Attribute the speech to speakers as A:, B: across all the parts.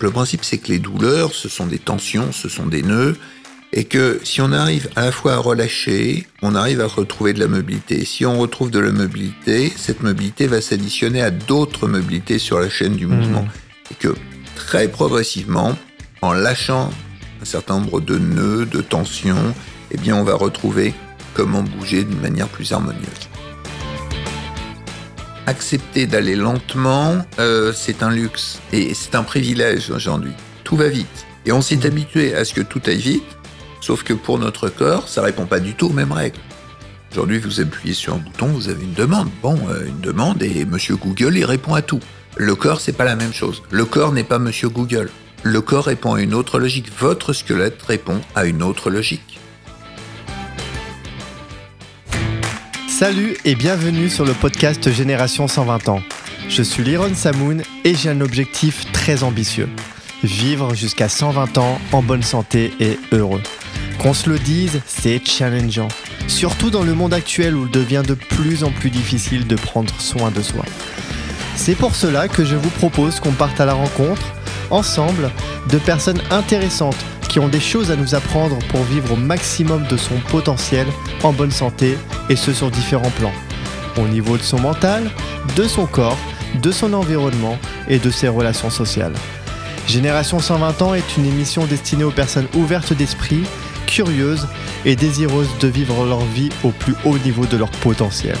A: Le principe, c'est que les douleurs, ce sont des tensions, ce sont des nœuds, et que si on arrive à la fois à relâcher, on arrive à retrouver de la mobilité. Si on retrouve de la mobilité, cette mobilité va s'additionner à d'autres mobilités sur la chaîne du mouvement. Et que très progressivement, en lâchant un certain nombre de nœuds, de tensions, eh bien on va retrouver comment bouger d'une manière plus harmonieuse. Accepter d'aller lentement, euh, c'est un luxe et c'est un privilège aujourd'hui. Tout va vite. Et on s'est habitué à ce que tout aille vite, sauf que pour notre corps, ça répond pas du tout aux mêmes règles. Aujourd'hui, vous appuyez sur un bouton, vous avez une demande. Bon, euh, une demande et Monsieur Google, il répond à tout. Le corps, c'est pas la même chose. Le corps n'est pas Monsieur Google. Le corps répond à une autre logique. Votre squelette répond à une autre logique.
B: Salut et bienvenue sur le podcast Génération 120 ans. Je suis Liron Samoun et j'ai un objectif très ambitieux. Vivre jusqu'à 120 ans en bonne santé et heureux. Qu'on se le dise, c'est challengeant. Surtout dans le monde actuel où il devient de plus en plus difficile de prendre soin de soi. C'est pour cela que je vous propose qu'on parte à la rencontre, ensemble, de personnes intéressantes qui ont des choses à nous apprendre pour vivre au maximum de son potentiel en bonne santé et ce sur différents plans. Au niveau de son mental, de son corps, de son environnement et de ses relations sociales. Génération 120 ans est une émission destinée aux personnes ouvertes d'esprit, curieuses et désireuses de vivre leur vie au plus haut niveau de leur potentiel.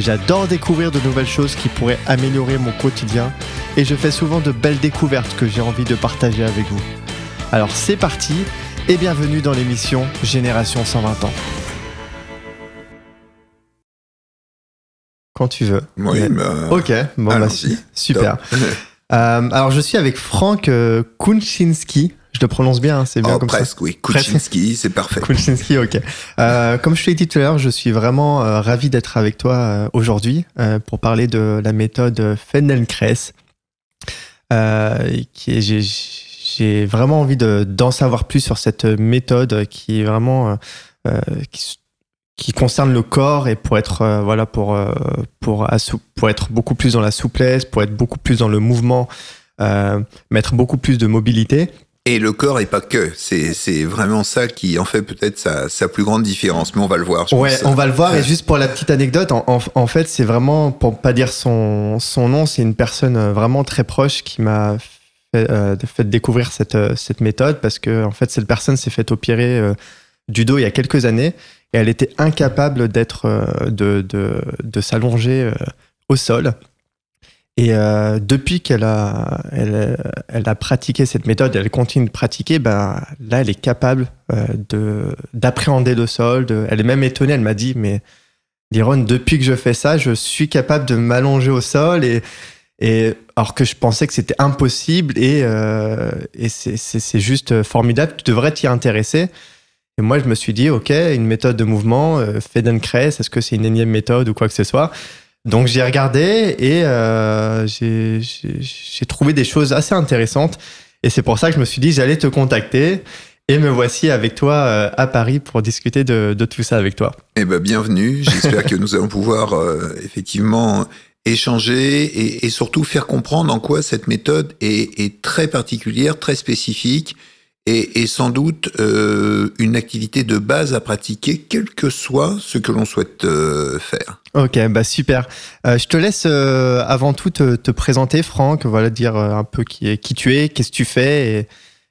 B: J'adore découvrir de nouvelles choses qui pourraient améliorer mon quotidien et je fais souvent de belles découvertes que j'ai envie de partager avec vous. Alors c'est parti et bienvenue dans l'émission Génération 120 ans. Quand tu veux.
A: Oui,
B: Mais-
A: bah,
B: Ok, bon bah, super. Euh, alors je suis avec Franck euh, Kunchinski. Je le prononce bien, hein, c'est bien
A: Oh,
B: comme
A: presque, oui.
B: Presque.
A: Kuczynski, c'est parfait.
B: ça. Kunchinski, ok. Euh, comme je te l'ai dit tout à l'heure, je suis vraiment euh, ravi d'être avec toi euh, aujourd'hui euh, pour parler de la méthode Feldenkrais. J'ai, vraiment envie de, d'en savoir plus sur cette méthode qui est vraiment qui, concerne le corps et pour être voilà pour pour pour être beaucoup plus dans la souplesse, pour être beaucoup plus dans le mouvement, mettre beaucoup plus de mobilité.
A: Et le corps est pas que. C'est, vraiment ça qui en fait peut-être sa, sa plus grande différence. Mais on va le voir. je
B: Ouais,
A: pense.
B: on va le voir. Et
A: Ouais.
B: juste pour la petite anecdote, en, en- en fait, c'est vraiment, pour pas dire son, son nom, c'est une personne euh, vraiment très proche qui m'a fait, euh, fait découvrir cette, euh, cette méthode parce que, en fait, cette personne s'est fait opérer euh, du dos il y a quelques années et elle était incapable d'être, euh, de, de, de s'allonger euh, au sol. Et euh, depuis qu'elle a, elle, elle a pratiqué cette méthode, elle continue de pratiquer, ben, là, elle est capable euh, de d'appréhender le sol. elle est même étonnée, elle m'a dit, mais Liron, depuis que je fais ça, je suis capable de m'allonger au sol. Et, et alors que je pensais que c'était impossible, et, euh, et c'est juste formidable, tu devrais t'y intéresser. Et moi, je me suis dit, OK, une méthode de mouvement, euh, Feldenkrais, est-ce que c'est une énième méthode ou quoi que ce soit? Donc, j'ai regardé et euh, j'ai trouvé des choses assez intéressantes. Et c'est pour ça que je me suis dit, j'allais te contacter. Et me voici avec toi euh, à Paris pour discuter de, tout ça avec toi.
A: Eh ben, bienvenue. J'espère que nous allons pouvoir euh, effectivement échanger et, surtout faire comprendre en quoi cette méthode est très particulière, très spécifique et, et sans doute euh, une activité de base à pratiquer, quel que soit ce que l'on souhaite euh, faire.
B: Ok, bah super. Euh, je te laisse avant tout te, te présenter, Franck. Voilà, dire un peu qui, qui tu es, qu'est-ce que tu fais et,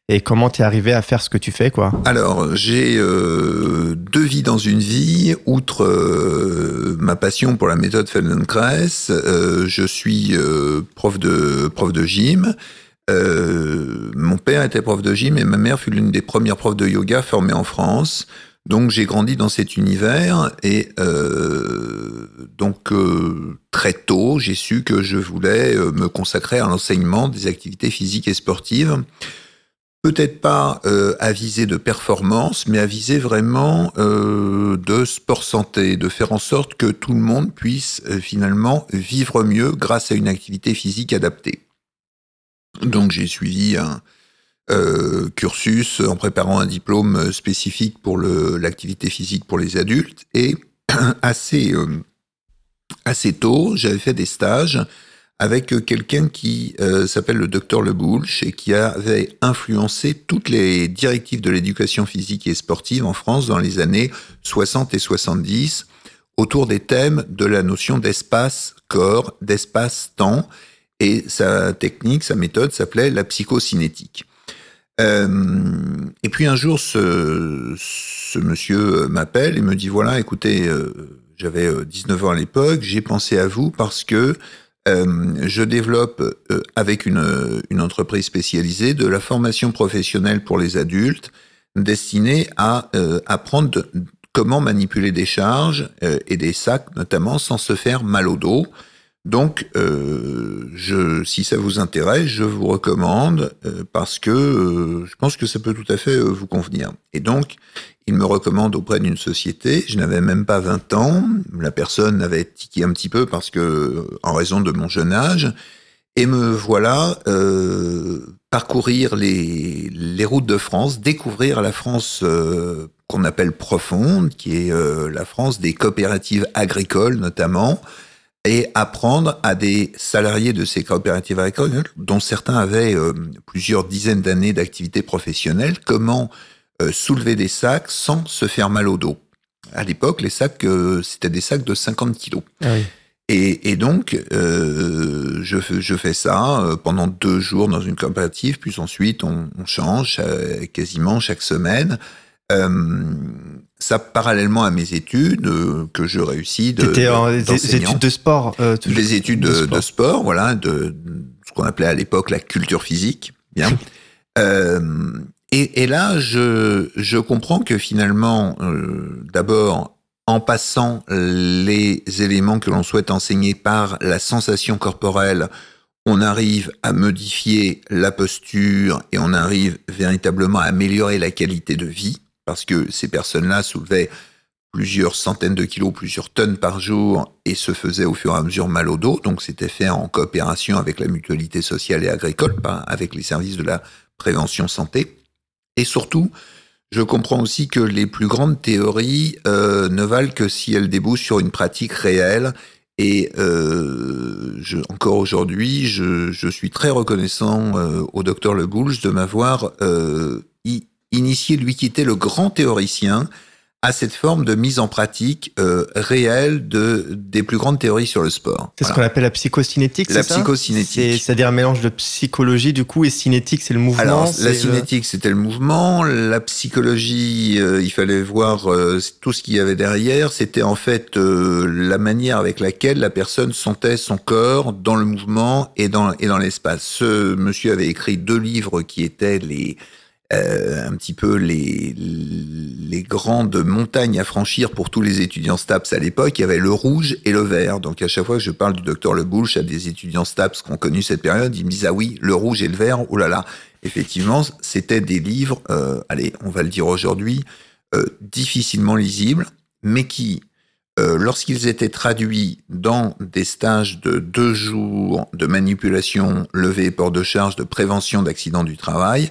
B: et comment tu es arrivé à faire ce que tu fais, quoi.
A: Alors, j'ai euh, deux vies dans une vie. Outre euh, ma passion pour la méthode Feldenkrais, euh, je suis prof de prof de gym. Euh, mon père était prof de gym et ma mère fut l'une des premières profs de yoga formées en France. Donc j'ai grandi dans cet univers et euh, donc euh, très tôt j'ai su que je voulais euh, me consacrer à l'enseignement des activités physiques et sportives peut-être pas euh, à viser de performance, mais à viser vraiment euh, de sport santé, de faire en sorte que tout le monde puisse euh, finalement vivre mieux grâce à une activité physique adaptée. Donc j'ai suivi un euh, cursus en préparant un diplôme spécifique pour l'activité physique pour les adultes. Et assez, euh, assez tôt, j'avais fait des stages avec quelqu'un qui s'appelle le docteur Le Boulch et qui avait influencé toutes les directives de l'éducation physique et sportive en France dans les années 60 et 70 autour des thèmes de la notion d'espace-corps, d'espace-temps, et sa technique, sa méthode s'appelait la psychocinétique. Euh, et puis un jour, ce, monsieur m'appelle et me dit, voilà, écoutez, euh, j'avais 19 ans à l'époque, j'ai pensé à vous parce que euh, je développe euh, avec une, entreprise spécialisée de la formation professionnelle pour les adultes destinée à euh, apprendre comment manipuler des charges et des sacs notamment sans se faire mal au dos. Donc, euh, si ça vous intéresse, je vous recommande euh, parce que euh, je pense que ça peut tout à fait vous convenir. Et donc, il me recommande auprès d'une société. Je n'avais même pas 20 ans. La personne avait tiqué un petit peu parce que, en raison de mon jeune âge. Et me voilà parcourir les routes de France, découvrir la France qu'on appelle profonde, qui est la France des coopératives agricoles notamment et apprendre à des salariés de ces coopératives agricoles, dont certains avaient euh, plusieurs dizaines d'années d'activité professionnelle, comment euh, soulever des sacs sans se faire mal au dos. À l'époque, les sacs, euh, c'était des sacs de 50 kilos. Ah oui. et, et, donc, je, je, fais ça pendant deux jours dans une coopérative, puis ensuite on, on change quasiment chaque semaine. Euh, ça parallèlement à mes études euh, que je réussis de
B: T'étais en des études de sport
A: euh, des études de, de, sport. de, sport. voilà de ce qu'on appelait à l'époque la culture physique bien euh, et, et, là je je comprends que finalement euh, d'abord en passant les éléments que l'on souhaite enseigner par la sensation corporelle on arrive à modifier la posture et on arrive véritablement à améliorer la qualité de vie parce que ces personnes-là soulevaient plusieurs centaines de kilos, plusieurs tonnes par jour et se faisaient au fur et à mesure mal au dos. Donc c'était fait en coopération avec la mutualité sociale et agricole, avec les services de la prévention santé. Et surtout, je comprends aussi que les plus grandes théories euh, ne valent que si elles débouchent sur une pratique réelle. Et euh, encore aujourd'hui, je, suis très reconnaissant euh, au docteur Le Boulge de m'avoir initié, lui qui était le grand théoricien, à cette forme de mise en pratique euh, réelle de des plus grandes théories sur le sport.
B: C'est ce qu'on appelle la psychocinétique,
A: La psychocinétique.
B: C'est-à-dire un mélange de psychologie du coup et cinétique, c'est le mouvement. Alors
A: la cinétique, c'était le mouvement. La psychologie, euh, il fallait voir euh, tout ce qu'il y avait derrière. C'était en fait la manière avec laquelle la personne sentait son corps dans le mouvement et dans et dans l'espace. Ce monsieur avait écrit deux livres qui étaient les euh, un petit peu les, les grandes montagnes à franchir pour tous les étudiants STAPS à l'époque. Il y avait le rouge et le vert. Donc à chaque fois que je parle du docteur Le Boulch à des étudiants STAPS qui ont connu cette période, ils me disent ah oui, le rouge et le vert. Oh là là. Effectivement, c'était des livres. Euh, allez, on va le dire aujourd'hui, euh, difficilement lisibles, mais qui lorsqu'ils étaient traduits dans des stages de deux jours de manipulation, levée et port de charge, de prévention d'accidents du travail,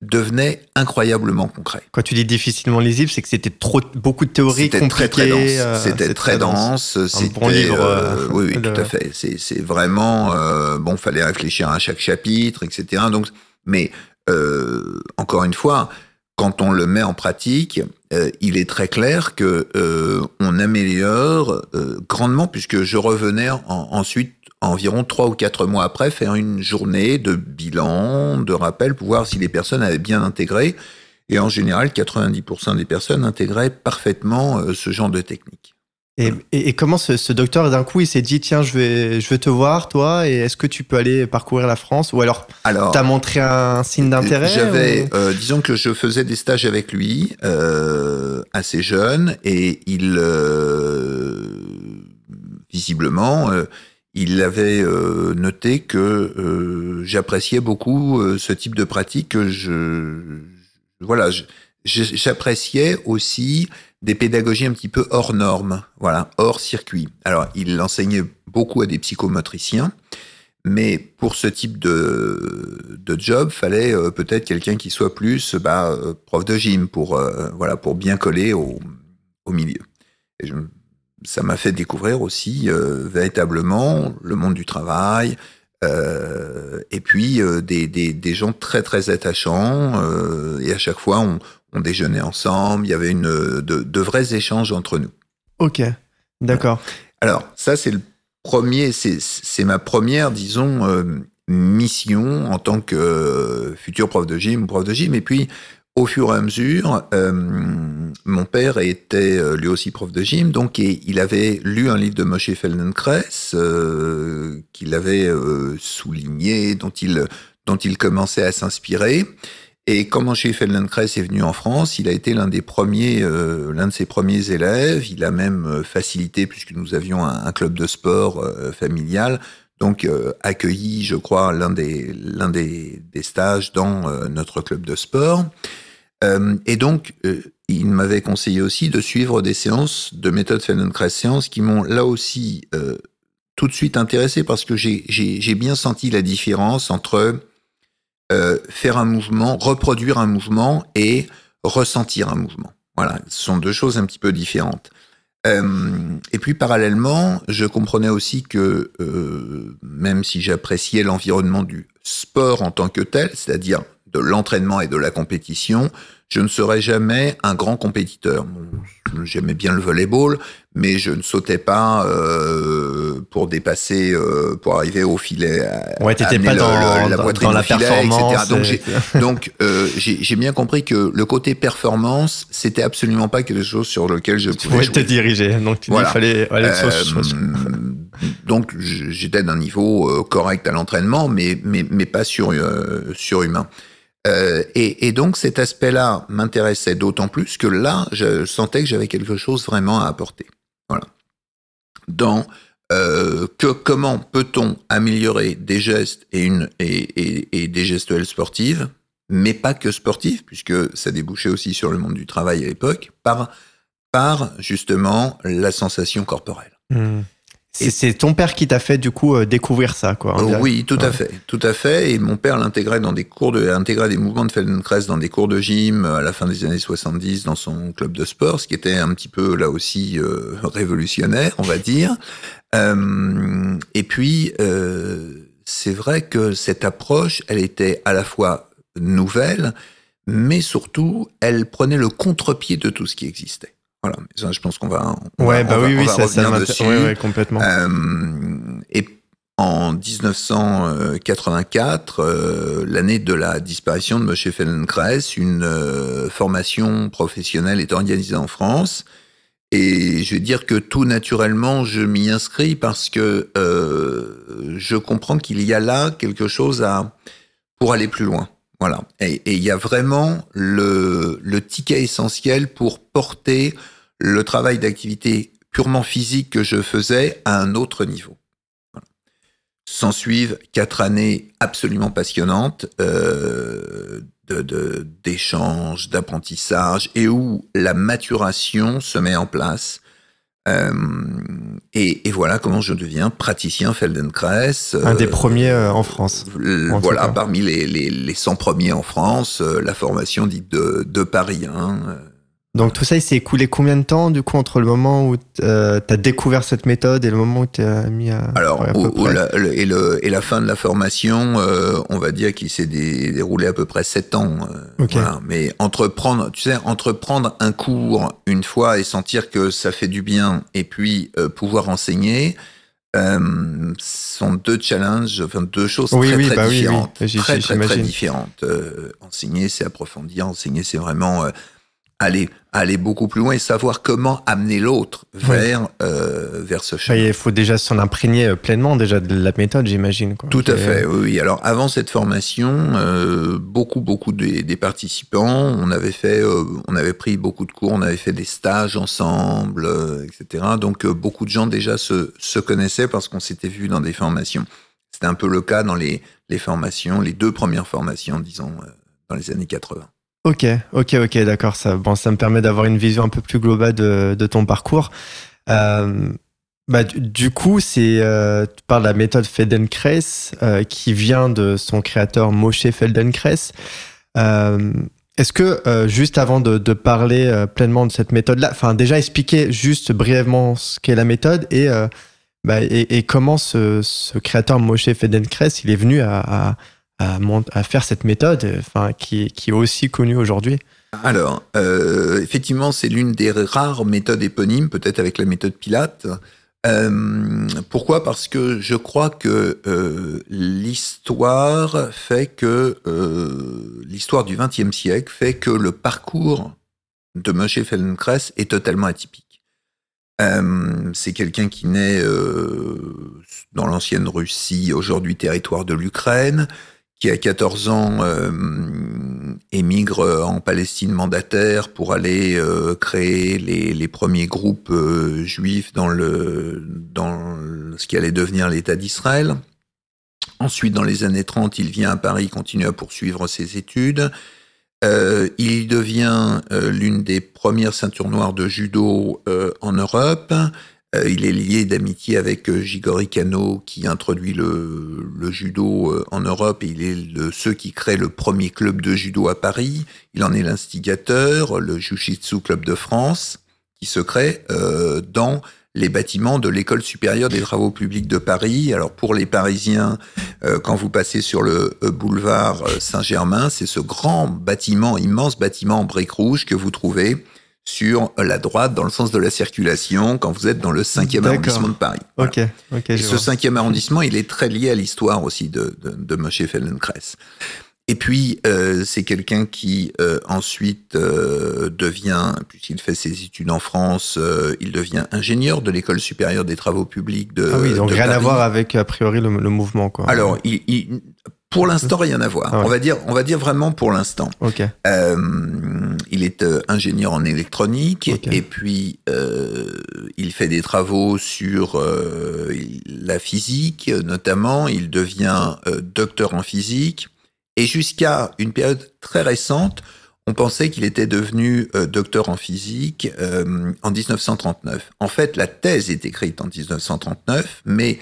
A: devenait incroyablement concret.
B: Quand tu dis difficilement lisible, c'est que c'était trop beaucoup de théories compliquées.
A: Très, très dense. Euh, c'était très dense. C'était bon livre. Euh, oui, oui, tout à fait. C'est vraiment euh, bon. Fallait réfléchir à chaque chapitre, etc. Donc, mais euh, encore une fois, quand on le met en pratique, euh, il est très clair que euh, on améliore grandement, puisque je revenais en, ensuite environ trois ou quatre mois après, faire une journée de bilan, de rappel, pour voir si les personnes avaient bien intégré. Et en général, 90% des personnes intégraient parfaitement euh, ce genre de technique.
B: Et, et, et comment ce, ce docteur, d'un coup, il s'est dit, tiens, je vais, je vais te voir, toi, et est-ce que tu peux aller parcourir la France? Ou alors, alors t'as montré un signe d'intérêt
A: J'avais, euh, disons que je faisais des stages avec lui, euh, assez jeune, et il, visiblement, il avait euh, noté que euh, j'appréciais beaucoup euh, ce type de pratique. Que je, voilà, j'appréciais aussi des pédagogies un petit peu hors normes, voilà, hors circuit. Alors, il enseignait beaucoup à des psychomotriciens, mais pour ce type de, de job, fallait peut-être quelqu'un qui soit plus bah, prof de gym pour voilà pour bien coller au, au milieu. Ça m'a fait découvrir aussi véritablement le monde du travail, euh, et puis des, des, des, gens très très attachants euh, et à chaque fois on, on, déjeunait ensemble. Il y avait une de, de vrais échanges entre nous.
B: Ok, d'accord.
A: Alors ça c'est le premier, c'est ma première disons mission en tant que futur prof de gym, prof de gym. Et puis au fur et à mesure, euh, mon père était euh, lui aussi prof de gym, donc il avait lu un livre de Moshe Feldenkrais euh, qu'il avait euh, souligné, dont il, dont il commençait à s'inspirer. Et quand Moshe Feldenkrais est venu en France, il a été l'un des premiers, l'un de ses premiers élèves. Il a même facilité, puisque nous avions un, club de sport familial, donc accueilli, je crois, l'un des l'un des, des, stages dans notre club de sport. Euh, et donc, euh, il m'avait conseillé aussi de suivre des séances de méthode Feldenkrais séances qui m'ont là aussi euh, tout de suite intéressé parce que j'ai bien senti la différence entre faire un mouvement, reproduire un mouvement et ressentir un mouvement. Voilà, ce sont deux choses un petit peu différentes. et puis parallèlement, je comprenais aussi que même si j'appréciais l'environnement du sport en tant que tel, c'est-à-dire de l'entraînement et de la compétition, je ne serai jamais un grand compétiteur. J'aimais bien le volleyball, mais je ne sautais pas euh, pour dépasser, euh, pour arriver au filet.
B: Ouais, t'étais pas dans, la, dans la performance.
A: Etc. Donc, euh, j'ai bien compris que le côté performance, c'était absolument pas quelque chose sur lequel je pouvais
B: te diriger. Donc, il fallait aller
A: Donc, j'étais d'un niveau correct à l'entraînement, mais, mais, mais pas sur, surhumain. Euh, et, donc cet aspect-là m'intéressait d'autant plus que là, je sentais que j'avais quelque chose vraiment à apporter. Voilà. Dans euh, que comment peut-on améliorer des gestes et, des gestuelles sportives, mais pas que sportives, puisque ça débouchait aussi sur le monde du travail à l'époque, par, par justement la sensation corporelle.
B: Mmh. C'est ton père qui t'a fait du coup euh, découvrir ça, quoi.
A: oui, tout à fait, tout à fait. Et mon père l'intégrait dans des cours de, intégrait des mouvements de Feldenkrais dans des cours de gym euh, à la fin des années 70 dans son club de sport, ce qui était un petit peu là aussi euh, révolutionnaire, on va dire. Euh, et puis, c'est vrai que cette approche, elle était à la fois nouvelle, mais surtout, elle prenait le contre-pied de tout ce qui existait. Voilà, ça, je pense qu'on va,
B: on ouais,
A: va,
B: bah oui,
A: va,
B: oui,
A: va
B: ça, ça
A: dessus.
B: Ouais, ouais, complètement.
A: Euh, et en 1984, euh, l'année de la disparition de Moshe Feldenkrais, une euh, formation professionnelle est organisée en France. Et je vais dire que tout naturellement, je m'y inscris parce que je comprends qu'il y a là quelque chose à pour aller plus loin. Voilà. Et il y a vraiment le, ticket essentiel pour porter le travail d'activité purement physique que je faisais à un autre niveau. S'en suivent quatre années absolument passionnantes euh, d'échanges, de, d'apprentissage et où la maturation se met en place euh, et, et, voilà comment je deviens praticien Feldenkrais.
B: Un des premiers euh, en France.
A: En voilà, parmi les, les, les, 100 premiers en France, euh, la formation dite de, de Paris. Hein.
B: Donc tout ça, il s'est écoulé combien de temps du coup entre le moment où euh, tu as découvert cette méthode et le moment où tu as mis à...
A: Alors, à où, où la, le, et, le, et la fin de la formation, euh, on va dire qu'il s'est dé, déroulé à peu près sept ans. Euh,
B: okay.
A: voilà. Mais entreprendre, tu sais, entreprendre un cours une fois et sentir que ça fait du bien et puis euh, pouvoir enseigner, euh, sont deux challenges, enfin deux choses
B: oui,
A: très
B: oui,
A: très
B: bah
A: différentes.
B: Oui, oui.
A: Très, très, très différentes. Euh, enseigner, c'est approfondir. Enseigner, c'est vraiment euh, aller aller beaucoup plus loin et savoir comment amener l'autre vers
B: oui.
A: euh, vers ce chemin.
B: Il faut déjà s'en imprégner pleinement déjà de la méthode, j'imagine.
A: Tout à fait. Oui. Alors avant cette formation, euh, beaucoup beaucoup des, des, participants, on avait fait, euh, on avait pris beaucoup de cours, on avait fait des stages ensemble, euh, etc. Donc beaucoup de gens déjà se se connaissaient parce qu'on s'était vu dans des formations. C'était un peu le cas dans les les formations, les deux premières formations, disons, euh, dans les années 80.
B: Ok, ok, ok, d'accord. Ça, bon, ça me permet d'avoir une vision un peu plus globale de, ton parcours. Euh, bah, du, coup, c'est euh, de la méthode Feldenkrais euh, qui vient de son créateur Moshe Feldenkrais. Euh, Est-ce que, juste avant de, parler pleinement de cette méthode-là, enfin, déjà expliquer juste brièvement ce qu'est la méthode et, bah, et, comment ce, créateur Moshe Fedenkres, il est venu à, à, faire cette méthode, enfin, qui, est aussi connue aujourd'hui.
A: Alors, effectivement, c'est l'une des rares méthodes éponymes, peut-être avec la méthode Pilate, euh, pourquoi? Parce que je crois que euh, l'histoire fait que euh, l'histoire du XXe siècle fait que le parcours de Moshe Feldenkrais est totalement atypique. Euh, c'est quelqu'un qui naît euh, dans l'ancienne Russie, aujourd'hui territoire de l'Ukraine, qui à 14 ans euh, émigre en Palestine mandataire pour aller euh, créer les, premiers groupes euh, juifs dans, le, dans ce qui allait devenir l'État d'Israël. Ensuite, dans les années 30, il vient à Paris, continue à poursuivre ses études. Il devient l'une des premières ceintures noires de judo en Europe. Euh, il est lié d'amitié avec euh, Jigori Kano qui introduit le, judo euh, en Europe et il est le, ceux qui créent le premier club de judo à Paris. Il en est l'instigateur, le Jujitsu Club de France, qui se crée euh, dans les bâtiments de l'école supérieure des travaux publics de Paris. Alors pour les Parisiens, euh, quand vous passez sur le boulevard Saint-Germain, c'est ce grand bâtiment, immense bâtiment en briques rouges que vous trouvez sur la droite dans le sens de la circulation quand vous êtes dans le cinquième arrondissement de Paris.
B: Voilà. Ok, ok.
A: Et ce cinquième arrondissement, il est très lié à l'histoire aussi de, de, de Moshe Feldenkrais. Et puis, euh, c'est quelqu'un qui euh, ensuite euh, devient, puisqu'il fait ses études en France, il devient ingénieur de l'école supérieure des travaux publics de.
B: Ah oui, donc rien
A: Paris.
B: à voir avec a priori le, le mouvement, quoi.
A: Alors, il, il, pour l'instant, rien à voir.
B: Ah ouais.
A: On va dire, on va dire vraiment pour l'instant. Euh, il est euh, ingénieur en électronique et puis euh, il fait des travaux sur la physique, notamment. Il devient docteur en physique et jusqu'à une période très récente, on pensait qu'il était devenu docteur en physique en 1939. En fait, la thèse est écrite en 1939, mais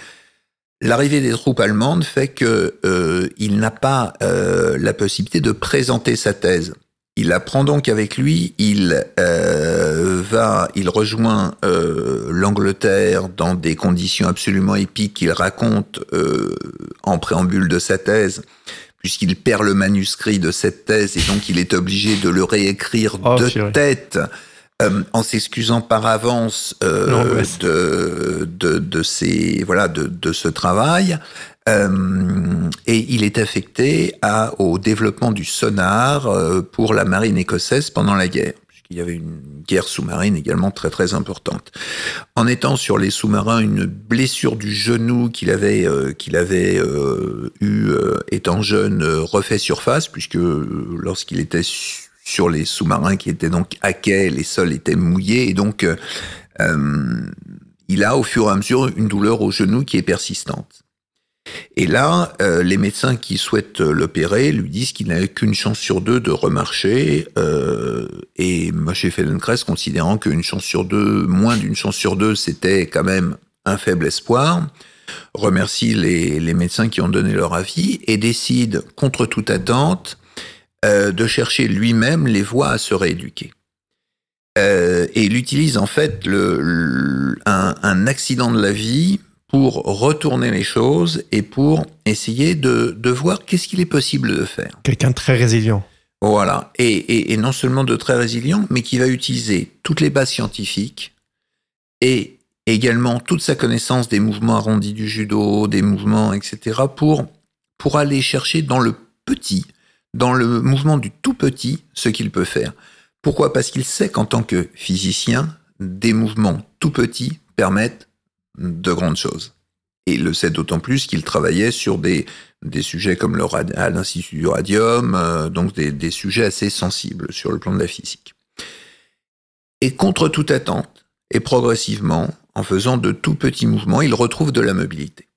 A: L'arrivée des troupes allemandes fait que euh, il n'a pas euh, la possibilité de présenter sa thèse. Il la prend donc avec lui. Il euh, va, il rejoint euh, l'Angleterre dans des conditions absolument épiques qu'il raconte euh, en préambule de sa thèse, puisqu'il perd le manuscrit de cette thèse et donc il est obligé de le réécrire
B: Oh,
A: de tête. Euh, en s'excusant par avance euh, de, de, de, ces, voilà, de, de ce travail. Euh, et il est affecté à, au développement du sonar pour la marine écossaise pendant la guerre, puisqu'il y avait une guerre sous-marine également très très importante. En étant sur les sous-marins, une blessure du genou qu'il avait qu'il avait eu étant jeune refait surface, puisque lorsqu'il était su- sur les sous-marins qui étaient donc à quai, les sols étaient mouillés et donc euh, euh, il a au fur et à mesure une douleur au genou qui est persistante. Et là, euh, les médecins qui souhaitent l'opérer lui disent qu'il n'a qu'une chance sur deux de remarcher. Et Moshe Feldenkrais, considérant qu'une chance sur deux, moins d'une chance sur deux, c'était quand même un faible espoir, remercie les médecins qui ont donné leur avis et décide, contre toute attente, euh, de chercher lui-même les voies à se rééduquer. Euh, et il utilise en fait le, le- un, un accident de la vie pour retourner les choses et pour essayer de, de voir qu'est-ce qu'il est possible de faire.
B: Quelqu'un de très résilient.
A: Voilà. Et, et, et non seulement de très résilient, mais qui va utiliser toutes les bases scientifiques et également toute sa connaissance des mouvements arrondis du judo, des mouvements, etc., pour, pour aller chercher dans le petit, dans le mouvement du tout petit, ce qu'il peut faire. Pourquoi? Parce qu'il sait qu'en tant que physicien, des mouvements tout petits permettent de grandes choses. Et il le sait d'autant plus qu'il travaillait sur des, des sujets comme l'Institut du Radium, euh, donc des, des sujets assez sensibles sur le plan de la physique. Et contre toute attente, et progressivement, en faisant de tout petits mouvements, il retrouve de la mobilité.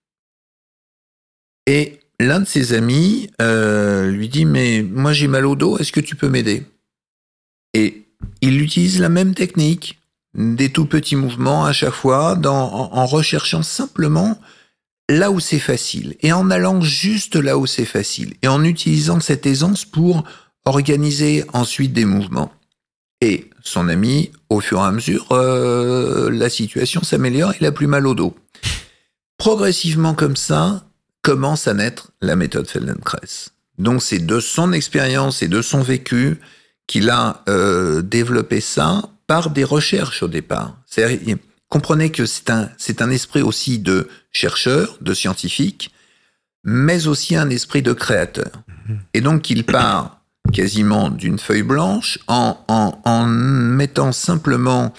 A: Et l'un de ses amis euh, lui dit Mais moi j'ai mal au dos, est-ce que tu peux m'aider? Et il utilise la même technique, des tout petits mouvements à chaque fois, en recherchant simplement là où c'est facile, et en allant juste là où c'est facile, et en utilisant cette aisance pour organiser ensuite des mouvements. Et son ami, au fur et à mesure, euh, la situation s'améliore, il a plus mal au dos. Progressivement comme ça, commence à naître la méthode Feldenkrais. Donc c'est de son expérience et de son vécu qu'il a euh, développé ça par des recherches au départ. Comprenez que c'est un, c'est un esprit aussi de chercheur, de scientifique, mais aussi un esprit de créateur. Mhm. Et donc il part quasiment d'une feuille blanche en, en, en mettant simplement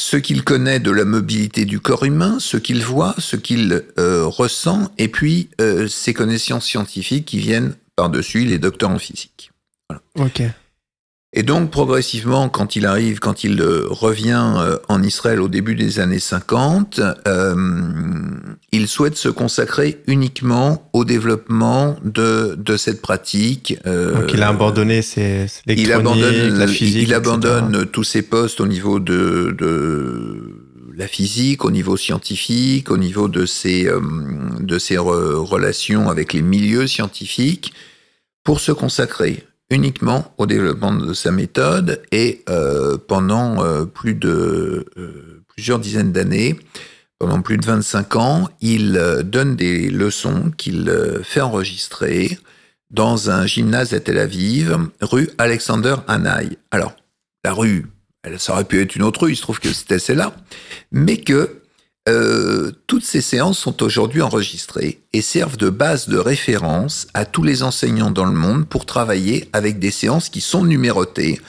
A: ce qu'il connaît de la mobilité du corps humain, ce qu'il voit, ce qu'il euh, ressent, et puis euh, ses connaissances scientifiques qui viennent par-dessus les docteurs en physique.
B: Voilà. Ok.
A: Et donc progressivement, quand il arrive, quand il euh, revient euh, en Israël au début des années 50, euh, il souhaite se consacrer uniquement au développement de, de cette pratique.
B: Euh, donc il a abandonné ses,
A: il abandonne
B: la physique.
A: Il abandonne tous ses postes au niveau de, de la physique, au niveau scientifique, au niveau de ses, euh, de ses relations avec les milieux scientifiques, pour se consacrer uniquement au développement de sa méthode et euh, pendant euh, euh, plusieurs dizaines d'années, pendant plus de 25 ans, il donne des leçons qu'il fait enregistrer dans un gymnase à Tel Aviv, rue Alexander Hanai. Alors, la rue, elle, ça aurait pu être une autre rue, il se trouve que c'était celle-là, mais que euh, toutes ces séances sont aujourd'hui enregistrées et servent de base de référence à tous les enseignants dans le monde pour travailler avec des séances qui sont numérotées.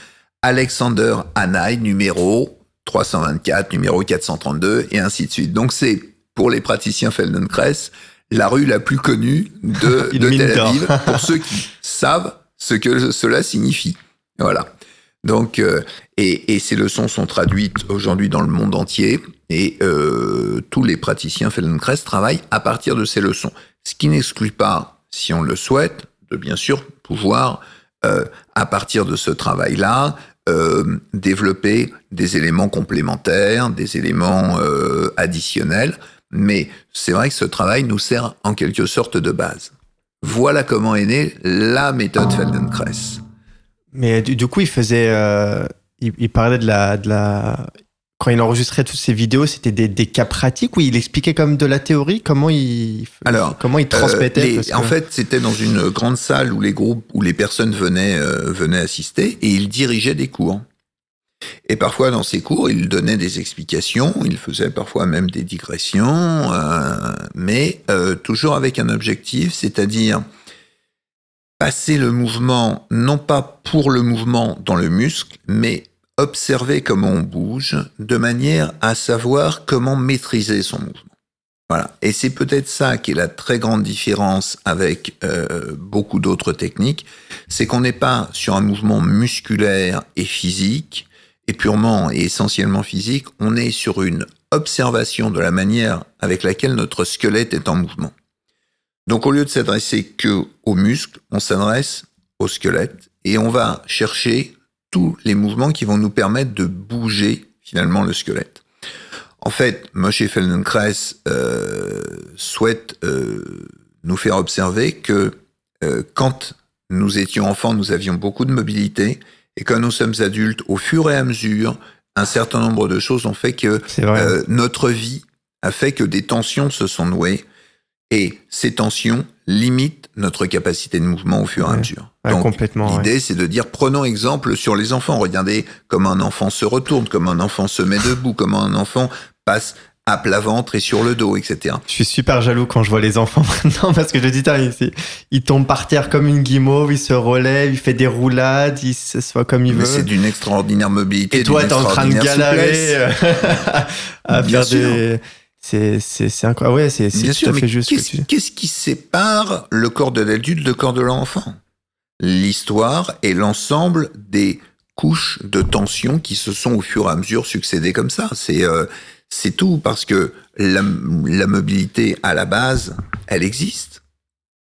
A: Alexander Hanai, numéro 324, numéro 432, et ainsi de suite. Donc c'est, pour les praticiens Feldenkrais, la rue la plus connue de, de Tel Aviv, pour ceux qui savent ce que cela signifie. Voilà. Donc, euh, et, et, ces leçons sont traduites aujourd'hui dans le monde entier, et euh, tous les praticiens Feldenkrais travaillent à partir de ces leçons. Ce qui n'exclut pas, si on le souhaite, de bien sûr pouvoir, euh, à partir de ce travail-là, euh, développer des éléments complémentaires, des éléments additionnels. Mais c'est vrai que ce travail nous sert en quelque sorte de base. Voilà comment est née la méthode Feldenkrais.
B: Mais du, coup, il faisait, il, parlait de la, de la, quand il enregistrait toutes ces vidéos, c'était des, des, cas pratiques où il expliquait comme de la théorie? Comment il,
A: Alors,
B: comment il transmettait?
A: Euh, les, que... En fait, c'était dans une grande salle où les groupes, où les personnes venaient, euh, venaient assister et il dirigeait des cours. Et parfois, dans ces cours, il donnait des explications, il faisait parfois même des digressions, euh, mais toujours avec un objectif, c'est-à-dire passer le mouvement, non pas pour le mouvement dans le muscle, mais observer comment on bouge de manière à savoir comment maîtriser son mouvement. Voilà. Et c'est peut-être ça qui est la très grande différence avec euh, beaucoup d'autres techniques, c'est qu'on n'est pas sur un mouvement musculaire et physique, et purement et essentiellement physique, on est sur une observation de la manière avec laquelle notre squelette est en mouvement. Donc au lieu de s'adresser que aux muscles, on s'adresse au squelette et on va chercher tous les mouvements qui vont nous permettre de bouger finalement le squelette. En fait, Moshe Feldenkrais euh, souhaite euh, nous faire observer que euh, quand nous étions enfants, nous avions beaucoup de mobilité, et quand nous sommes adultes, au fur et à mesure, un certain nombre de choses ont fait que notre vie a fait que des tensions se sont nouées, et ces tensions limitent notre capacité de mouvement au fur et à mesure.
B: Ouais, Donc,
A: l'idée,
B: ouais.
A: c'est de dire, prenons exemple sur les enfants. Regardez comment un enfant se retourne, comment un enfant se met debout, comment un enfant passe à plat ventre et sur le dos, etc.
B: Je suis super jaloux quand je vois les enfants maintenant parce que je dis, il, il tombe par terre comme une guimauve, il se relève, il fait des roulades, il se soit comme il
A: Mais
B: veut.
A: c'est d'une extraordinaire mobilité.
B: Et toi, t'es en train de galérer à
A: Bien
B: faire
A: sûr.
B: des. C'est c'est incroyable. Ouais, c'est
A: Bien
B: tout
A: sûr,
B: à
A: mais
B: fait juste. ce que
A: qu'est-ce
B: tu dis.
A: qu'est-ce qui sépare le corps de l'adulte du corps de l'enfant? L'histoire et l'ensemble des couches de tension qui se sont au fur et à mesure succédées comme ça. C'est euh, c'est tout parce que la, la, mobilité à la base, elle existe.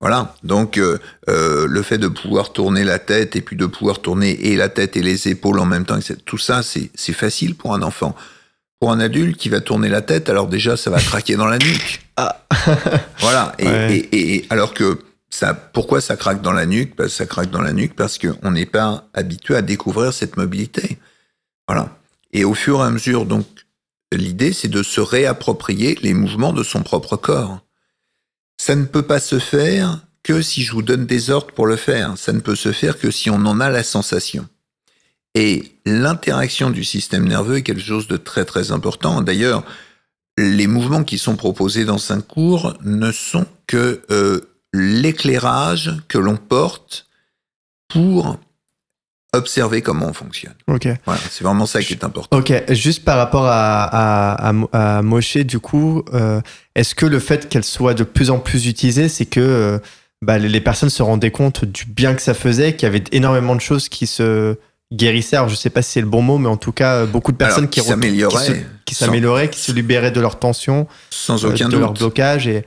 A: Voilà. Donc euh, euh, le fait de pouvoir tourner la tête et puis de pouvoir tourner et la tête et les épaules en même temps, tout ça, c'est c'est facile pour un enfant. Pour un adulte qui va tourner la tête, alors déjà ça va craquer dans la nuque.
B: Ah.
A: voilà. Et,
B: Ouais.
A: et, et, et alors que ça, pourquoi ça craque dans la nuque? Ben, Ça craque dans la nuque parce qu'on n'est pas habitué à découvrir cette mobilité. Voilà. Et au fur et à mesure, donc, l'idée, c'est de se réapproprier les mouvements de son propre corps. Ça ne peut pas se faire que si je vous donne des ordres pour le faire. Ça ne peut se faire que si on en a la sensation. Et l'interaction du système nerveux est quelque chose de très très important. D'ailleurs, les mouvements qui sont proposés dans un cours ne sont que euh, l'éclairage que l'on porte pour observer comment on fonctionne.
B: Ok.
A: Voilà, c'est vraiment ça qui est important.
B: Ok, juste par rapport à, à, à, Moshe, du coup, euh, est-ce que le fait qu'elle soit de plus en plus utilisée, c'est que euh, bah, les personnes se rendaient compte du bien que ça faisait, qu'il y avait énormément de choses qui se guérissaient. Alors, je sais pas si c'est le bon mot, mais en tout cas, beaucoup de personnes qui
A: s'amélioraient,
B: qui, s'amélioraient, qui se libéraient de leur tension,
A: sans aucun
B: de leur blocage et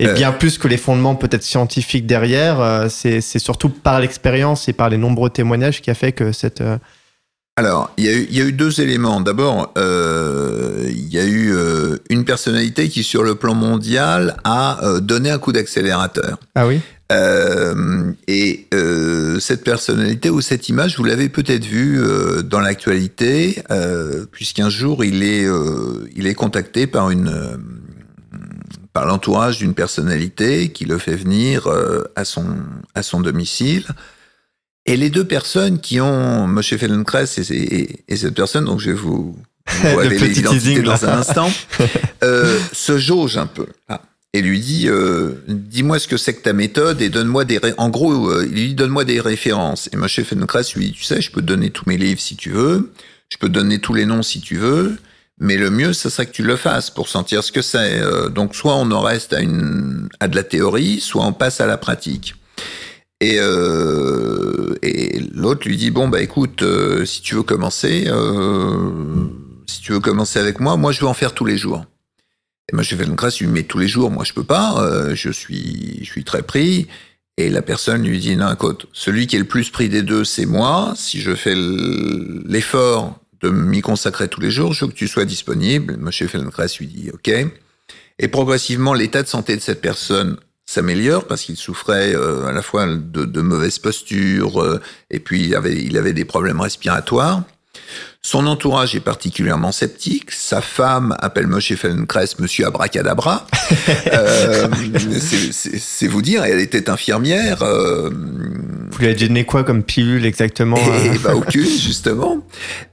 B: et euh. bien plus que les fondements peut-être scientifiques derrière, euh, c'est surtout par l'expérience et par les nombreux témoignages qui a fait que cette... Euh,
A: Alors, il y, y, a eu deux éléments. D'abord, il y a eu une personnalité qui, sur le plan mondial, a donné un coup d'accélérateur.
B: Ah oui?
A: Et cette personnalité ou cette image, vous l'avez peut-être vue dans l'actualité, puisqu'un jour il est, il est contacté par une, par l'entourage d'une personnalité qui le fait venir euh, à, son, à son domicile. Et les deux personnes qui ont M. Feldenkrais et, et, cette personne, donc je vais vous, vous révéler l'identité dans un instant, euh, se jauge un peu. Ah. Et lui dit, euh, dis-moi ce que c'est que ta méthode et donne-moi des... En gros, euh, il lui dit, donne-moi des références. Et M. Feldenkrais lui dit, tu sais, je peux te donner tous mes livres si tu veux, je peux te donner tous les noms si tu veux, mais le mieux, ce serait que tu le fasses pour sentir ce que c'est. Euh, donc, soit on en reste à, une, à de la théorie, soit on passe à la pratique. Et, euh, et l'autre lui dit bon bah écoute, euh, si tu veux commencer, euh, si tu veux commencer avec moi, moi je veux en faire tous les jours. Et moi je fais une grâce, lui mais tous les jours, moi je peux pas, je suis je suis très pris. Et la personne lui dit non écoute, celui qui est le plus pris des deux c'est moi. Si je fais l'effort de m'y consacrer tous les jours, je veux que tu sois disponible. M. Feldenkrais lui dit OK. Et progressivement, l'état de santé de cette personne s'améliore parce qu'il souffrait euh, à la fois de, de mauvaise posture euh, et puis il avait, il avait des problèmes respiratoires. Son entourage est particulièrement sceptique. Sa femme appelle Moshe Feldenkrais Monsieur Abracadabra. euh, c'est vous dire, elle était infirmière. Euh,
B: vous lui avez donné quoi comme pilule exactement
A: et, bah, aucune, justement.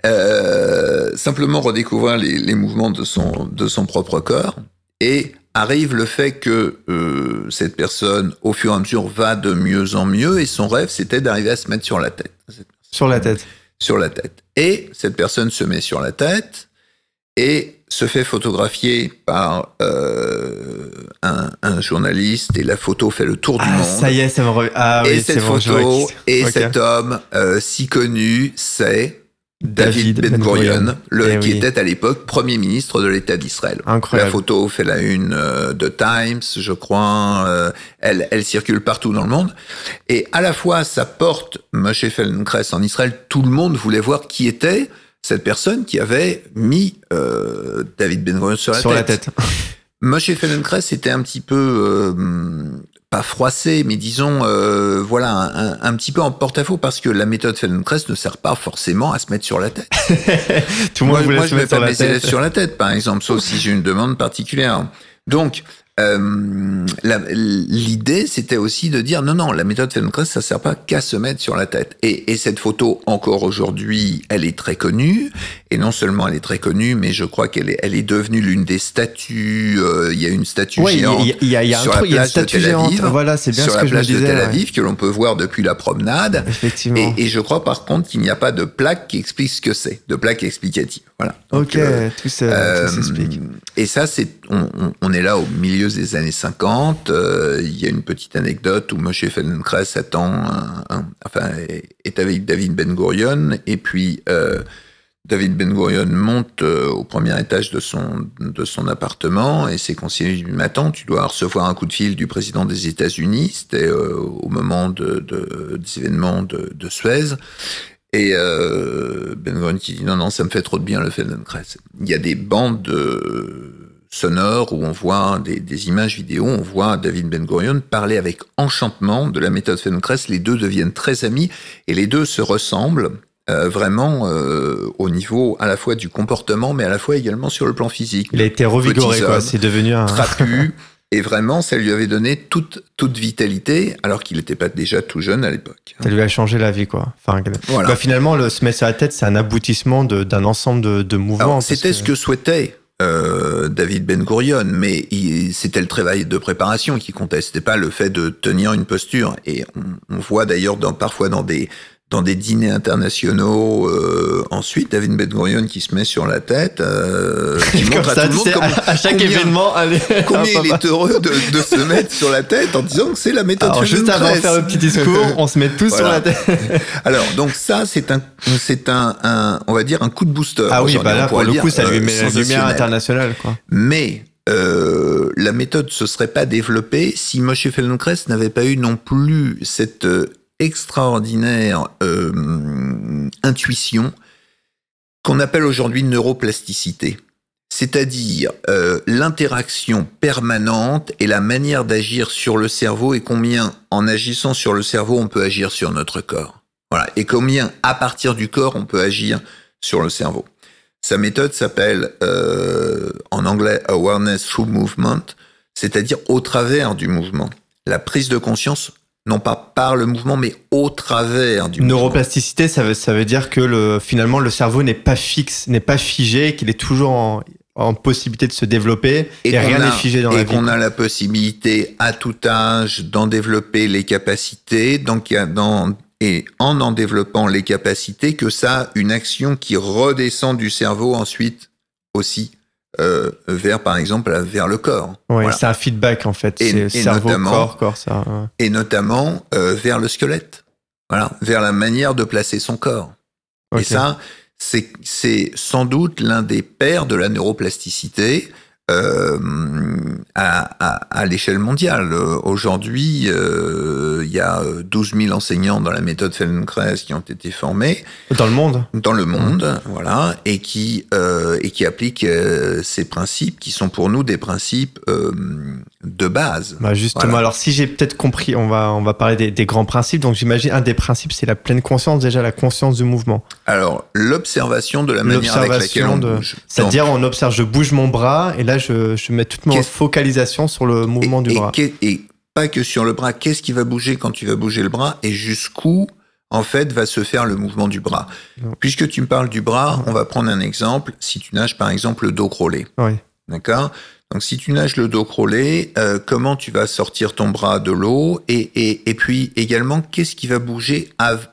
A: Euh, simplement redécouvrir les, les, mouvements de son, de son propre corps. Et arrive le fait que euh, cette personne, au fur et à mesure, va de mieux en mieux. Et son rêve, c'était d'arriver à se mettre sur la tête.
B: Sur la tête
A: sur la tête. Et cette personne se met sur la tête et se fait photographier par euh, un, un, journaliste et la photo fait le tour du
B: ah,
A: monde.
B: Ça y est, ça me
A: ah, Et cette photo et cet homme euh, si connu, c'est David, Ben Gurion, le, eh qui était à l'époque Premier ministre de l'État d'Israël. La photo fait la une euh, de Times, je crois. Euh, elle, elle circule partout dans le monde. Et à la fois, ça porte Moshe Feldenkrais en Israël. Tout le monde voulait voir qui était cette personne qui avait mis euh, David Ben Gurion sur la
B: sur
A: tête.
B: La tête.
A: Moshe Feldenkrais était un petit peu pas froissé, mais disons, euh, voilà, un, un, petit peu en porte-à-faux parce que la méthode Feldenkrais ne sert pas forcément à se mettre sur la tête.
B: Tout le monde
A: moi,
B: moi
A: je ne vais pas mettre sur la tête, par exemple, sauf si j'ai une demande particulière. Donc, euh, l'idée, c'était aussi de dire non, non, la méthode Feldenkrais, ça sert pas qu'à se mettre sur la tête. Et, et cette photo, encore aujourd'hui, elle est très connue. Et non seulement elle est très connue, mais je crois qu'elle est, elle est devenue l'une des statues. Euh, il y a une statue
B: ouais,
A: géante
B: il y a, y a
A: sur
B: un
A: la plage de Tel Aviv.
B: Voilà, c'est bien
A: sur
B: ce
A: la
B: que
A: plage
B: je me
A: de
B: disais,
A: Tel Aviv
B: ouais.
A: que l'on peut voir depuis la promenade.
B: Effectivement.
A: Et, et je crois par contre qu'il n'y a pas de plaque qui explique ce que c'est, de plaque explicative. Voilà.
B: Donc, ok, euh, tout s'explique.
A: et ça, c'est, on, on, est là au milieu des années 50. Euh, il y a une petite anecdote où Moshe Feldenkrais attend, enfin, est avec David Ben Gurion, et puis euh, David Ben Gurion monte euh, au premier étage de son, de son appartement, et ses conseillers lui disent Attends, tu dois recevoir un coup de fil du président des États-Unis. C'était au moment de, de, des événements de, Suez. Et Ben Gurion qui dit non, non, ça me fait trop de bien le Feldenkrais. Il y a des bandes de, sonores où on voit des, des, images vidéo, on voit David Ben Gurion parler avec enchantement de la méthode Feldenkrais. Les deux deviennent très amis et les deux se ressemblent euh, vraiment euh, au niveau à la fois du comportement, mais à la fois également sur le plan physique.
B: Il a été revigoré, quoi. C'est devenu un
A: trapu. Et vraiment, ça lui avait donné toute, toute vitalité, alors qu'il n'était pas déjà tout jeune à l'époque.
B: Ça lui a changé la vie, quoi. Enfin, voilà. bah, finalement, le se mettre sur la tête, c'est un aboutissement d'un ensemble de, de mouvements.
A: C'était ce que souhaitait euh, David Ben Gurion, mais c'était le travail de préparation qui comptait. Pas le fait de tenir une posture. Et on, on voit d'ailleurs dans, parfois dans des dans des dîners internationaux. Euh, ensuite, David Ben Gurion qui se met sur la tête, euh, qui montre à tout le monde comment,
B: à, chaque
A: combien,
B: événement, allez,
A: combien il est heureux de, de, se mettre sur la tête en disant que c'est la méthode.
B: Alors, juste avant de faire le petit discours, on se met tous voilà. sur la tête.
A: Alors, donc ça, c'est un, c'est un, un, on va dire un coup de booster.
B: Ah oui, bah là, pour le coup, ça lui met la lumière internationale, quoi.
A: Mais euh, la méthode se serait pas développée si Moshe Feldenkrais n'avait pas eu non plus cette euh, extraordinaire euh, intuition qu'on appelle aujourd'hui neuroplasticité, c'est-à-dire euh, l'interaction permanente et la manière d'agir sur le cerveau et combien en agissant sur le cerveau on peut agir sur notre corps. Voilà, et combien à partir du corps on peut agir sur le cerveau. Sa méthode s'appelle euh, en anglais awareness through movement, c'est-à-dire au travers du mouvement. La prise de conscience non pas par le mouvement, mais au travers du
B: Neuroplasticité, ça veut, ça veut dire que le, finalement, le cerveau n'est pas fixe, n'est pas figé, qu'il est toujours en, en, possibilité de se développer et, rien n'est figé dans la vie.
A: Et qu'on a la possibilité, à tout âge, d'en développer les capacités, donc dans, et en en développant les capacités, que ça a une action qui redescend du cerveau ensuite aussi euh, vers, par exemple, vers le corps.
B: Oui, voilà. c'est un feedback en fait. Et, cerveau, corps, corps, ça. Ouais.
A: Et notamment euh, vers le squelette. Voilà, vers la manière de placer son corps. Okay. Et ça, c'est sans doute l'un des pères de la neuroplasticité euh, à, à, à l'échelle mondiale. Aujourd'hui, euh, il y a 12 000 enseignants dans la méthode Feldenkrais qui ont été formés.
B: Dans le monde
A: Dans le monde, mmh. voilà, et qui, euh, et qui appliquent euh, ces principes qui sont pour nous des principes euh, de base.
B: Bah justement, voilà. alors si j'ai peut-être compris, on va, on va parler des, des grands principes. Donc j'imagine un des principes, c'est la pleine conscience, déjà la conscience du mouvement.
A: Alors, l'observation de la manière avec laquelle on
B: de...
A: bouge.
B: C'est-à-dire, on observe, je bouge mon bras, et là, je, je mets toute ma focalisation sur le mouvement
A: et,
B: du bras.
A: Et, et, pas que sur le bras, qu'est-ce qui va bouger quand tu vas bouger le bras et jusqu'où en fait va se faire le mouvement du bras. Non. Puisque tu me parles du bras, on va prendre un exemple. Si tu nages par exemple le dos crawlé,
B: oui.
A: d'accord? Donc si tu nages le dos crawlé, euh, comment tu vas sortir ton bras de l'eau et, et, et puis également qu'est-ce qui va bouger av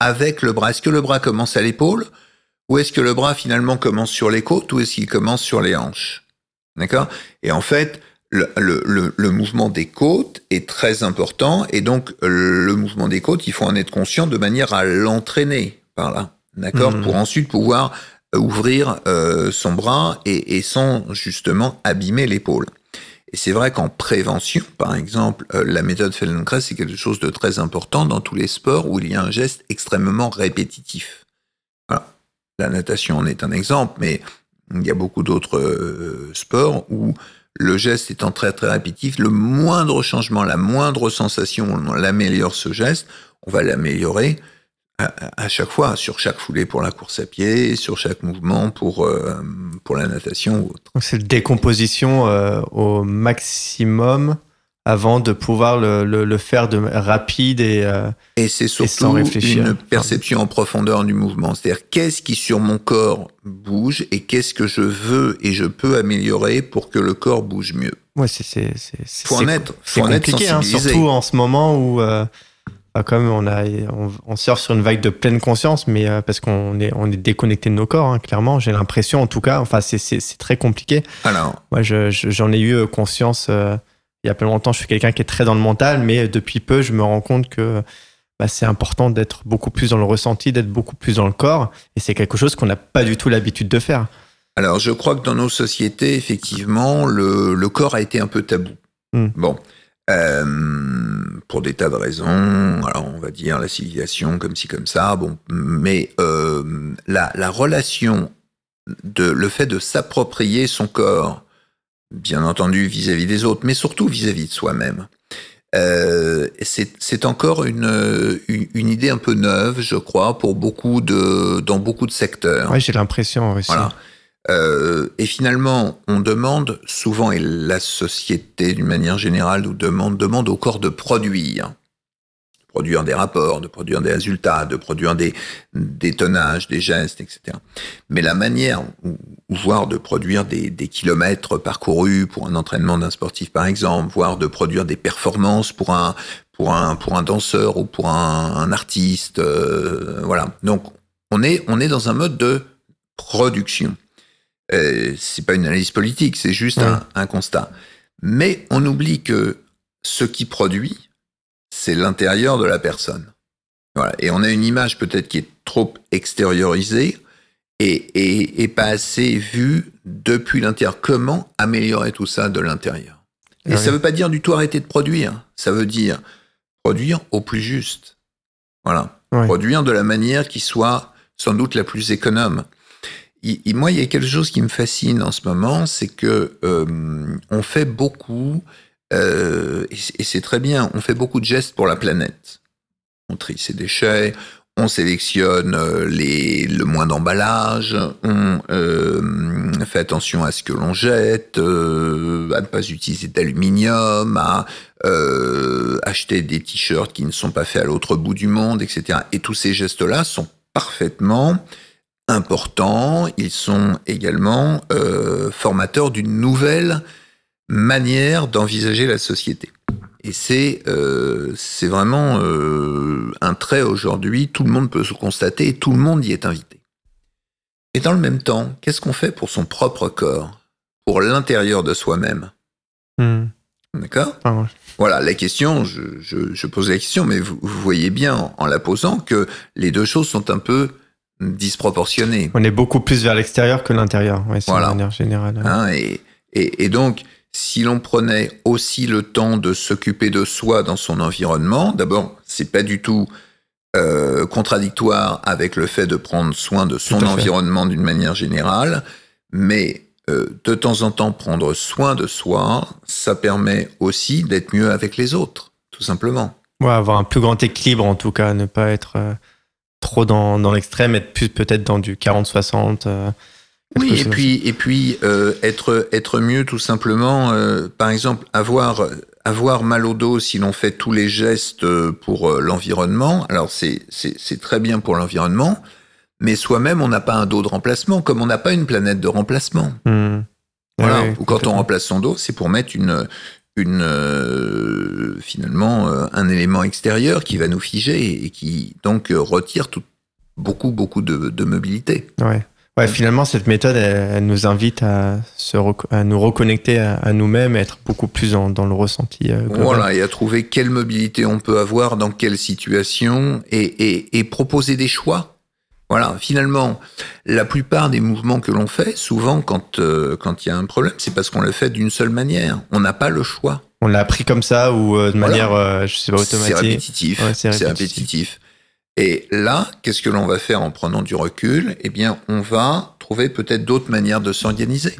A: avec le bras? Est-ce que le bras commence à l'épaule? Ou est-ce que le bras finalement commence sur les côtes? Ou est-ce qu'il commence sur les hanches? D'accord? Et en fait, le, le, le, mouvement des côtes est très important et donc le mouvement des côtes, il faut en être conscient de manière à l'entraîner par là, d'accord, mmh. pour ensuite pouvoir ouvrir euh, son bras et, et, sans justement abîmer l'épaule. Et c'est vrai qu'en prévention, par exemple, euh, la méthode Feldenkrais, c'est quelque chose de très important dans tous les sports où il y a un geste extrêmement répétitif. Voilà. La natation en est un exemple, mais il y a beaucoup d'autres euh, sports où le geste étant très très répétitif, le moindre changement, la moindre sensation, on l'améliore ce geste, on va l'améliorer à, chaque fois, sur chaque foulée pour la course à pied, sur chaque mouvement pour, euh, pour la natation ou autre.
B: C'est décomposition euh, au maximum avant de pouvoir le, le, le faire de rapide et euh,
A: et c'est surtout et une perception en profondeur du mouvement. C'est-à-dire qu'est-ce qui sur mon corps bouge et qu'est-ce que je veux et je peux améliorer pour que le corps bouge mieux
B: ouais c'est c'est c'est
A: faut en être faut en
B: compliqué
A: être
B: hein, surtout en ce moment où euh, comme on a on, on surfe sur une vague de pleine conscience mais euh, parce qu'on est on est déconnecté de nos corps hein, clairement j'ai l'impression en tout cas enfin c'est c'est très compliqué.
A: Alors
B: moi je j'en ai eu conscience euh, il y a pas longtemps, je suis quelqu'un qui est très dans le mental, mais depuis peu, je me rends compte que bah, c'est important d'être beaucoup plus dans le ressenti, d'être beaucoup plus dans le corps. Et c'est quelque chose qu'on n'a pas du tout l'habitude de faire.
A: Alors, je crois que dans nos sociétés, effectivement, le, le corps a été un peu tabou. Mm. Bon. Euh, pour des tas de raisons, alors on va dire la civilisation comme ci comme ça, bon, mais euh, la, la relation de le fait de s'approprier son corps bien entendu vis-à-vis des autres, mais surtout vis-à-vis de soi-même. Euh, c'est encore une, une, idée un peu neuve, je crois, pour beaucoup de, dans beaucoup de secteurs.
B: Oui, j'ai l'impression aussi.
A: Voilà. Euh, et finalement, on demande souvent, et la société d'une manière générale nous demande, demande au corps de produire produire des rapports, de produire des résultats, de produire des, des tonnages, des gestes, etc. Mais la manière, voire de produire des, des kilomètres parcourus pour un entraînement d'un sportif, par exemple, voire de produire des performances pour un, pour un, pour un danseur ou pour un, un artiste, euh, voilà. Donc, on est, on est dans un mode de production. Euh, c'est pas une analyse politique, c'est juste un, un constat. Mais on oublie que ce qui produit, c'est l'intérieur de la personne. Voilà. Et on a une image peut-être qui est trop extériorisée et, et, pas assez vue depuis l'intérieur. Comment améliorer tout ça de l'intérieur? Et ça ne veut pas dire du tout arrêter de produire. Ça veut dire produire au plus juste. Voilà. Produire de la manière qui soit sans doute la plus économe. moi, il y a quelque chose qui me fascine en ce moment, c'est que euh, on fait beaucoup euh, et c'est très bien, on fait beaucoup de gestes pour la planète. On trie ses déchets, on sélectionne euh, le moins d'emballage, on euh, fait attention à ce que l'on jette, à ne pas utiliser d'aluminium, à acheter des t-shirts qui ne sont pas faits à l'autre bout du monde, etc. Et tous ces gestes-là sont parfaitement importants. Ils sont également formateurs d'une nouvelle manière d'envisager la société. Et c'est euh, c'est vraiment euh, un trait aujourd'hui, tout le monde peut se constater et tout le monde y est invité. Et dans le même temps, qu'est-ce qu'on fait pour son propre corps, pour l'intérieur de soi-même? Hmm. D'accord? Voilà, la question, je, je, pose la question, mais vous, voyez bien en, la posant que les deux choses sont un peu disproportionnées.
B: On est beaucoup plus vers l'extérieur que l'intérieur, ouais, voilà. de manière générale.
A: Hein, et, et, et donc, si l'on prenait aussi le temps de s'occuper de soi dans son environnement, d'abord, c'est pas du tout euh, contradictoire avec le fait de prendre soin de son environnement d'une manière générale, mais euh, de temps en temps prendre soin de soi, ça permet aussi d'être mieux avec les autres, tout simplement.
B: Ouais, avoir un plus grand équilibre en tout cas, ne pas être euh, trop dans, dans l'extrême, être plus peut-être dans du 40-60.
A: Oui, et puis, et puis euh, être, être mieux tout simplement, euh, par exemple, avoir, avoir mal au dos si l'on fait tous les gestes pour euh, l'environnement. Alors c'est très bien pour l'environnement, mais soi-même, on n'a pas un dos de remplacement, comme on n'a pas une planète de remplacement. Mmh. Voilà. Ou quand on remplace son dos, c'est pour mettre une, une finalement un élément extérieur qui va nous figer et qui donc retire tout, beaucoup beaucoup de, de mobilité.
B: Ouais. Ouais, finalement, cette méthode, elle, nous invite à, se à nous reconnecter à, nous-mêmes, être beaucoup plus dans, dans le ressenti. Euh,
A: voilà, et à trouver quelle mobilité on peut avoir, dans quelle situation, et, et, et proposer des choix. Voilà, finalement, la plupart des mouvements que l'on fait, souvent quand euh, quand il y a un problème, c'est parce qu'on le fait d'une seule manière. On n'a pas le choix.
B: On l'a appris comme ça ou euh, de manière, je sais pas, automatique.
A: C'est répétitif. c'est répétitif. Et là, qu'est-ce que l'on va faire en prenant du recul? Eh bien, on va trouver peut-être d'autres manières de s'organiser.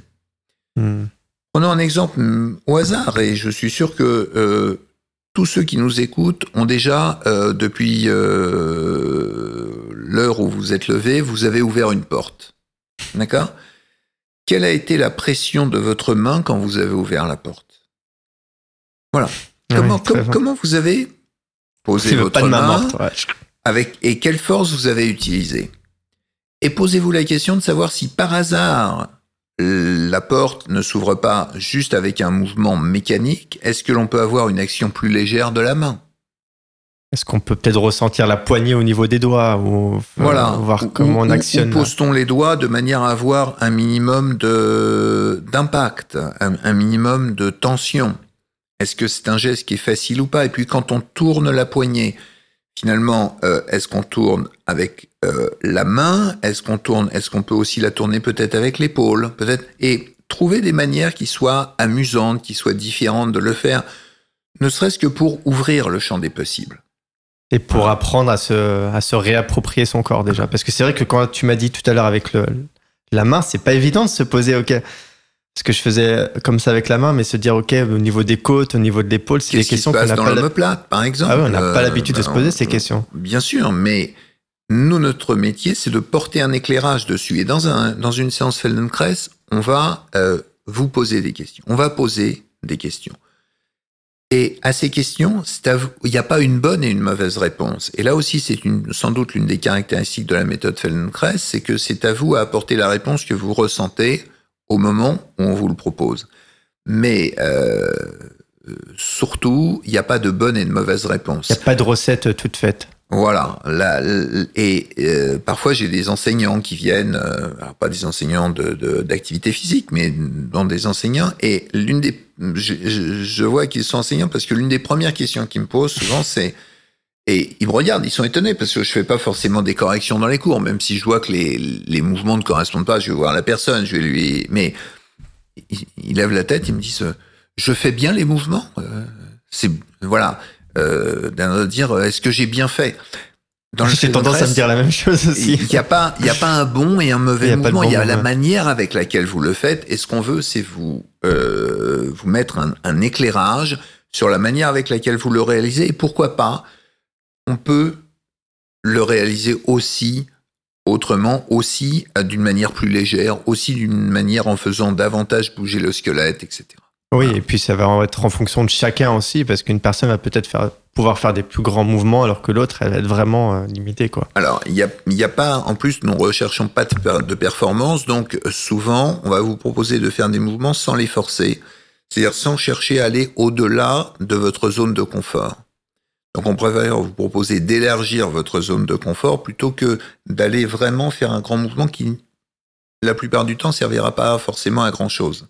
A: Hmm. Prenons un exemple hmm, au hasard, et je suis sûr que euh, tous ceux qui nous écoutent ont déjà, euh, depuis euh, l'heure où vous êtes levé, vous avez ouvert une porte. D'accord? Quelle a été la pression de votre main quand vous avez ouvert la porte? Voilà. Comment, comment vous avez posé votre main, avec, et quelle force vous avez utilisée? Et posez-vous la question de savoir si par hasard la porte ne s'ouvre pas juste avec un mouvement mécanique, est-ce que l'on peut avoir une action plus légère de la main?
B: Est-ce qu'on peut peut-être ressentir la poignée au niveau des doigts ou
A: voilà.
B: voir comment on actionne?
A: Où pose-t-on les doigts de manière à avoir un minimum de d'impact, un, un minimum de tension? Est-ce que c'est un geste qui est facile ou pas? Et puis quand on tourne la poignée, finalement, euh, est-ce qu'on tourne avec euh, la main? Est-ce qu'on tourne Est-ce qu'on peut aussi la tourner peut-être avec l'épaule? Peut-être et trouver des manières qui soient amusantes, qui soient différentes de le faire, ne serait-ce que pour ouvrir le champ des possibles.
B: Et pour apprendre à se, à se réapproprier son corps déjà. Parce que c'est vrai que quand tu m'as dit tout à l'heure avec le, la main, c'est pas évident de se poser. Ce que je faisais comme ça avec la main, mais se dire, OK, au niveau des côtes, au niveau de l'épaule, c'est des questions qu'on n'a
A: pas... l'omoplate, par exemple
B: ah on n'a pas l'habitude de se poser ces questions.
A: Bien sûr, mais nous, notre métier, c'est de porter un éclairage dessus. Et dans, un, dans une séance Feldenkrais, on va euh, vous poser des questions. On va poser des questions. Et à ces questions, il n'y a pas une bonne et une mauvaise réponse. Et là aussi, c'est sans doute l'une des caractéristiques de la méthode Feldenkrais, c'est que c'est à vous à apporter la réponse que vous ressentez au moment où on vous le propose. Mais euh, surtout, il n'y a pas de bonne et de mauvaise réponse.
B: Il n'y a pas de recette toute faite.
A: Voilà. Là, et euh, parfois, j'ai des enseignants qui viennent, euh, alors pas des enseignants d'activité de, physique, mais dans des enseignants. Et l'une des, je, je vois qu'ils sont enseignants parce que l'une des premières questions qu'ils me posent souvent, c'est et ils me regardent, ils sont étonnés parce que je fais pas forcément des corrections dans les cours, même si je vois que les, les mouvements ne correspondent pas, je vais voir la personne, je vais lui, mais il, lève la tête, il me dit, je fais bien les mouvements. Euh, c'est voilà, euh, d'un dire, est-ce que j'ai bien fait?
B: J'ai tendance à me dire la même chose aussi.
A: Il n'y a pas, il y a pas un bon et un mauvais mouvement. il y a la manière avec laquelle vous le faites. Et ce qu'on veut, c'est vous euh, vous mettre un, un éclairage sur la manière avec laquelle vous le réalisez. Et pourquoi pas on peut le réaliser aussi autrement, aussi euh, d'une manière plus légère, aussi d'une manière en faisant davantage bouger le squelette, etc.
B: Oui, et puis ça va être en fonction de chacun aussi, parce qu'une personne va peut-être faire, pouvoir faire des plus grands mouvements, alors que l'autre, elle va être vraiment euh, limitée. Quoi.
A: Alors, il n'y a, y a pas, en plus, nous ne recherchons pas de, de performance, donc souvent, on va vous proposer de faire des mouvements sans les forcer, c'est-à-dire sans chercher à aller au-delà de votre zone de confort. Donc on préfère vous proposer d'élargir votre zone de confort plutôt que d'aller vraiment faire un grand mouvement qui, la plupart du temps, servira pas forcément à grand chose.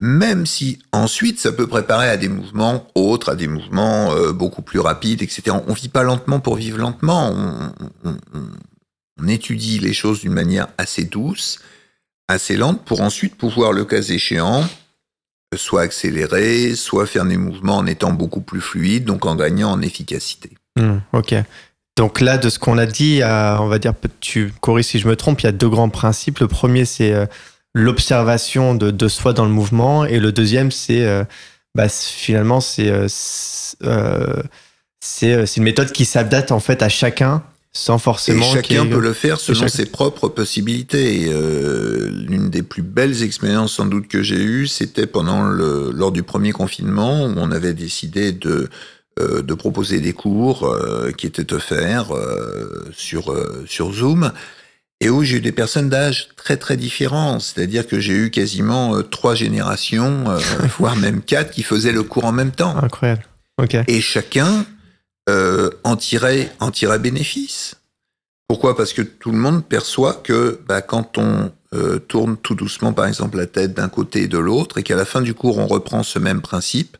A: Même si ensuite ça peut préparer à des mouvements autres, à des mouvements euh, beaucoup plus rapides, etc. On vit pas lentement pour vivre lentement. on étudie les choses d'une manière assez douce, assez lente, pour ensuite pouvoir, le cas échéant, soit accélérer, soit faire des mouvements en étant beaucoup plus fluide, donc en gagnant en efficacité.
B: Hmm, ok. Donc là, de ce qu'on a dit, on va dire, tu corriges si je me trompe, il y a deux grands principes. Le premier, c'est euh, l'observation de, soi dans le mouvement, et le deuxième, c'est euh, bah, finalement, euh, c'est une méthode qui s'adapte en fait à chacun sans forcément.
A: Et chacun peut le faire selon ses propres possibilités. Euh, l'une des plus belles expériences sans doute que j'ai eues, c'était pendant le lors du premier confinement où on avait décidé de euh, de proposer des cours euh, qui étaient offerts sur sur Zoom et où j'ai eu des personnes d'âge très très différents. C'est-à-dire que j'ai eu quasiment trois générations, voire même quatre, qui faisaient le cours en même temps.
B: Incroyable. Ok.
A: Et chacun euh, en, tirer, en bénéfice. Pourquoi? Parce que tout le monde perçoit que bah, quand on euh, tourne tout doucement, par exemple, la tête d'un côté et de l'autre, et qu'à la fin du cours, on reprend ce même principe,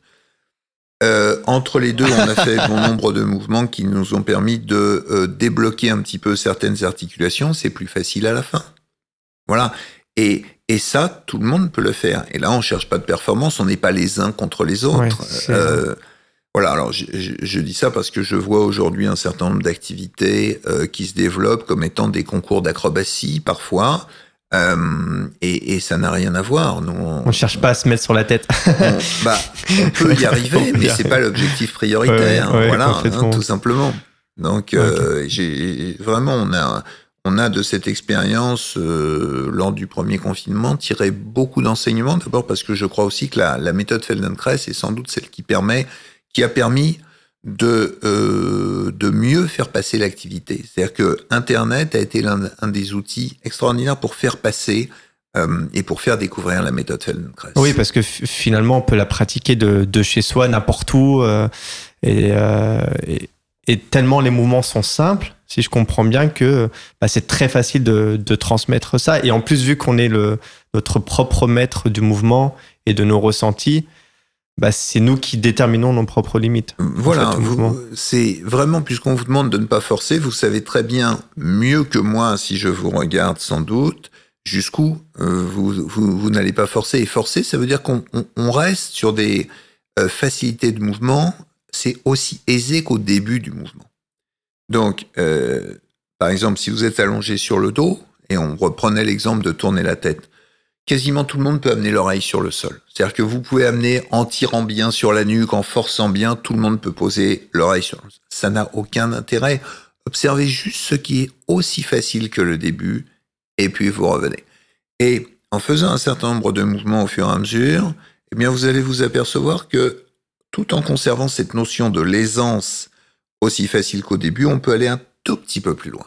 A: euh, entre les deux, on a fait bon nombre de mouvements qui nous ont permis de euh, débloquer un petit peu certaines articulations. C'est plus facile à la fin. Voilà. Et, et ça, tout le monde peut le faire. Et là, on cherche pas de performance. On n'est pas les uns contre les autres. Ouais, voilà, alors je, dis ça parce que je vois aujourd'hui un certain nombre d'activités euh, qui se développent comme étant des concours d'acrobatie parfois. Euh, et, ça n'a rien à voir.
B: Nous, on ne cherche pas à se mettre sur la tête.
A: on, bah, on peut y arriver, mais c'est pas l'objectif prioritaire. voilà, hein, tout simplement. Donc, euh, j'ai vraiment, on a, on a de cette expérience euh, lors du premier confinement tiré beaucoup d'enseignements. D'abord parce que je crois aussi que la, la méthode Feldenkrais est sans doute celle qui permet qui a permis de, euh, de mieux faire passer l'activité. C'est-à-dire que Internet a été l'un un des outils extraordinaires pour faire passer euh, et pour faire découvrir la méthode Feldenkrais.
B: Oui, parce que finalement, on peut la pratiquer de, de chez soi, n'importe où. Euh, et, tellement les mouvements sont simples, si je comprends bien, que bah, c'est très facile de, de, transmettre ça. Et en plus, vu qu'on est le, notre propre maître du mouvement et de nos ressentis, bah, c'est nous qui déterminons nos propres limites.
A: Voilà, c'est vraiment, puisqu'on vous demande de ne pas forcer, vous savez très bien, mieux que moi, si je vous regarde sans doute, jusqu'où euh, vous, vous, n'allez pas forcer. Et forcer, ça veut dire qu'on on, reste sur des euh, facilités de mouvement, c'est aussi aisé qu'au début du mouvement. Donc, euh, par exemple, si vous êtes allongé sur le dos, et on reprenait l'exemple de tourner la tête, quasiment tout le monde peut amener l'oreille sur le sol. C'est-à-dire que vous pouvez amener en tirant bien sur la nuque, en forçant bien, tout le monde peut poser l'oreille sur le sol. Ça n'a aucun intérêt. Observez juste ce qui est aussi facile que le début, et puis vous revenez. Et en faisant un certain nombre de mouvements au fur et à mesure, eh bien, vous allez vous apercevoir que tout en conservant cette notion de l'aisance aussi facile qu'au début, on peut aller un tout petit peu plus loin.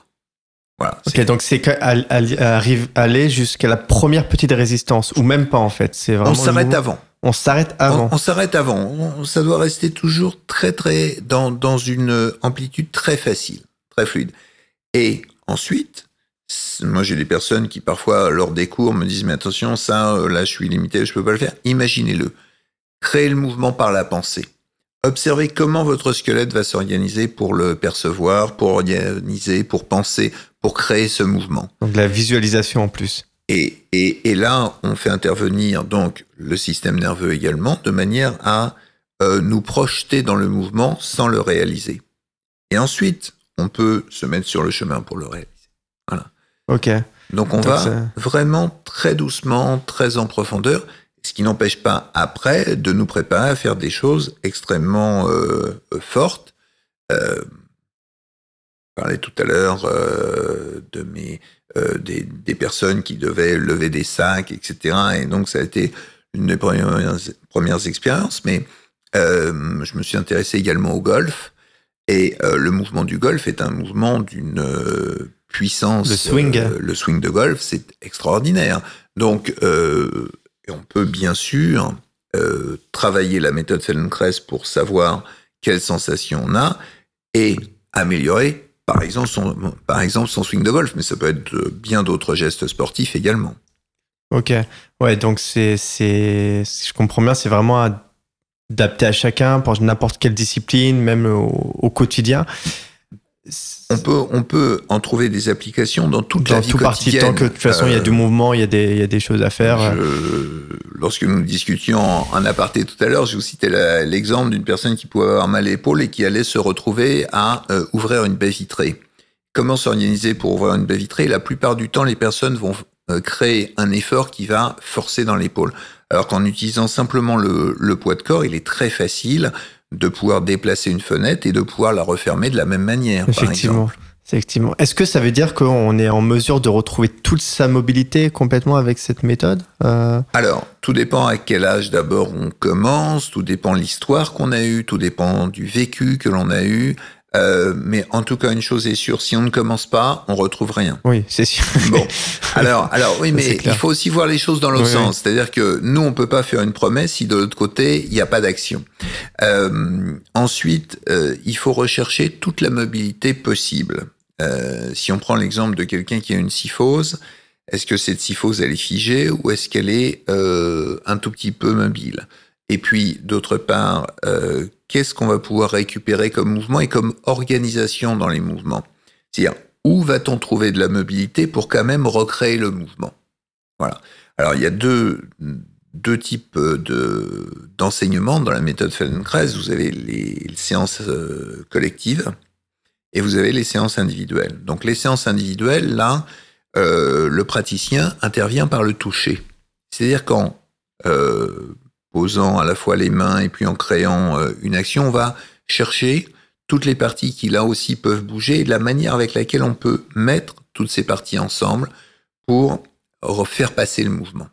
B: Voilà. Ok, donc c'est arrive aller jusqu'à la première petite résistance, ou même pas en fait. C'est
A: on s'arrête avant.
B: On s'arrête avant.
A: On, s'arrête avant. ça doit rester toujours très très dans, dans une amplitude très facile, très fluide. Et ensuite, moi j'ai des personnes qui parfois lors des cours me disent mais attention ça euh, là je suis limité, je peux pas le faire. Imaginez-le. Créez le mouvement par la pensée. Observez comment votre squelette va s'organiser pour le percevoir, pour organiser, pour penser, pour créer ce mouvement.
B: Donc la visualisation en plus.
A: Et, et, et là, on fait intervenir donc le système nerveux également, de manière à euh, nous projeter dans le mouvement sans le réaliser. Et ensuite, on peut se mettre sur le chemin pour le réaliser. Voilà.
B: Ok.
A: Donc on va vraiment très doucement, très en profondeur, ce qui n'empêche pas après de nous préparer à faire des choses extrêmement euh, fortes. Euh, parlais tout à l'heure euh, de mes euh, des, des, personnes qui devaient lever des sacs, etc. Et donc ça a été une des premières, premières expériences. Mais euh, je me suis intéressé également au golf. Et le mouvement du golf est un mouvement d'une puissance.
B: Le swing.
A: le swing de golf, c'est extraordinaire. Donc, on peut bien sûr travailler la méthode Feldenkrais pour savoir quelles sensations on a et améliorer par exemple, son, par exemple son swing de golf, mais ça peut être bien d'autres gestes sportifs également.
B: Ok, ouais, donc c'est, c'est, je comprends bien, c'est vraiment adapté à chacun pour n'importe quelle discipline, même au quotidien
A: on peut, on peut en trouver des applications dans toute la vie
B: tout
A: quotidienne.
B: tant que de toute façon il y a du euh, mouvement, il y a des, il y a des choses à faire.
A: lorsque nous discutions en aparté tout à l'heure, je vous citais l'exemple d'une personne qui pouvait avoir mal à l'épaule et qui allait se retrouver à euh, ouvrir une baie vitrée. Comment s'organiser pour ouvrir une baie vitrée? La plupart du temps, les personnes vont euh, créer un effort qui va forcer dans l'épaule. Alors qu'en utilisant simplement le, le poids de corps, il est très facile de pouvoir déplacer une fenêtre et de pouvoir la refermer de la même manière.
B: Effectivement. Effectivement. Est-ce que ça veut dire qu'on est en mesure de retrouver toute sa mobilité complètement avec cette méthode
A: euh? Alors, tout dépend à quel âge d'abord on commence, tout dépend de l'histoire qu'on a eue, tout dépend du vécu que l'on a eu. Euh, mais en tout cas, une chose est sûre, si on ne commence pas, on retrouve rien.
B: Oui, c'est sûr.
A: Bon, alors, alors oui, mais il faut aussi voir les choses dans l'autre sens. C'est-à-dire que nous, on peut pas faire une promesse si de l'autre côté, il n'y a pas d'action. Euh, ensuite, euh, il faut rechercher toute la mobilité possible. Euh, si on prend l'exemple de quelqu'un qui a une syphose, est-ce que cette syphose, elle est figée ou est-ce qu'elle est, euh, un tout petit peu mobile? Et puis, d'autre part, euh, qu'est-ce qu'on va pouvoir récupérer comme mouvement et comme organisation dans les mouvements? C'est-à-dire, où va-t-on trouver de la mobilité pour quand même recréer le mouvement? Voilà. Alors, il y a deux, deux types de, d'enseignement dans la méthode Feldenkrais. Vous avez les, séances euh, collectives et vous avez les séances individuelles. Donc, les séances individuelles, là, euh, le praticien intervient par le toucher. C'est-à-dire euh, posant à la fois les mains et puis en créant euh, une action, on va chercher toutes les parties qui là aussi peuvent bouger et la manière avec laquelle on peut mettre toutes ces parties ensemble pour refaire passer le mouvement.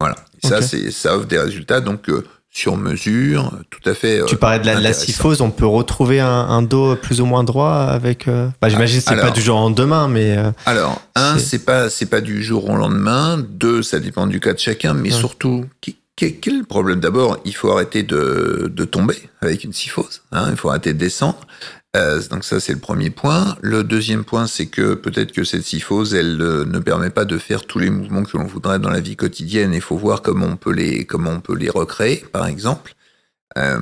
A: Voilà. ça, c'est, ça offre des résultats donc euh, sur mesure, tout à fait.
B: tu parlais de la, la syphose, on peut retrouver un, dos plus ou moins droit avec. Bah, j'imagine que c'est pas du jour au lendemain, mais.
A: alors, un, c'est pas c'est pas du jour au lendemain. Deux, ça dépend du cas de chacun, mais surtout, quel problème? D'abord, il faut arrêter de, tomber avec une syphose. Hein, il faut arrêter de descendre. Euh, donc ça, c'est le premier point. Le deuxième point, c'est que peut-être que cette syphose, elle euh, ne permet pas de faire tous les mouvements que l'on voudrait dans la vie quotidienne. Il faut voir comment on peut les, comment on peut les recréer, par exemple. Euh,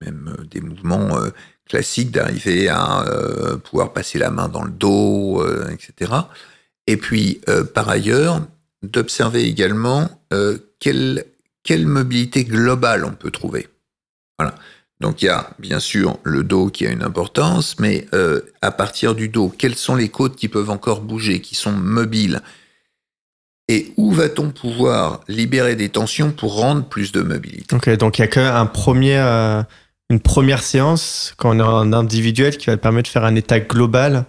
A: même des mouvements classiques d'arriver à pouvoir passer la main dans le dos, etc. Et puis, par ailleurs, d'observer également quelle, quelle mobilité globale on peut trouver. Voilà. Donc il y a bien sûr le dos qui a une importance, mais euh, à partir du dos, quelles sont les côtes qui peuvent encore bouger, qui sont mobiles? Et où va-t-on pouvoir libérer des tensions pour rendre plus de mobilité?
B: Donc il y a qu'un premier, euh, une première séance quand on est en individuel qui va permettre de faire un état global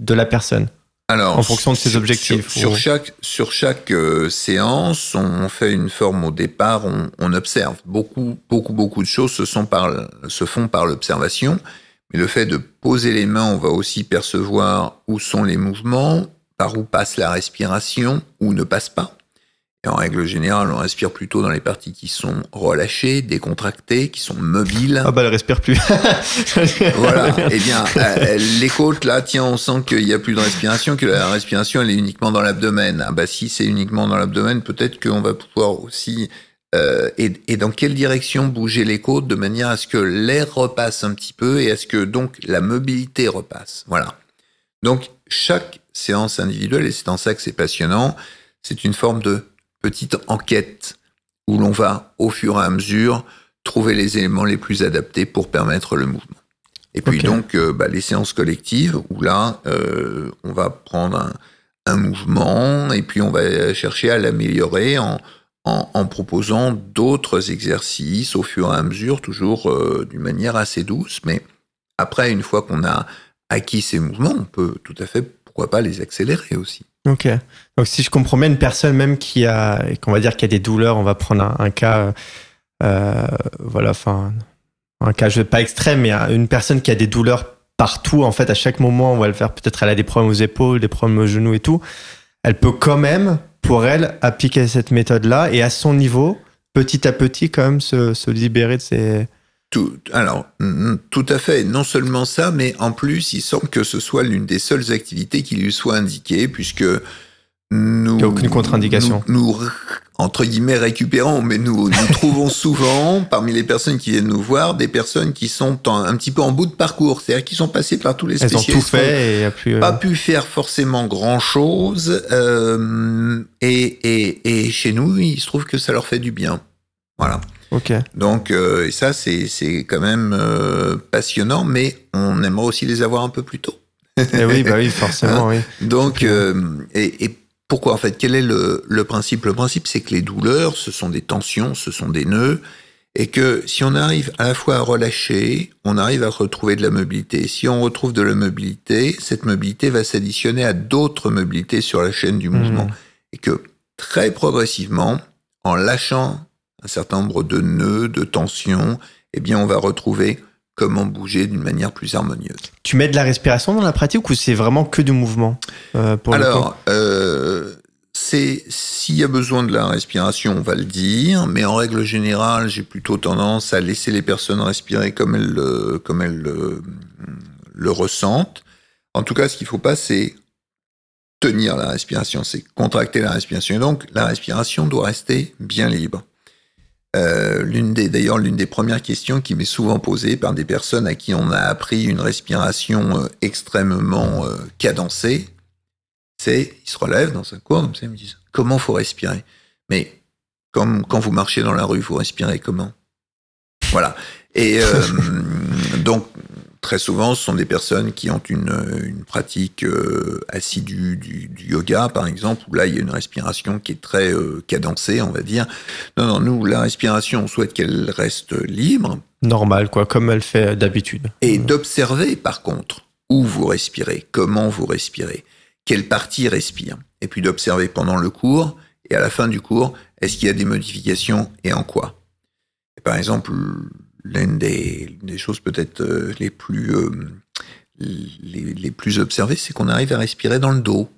B: de la personne.
A: Alors,
B: en fonction de ses
A: sur-
B: objectifs,
A: Sur, sur
B: ou-
A: chaque, sur chaque euh, séance, on fait une forme au départ, on, on observe. Beaucoup, beaucoup, beaucoup de choses se, sont par, se font par l'observation. Mais le fait de poser les mains, on va aussi percevoir où sont les mouvements, par où passe la respiration, où ne passe pas. Et en règle générale, on respire plutôt dans les parties qui sont relâchées, décontractées, qui sont mobiles.
B: Ah bah elle respire plus.
A: Voilà. Eh bien, euh, les côtes, là, tiens, on sent qu'il n'y a plus de respiration, que la respiration, elle est uniquement dans l'abdomen. Ah bah, si c'est uniquement dans l'abdomen, peut-être qu'on va pouvoir aussi... euh, et, et dans quelle direction bouger les côtes de manière à ce que l'air repasse un petit peu et à ce que donc la mobilité repasse. Voilà. Donc chaque séance individuelle, et c'est en ça que c'est passionnant, c'est une forme de petite enquête où l'on va au fur et à mesure trouver les éléments les plus adaptés pour permettre le mouvement. Et puis donc euh, bah, les séances collectives où là euh, on va prendre un, un mouvement et puis on va chercher à l'améliorer en, en, en proposant d'autres exercices au fur et à mesure, toujours euh, d'une manière assez douce. Mais après, une fois qu'on a acquis ces mouvements, on peut tout à fait, pourquoi pas, les accélérer aussi.
B: Ok. Donc si je comprends bien, une personne même qui a, qu'on va dire qui a des douleurs, on va prendre un, cas, euh, voilà, enfin, un cas je pas extrême, mais une personne qui a des douleurs partout, en fait, à chaque moment, on va le faire. Peut-être elle a des problèmes aux épaules, des problèmes aux genoux et tout. Elle peut quand même, pour elle, appliquer cette méthode-là et à son niveau, petit à petit, quand même, se, se libérer de ces.
A: Tout, alors, mm, tout à fait. Non seulement ça, mais en plus, il semble que ce soit l'une des seules activités qui lui soit indiquée, puisque nous.
B: Il y a aucune contre-indication.
A: Nous, nous, entre guillemets, récupérons, mais nous, nous trouvons souvent, parmi les personnes qui viennent nous voir, des personnes qui sont en- un petit peu en bout de parcours. C'est-à-dire qui sont passées par tous les
B: Elles ont
A: spécialistes.
B: tout fait et n'y a euh,
A: Pas pu faire forcément grand chose. et, et, et chez nous, il se trouve que ça leur fait du bien. Voilà. Donc, euh, et ça, c'est c'est quand même euh, passionnant, mais on aimerait aussi les avoir un peu plus tôt.
B: Et oui, bah oui, forcément, oui.
A: Donc, euh, et, et pourquoi en fait Quel est le, le principe? Le principe, c'est que les douleurs, ce sont des tensions, ce sont des nœuds, et que si on arrive à la fois à relâcher, on arrive à retrouver de la mobilité. Si on retrouve de la mobilité, cette mobilité va s'additionner à d'autres mobilités sur la chaîne du mouvement, et que très progressivement, en lâchant un certain nombre de nœuds, de tensions, eh bien, on va retrouver comment bouger d'une manière plus harmonieuse.
B: Tu mets de la respiration dans la pratique ou c'est vraiment que du mouvement euh, pour
A: Alors, euh, c'est s'il y a besoin de la respiration, on va le dire, mais en règle générale, j'ai plutôt tendance à laisser les personnes respirer comme elles, le- comme elles le, le ressentent. En tout cas, ce qu'il faut pas, c'est tenir la respiration, c'est contracter la respiration. Et donc, la respiration doit rester bien libre. Euh, l'une des, d'ailleurs, l'une des premières questions qui m'est souvent posée par des personnes à qui on a appris une respiration euh, extrêmement euh, cadencée, c'est, ils se relèvent dans un cours, comme ça, ils me disent, comment faut respirer? Mais, comme quand vous marchez dans la rue, vous respirez comment? Voilà. Et, euh, donc, très souvent, ce sont des personnes qui ont une, une pratique euh, assidue du, du yoga, par exemple, où là, il y a une respiration qui est très euh, cadencée, on va dire. Non, non, nous, la respiration, on souhaite qu'elle reste libre
B: Normal, quoi, comme elle fait d'habitude.
A: et d'observer, par contre, où vous respirez, comment vous respirez, quelle partie respire, et puis d'observer pendant le cours et à la fin du cours, est-ce qu'il y a des modifications et en quoi. Et par exemple, l'une des, des choses peut-être euh, les plus euh, les, les plus observées, c'est qu'on arrive à respirer dans le dos.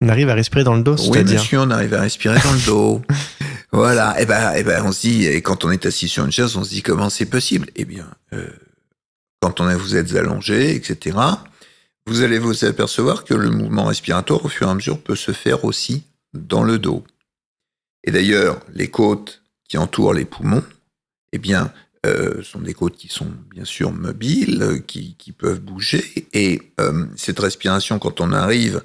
B: On arrive à respirer dans le dos,
A: Oui,
B: c'est-à-dire
A: monsieur, on arrive à respirer dans le dos. voilà. Et ben, et ben, on se dit, et quand on est assis sur une chaise, on se dit comment c'est possible? Eh bien, euh, quand on est, vous êtes allongé, etc., vous allez vous apercevoir que le mouvement respiratoire, au fur et à mesure, peut se faire aussi dans le dos. Et d'ailleurs, les côtes qui entourent les poumons, eh bien, euh, sont des côtes qui sont bien sûr mobiles, euh, qui, qui peuvent bouger. Et euh, cette respiration, quand on arrive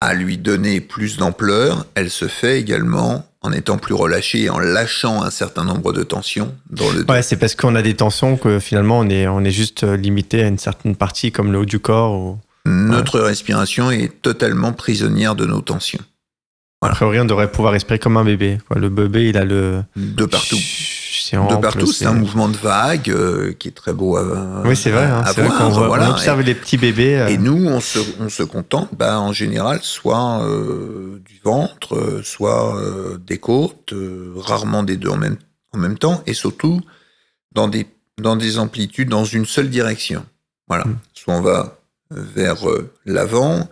A: à lui donner plus d'ampleur, elle se fait également en étant plus relâché et en lâchant un certain nombre de tensions dans le.
B: Ouais, c'est parce qu'on a des tensions que finalement on est, on est juste limité à une certaine partie, comme le haut du corps. Ou...
A: Notre respiration est totalement prisonnière de nos tensions.
B: A priori, on devrait pouvoir respirer comme un bébé. Le bébé, il a le.
A: De partout. De partout, c'est un mouvement de vague euh, qui est très beau à,
B: Oui, c'est vrai. Hein, vrai on, observe les petits bébés.
A: Euh. Et nous, on se, on se contente, bah, en général, soit euh, du ventre, soit des côtes, rarement des deux en même, en même temps, et surtout dans des, dans des amplitudes dans une seule direction. Voilà. Mm. Soit on va vers l'avant,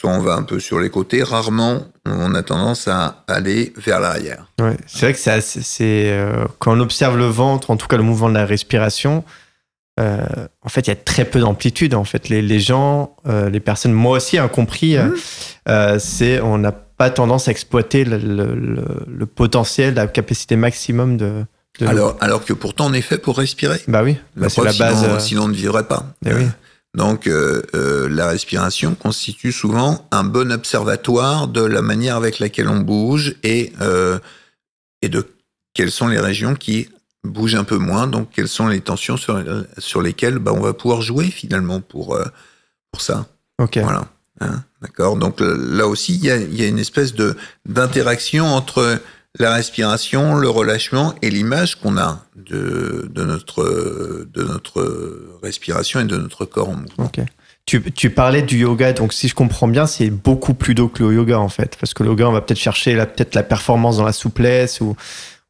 A: soit on va un peu sur les côtés. Rarement, on a tendance à aller vers l'arrière.
B: Ouais, c'est vrai que c'est, c'est euh, quand on observe le ventre, en tout cas le mouvement de la respiration. Euh, en fait, il y a très peu d'amplitude. En fait, les, les gens, euh, les personnes, moi aussi, hein, compris, mmh. c'est on n'a pas tendance à exploiter le, le, potentiel, la capacité maximum de,
A: Alors, alors que pourtant, on est fait pour respirer.
B: Bah oui,
A: la bah, c'est la base. Sinon, on ne vivrait pas.
B: Eh oui.
A: Donc euh, euh, la respiration constitue souvent un bon observatoire de la manière avec laquelle on bouge et, euh, et de quelles sont les régions qui bougent un peu moins, donc quelles sont les tensions sur, sur lesquelles bah, on va pouvoir jouer finalement pour, pour ça.
B: Ok.
A: Voilà. Hein, D'accord. Donc là aussi, il y a, y a, une espèce de d'interaction entre la respiration, le relâchement et l'image qu'on a de, de, notre, de notre respiration et de notre corps en mouvement.
B: Tu, tu, parlais du yoga, donc si je comprends bien, c'est beaucoup plus d'eau que le yoga en fait, parce que le yoga, on va peut-être chercher peut-être la performance dans la souplesse ou,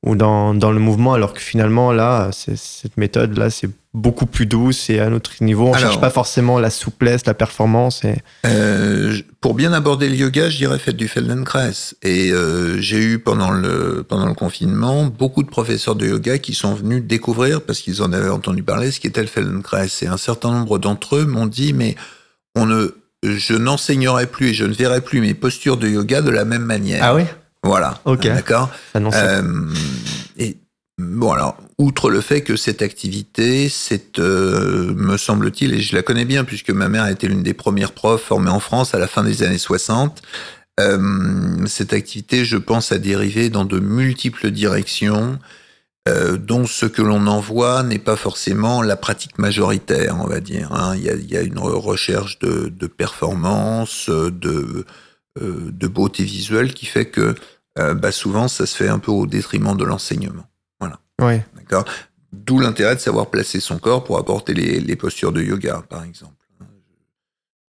B: ou dans, dans, le mouvement, alors que finalement, là, cette méthode-là, c'est beaucoup plus douce et à un autre niveau. On ne cherche pas forcément la souplesse, la performance. Et...
A: Euh, pour bien aborder le yoga, je dirais faites du Feldenkrais. Et euh, j'ai eu pendant le, pendant le confinement beaucoup de professeurs de yoga qui sont venus découvrir, parce qu'ils en avaient entendu parler, ce qu'était le Feldenkrais. Et un certain nombre d'entre eux m'ont dit, mais on ne, je n'enseignerai plus et je ne verrai plus mes postures de yoga de la même manière.
B: Ah oui?
A: Voilà.
B: Ok.
A: D'accord. Euh, et bon, alors, outre le fait que cette activité, c'est, euh, me semble-t-il, et je la connais bien puisque ma mère a été l'une des premières profs formées en France à la fin des années 60. Euh, cette activité, je pense, a dérivé dans de multiples directions, euh, dont ce que l'on en voit n'est pas forcément la pratique majoritaire, on va dire. Hein. Il, y a, il, y a, une recherche de, de performance, de de beauté visuelle qui fait que euh, bah, souvent ça se fait un peu au détriment de l'enseignement. Voilà.
B: Ouais.
A: D'accord? D'où l'intérêt de savoir placer son corps pour apporter les, postures de yoga, par exemple.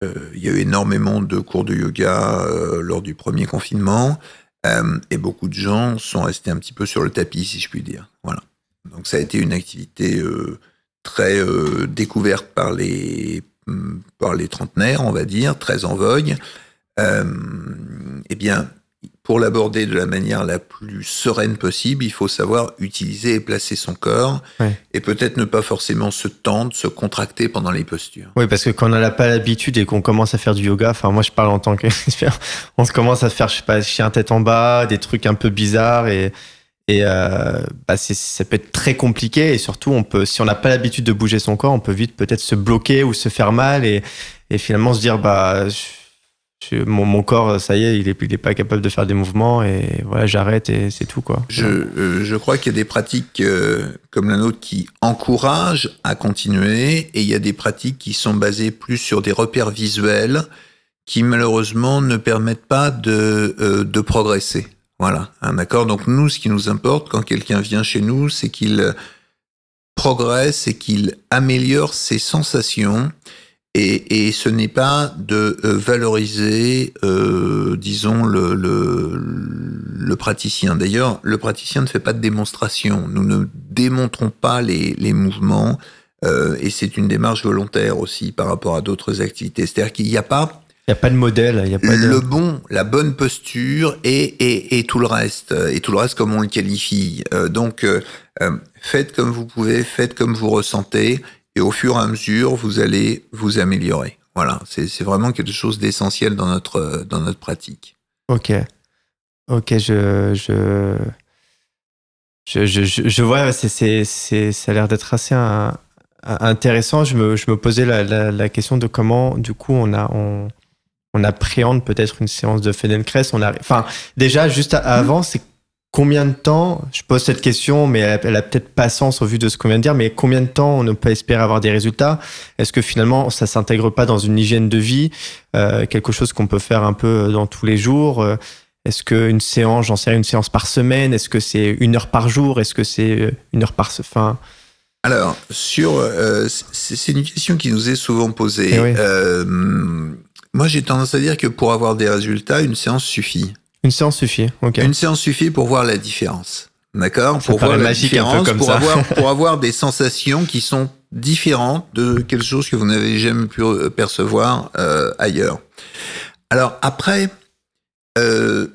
A: Euh, il y a eu énormément de cours de yoga lors du premier confinement et beaucoup de gens sont restés un petit peu sur le tapis, si je puis dire. Voilà. Donc ça a été une activité très découverte par les par les trentenaires, on va dire, très en vogue. Euh, eh bien, pour l'aborder de la manière la plus sereine possible, il faut savoir utiliser et placer son corps et peut-être ne pas forcément se tendre, se contracter pendant les postures.
B: Oui, parce que quand on n'a pas l'habitude et qu'on commence à faire du yoga, enfin moi je parle en tant que on se commence à faire je sais pas chien tête en bas, des trucs un peu bizarres et et euh, bah ça peut être très compliqué et surtout on peut si on n'a pas l'habitude de bouger son corps, on peut vite peut-être se bloquer ou se faire mal et, et finalement se dire bah mon, corps, ça y est, il est, pas capable de faire des mouvements et voilà, j'arrête et c'est tout quoi.
A: Je, euh, crois qu'il y a des pratiques euh, comme la nôtre qui encouragent à continuer et il y a des pratiques qui sont basées plus sur des repères visuels qui malheureusement ne permettent pas de, euh, de progresser. Voilà, un accord. Donc nous, ce qui nous importe quand quelqu'un vient chez nous, c'est qu'il progresse et qu'il améliore ses sensations et, et ce n'est pas de euh, valoriser, euh, disons, le, le, le praticien. D'ailleurs, le praticien ne fait pas de démonstration. Nous ne démontrons pas les, les mouvements. Euh, et c'est une démarche volontaire aussi par rapport à d'autres activités. C'est-à-dire qu'il n'y a pas
B: il n'y a pas de modèle, il y a pas
A: le bon, la bonne posture et, et, et, tout le reste, et tout le reste comme on le qualifie. Euh, donc, euh, faites comme vous pouvez, faites comme vous ressentez, et au fur et à mesure, vous allez vous améliorer. Voilà, c'est vraiment quelque chose d'essentiel dans notre, dans notre pratique.
B: Ok. Ok, je. je... Je, je, je, vois, c'est, ça a l'air d'être assez intéressant. Je me, je me posais la, la, question de comment, du coup, on, a, on, on appréhende peut-être une séance de Feldenkrais. Enfin, déjà, juste avant, c'est Combien de temps, je pose cette question, mais elle, a peut-être pas sens au vu de ce qu'on vient de dire, mais combien de temps on ne peut espérer avoir des résultats? Est-ce que finalement ça s'intègre pas dans une hygiène de vie, euh, quelque chose qu'on peut faire un peu dans tous les jours euh, Est-ce qu'une séance, j'en sais une séance par semaine Est-ce que c'est une heure par jour Est-ce que c'est une heure par fin
A: Alors, sur, euh, c'est une question qui nous est souvent posée.
B: Eh
A: euh, moi, j'ai tendance à dire que pour avoir des résultats, une séance suffit.
B: Une séance suffit.
A: Une séance suffit pour voir la différence. D'accord
B: Pour voir la différence,
A: pour
B: ça.
A: avoir pour avoir des sensations qui sont différentes de quelque chose que vous n'avez jamais pu percevoir euh, ailleurs. Alors après, euh,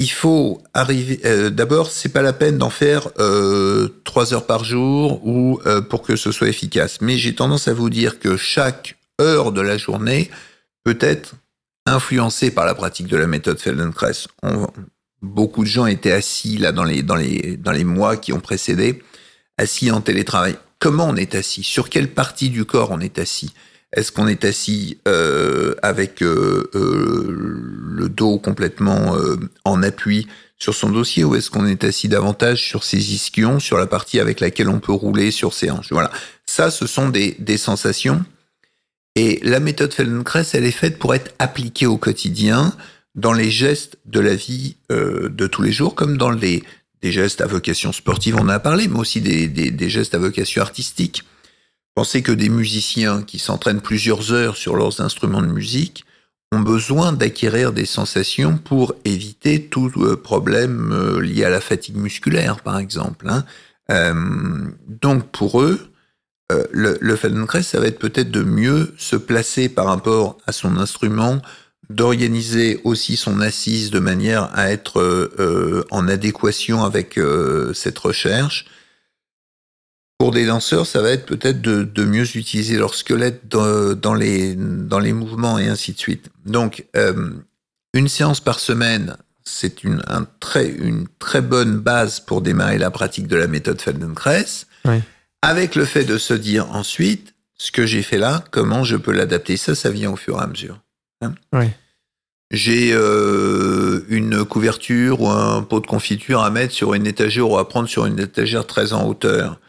A: il faut arriver. Euh, D'abord, c'est pas la peine d'en faire euh, trois heures par jour ou euh, pour que ce soit efficace. Mais j'ai tendance à vous dire que chaque heure de la journée peut être influencée par la pratique de la méthode Feldenkrais. On, beaucoup de gens étaient assis là dans les dans les dans les mois qui ont précédé, assis en télétravail. Comment on est assis? Sur quelle partie du corps on est assis? Est-ce qu'on est assis euh, avec euh, euh, le dos complètement en appui sur son dossier ou est-ce qu'on est assis davantage sur ses ischions, sur la partie avec laquelle on peut rouler sur ses hanches? Voilà. Ça, ce sont des, des sensations. Et la méthode Feldenkrais, elle est faite pour être appliquée au quotidien dans les gestes de la vie euh, de tous les jours, comme dans les, des gestes à vocation sportive, on en a parlé, mais aussi des, gestes à vocation artistique. Pensez que des musiciens qui s'entraînent plusieurs heures sur leurs instruments de musique ont besoin d'acquérir des sensations pour éviter tout euh, problème euh, lié à la fatigue musculaire, par exemple. Hein. Donc pour eux, euh, le, le Feldenkrais, ça va être peut-être de mieux se placer par rapport à son instrument, d'organiser aussi son assise de manière à être euh, en adéquation avec euh, cette recherche. Pour des danseurs, ça va être peut-être de, mieux utiliser leur squelette dans, les, dans les mouvements et ainsi de suite. Donc, euh, une séance par semaine, c'est une, un très, une très bonne base pour démarrer la pratique de la méthode Feldenkrais.
B: Oui.
A: Avec le fait de se dire ensuite, ce que j'ai fait là, comment je peux l'adapter? Ça, ça vient au fur et à mesure. Hein
B: oui.
A: J'ai euh, une couverture ou un pot de confiture à mettre sur une étagère ou à prendre sur une étagère très en hauteur.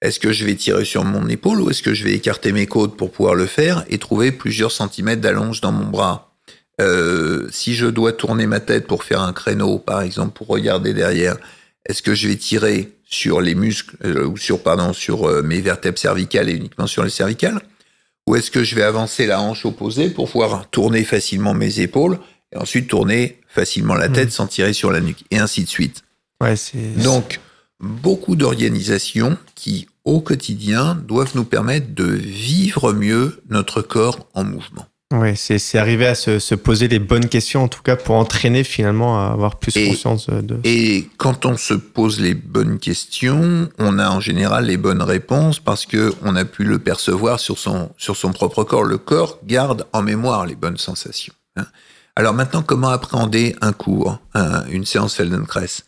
A: Est-ce que je vais tirer sur mon épaule ou est-ce que je vais écarter mes côtes pour pouvoir le faire et trouver plusieurs centimètres d'allonge dans mon bras? Euh, Si je dois tourner ma tête pour faire un créneau, par exemple, pour regarder derrière, est-ce que je vais tirer sur les muscles euh, ou sur pardon sur euh, mes vertèbres cervicales et uniquement sur les cervicales ou est-ce que je vais avancer la hanche opposée pour pouvoir tourner facilement mes épaules et ensuite tourner facilement la tête mmh. sans tirer sur la nuque et ainsi de suite.
B: Ouais, c'est
A: Donc beaucoup d'organisations qui au quotidien doivent nous permettre de vivre mieux notre corps en mouvement.
B: Oui, c'est arriver à se, se, poser les bonnes questions, en tout cas pour entraîner finalement à avoir plus
A: et,
B: conscience de...
A: Et quand on se pose les bonnes questions, on a en général les bonnes réponses parce que on a pu le percevoir sur son, sur son propre corps. Le corps garde en mémoire les bonnes sensations. Hein. Alors maintenant, comment appréhender un cours, un, une séance Feldenkrais?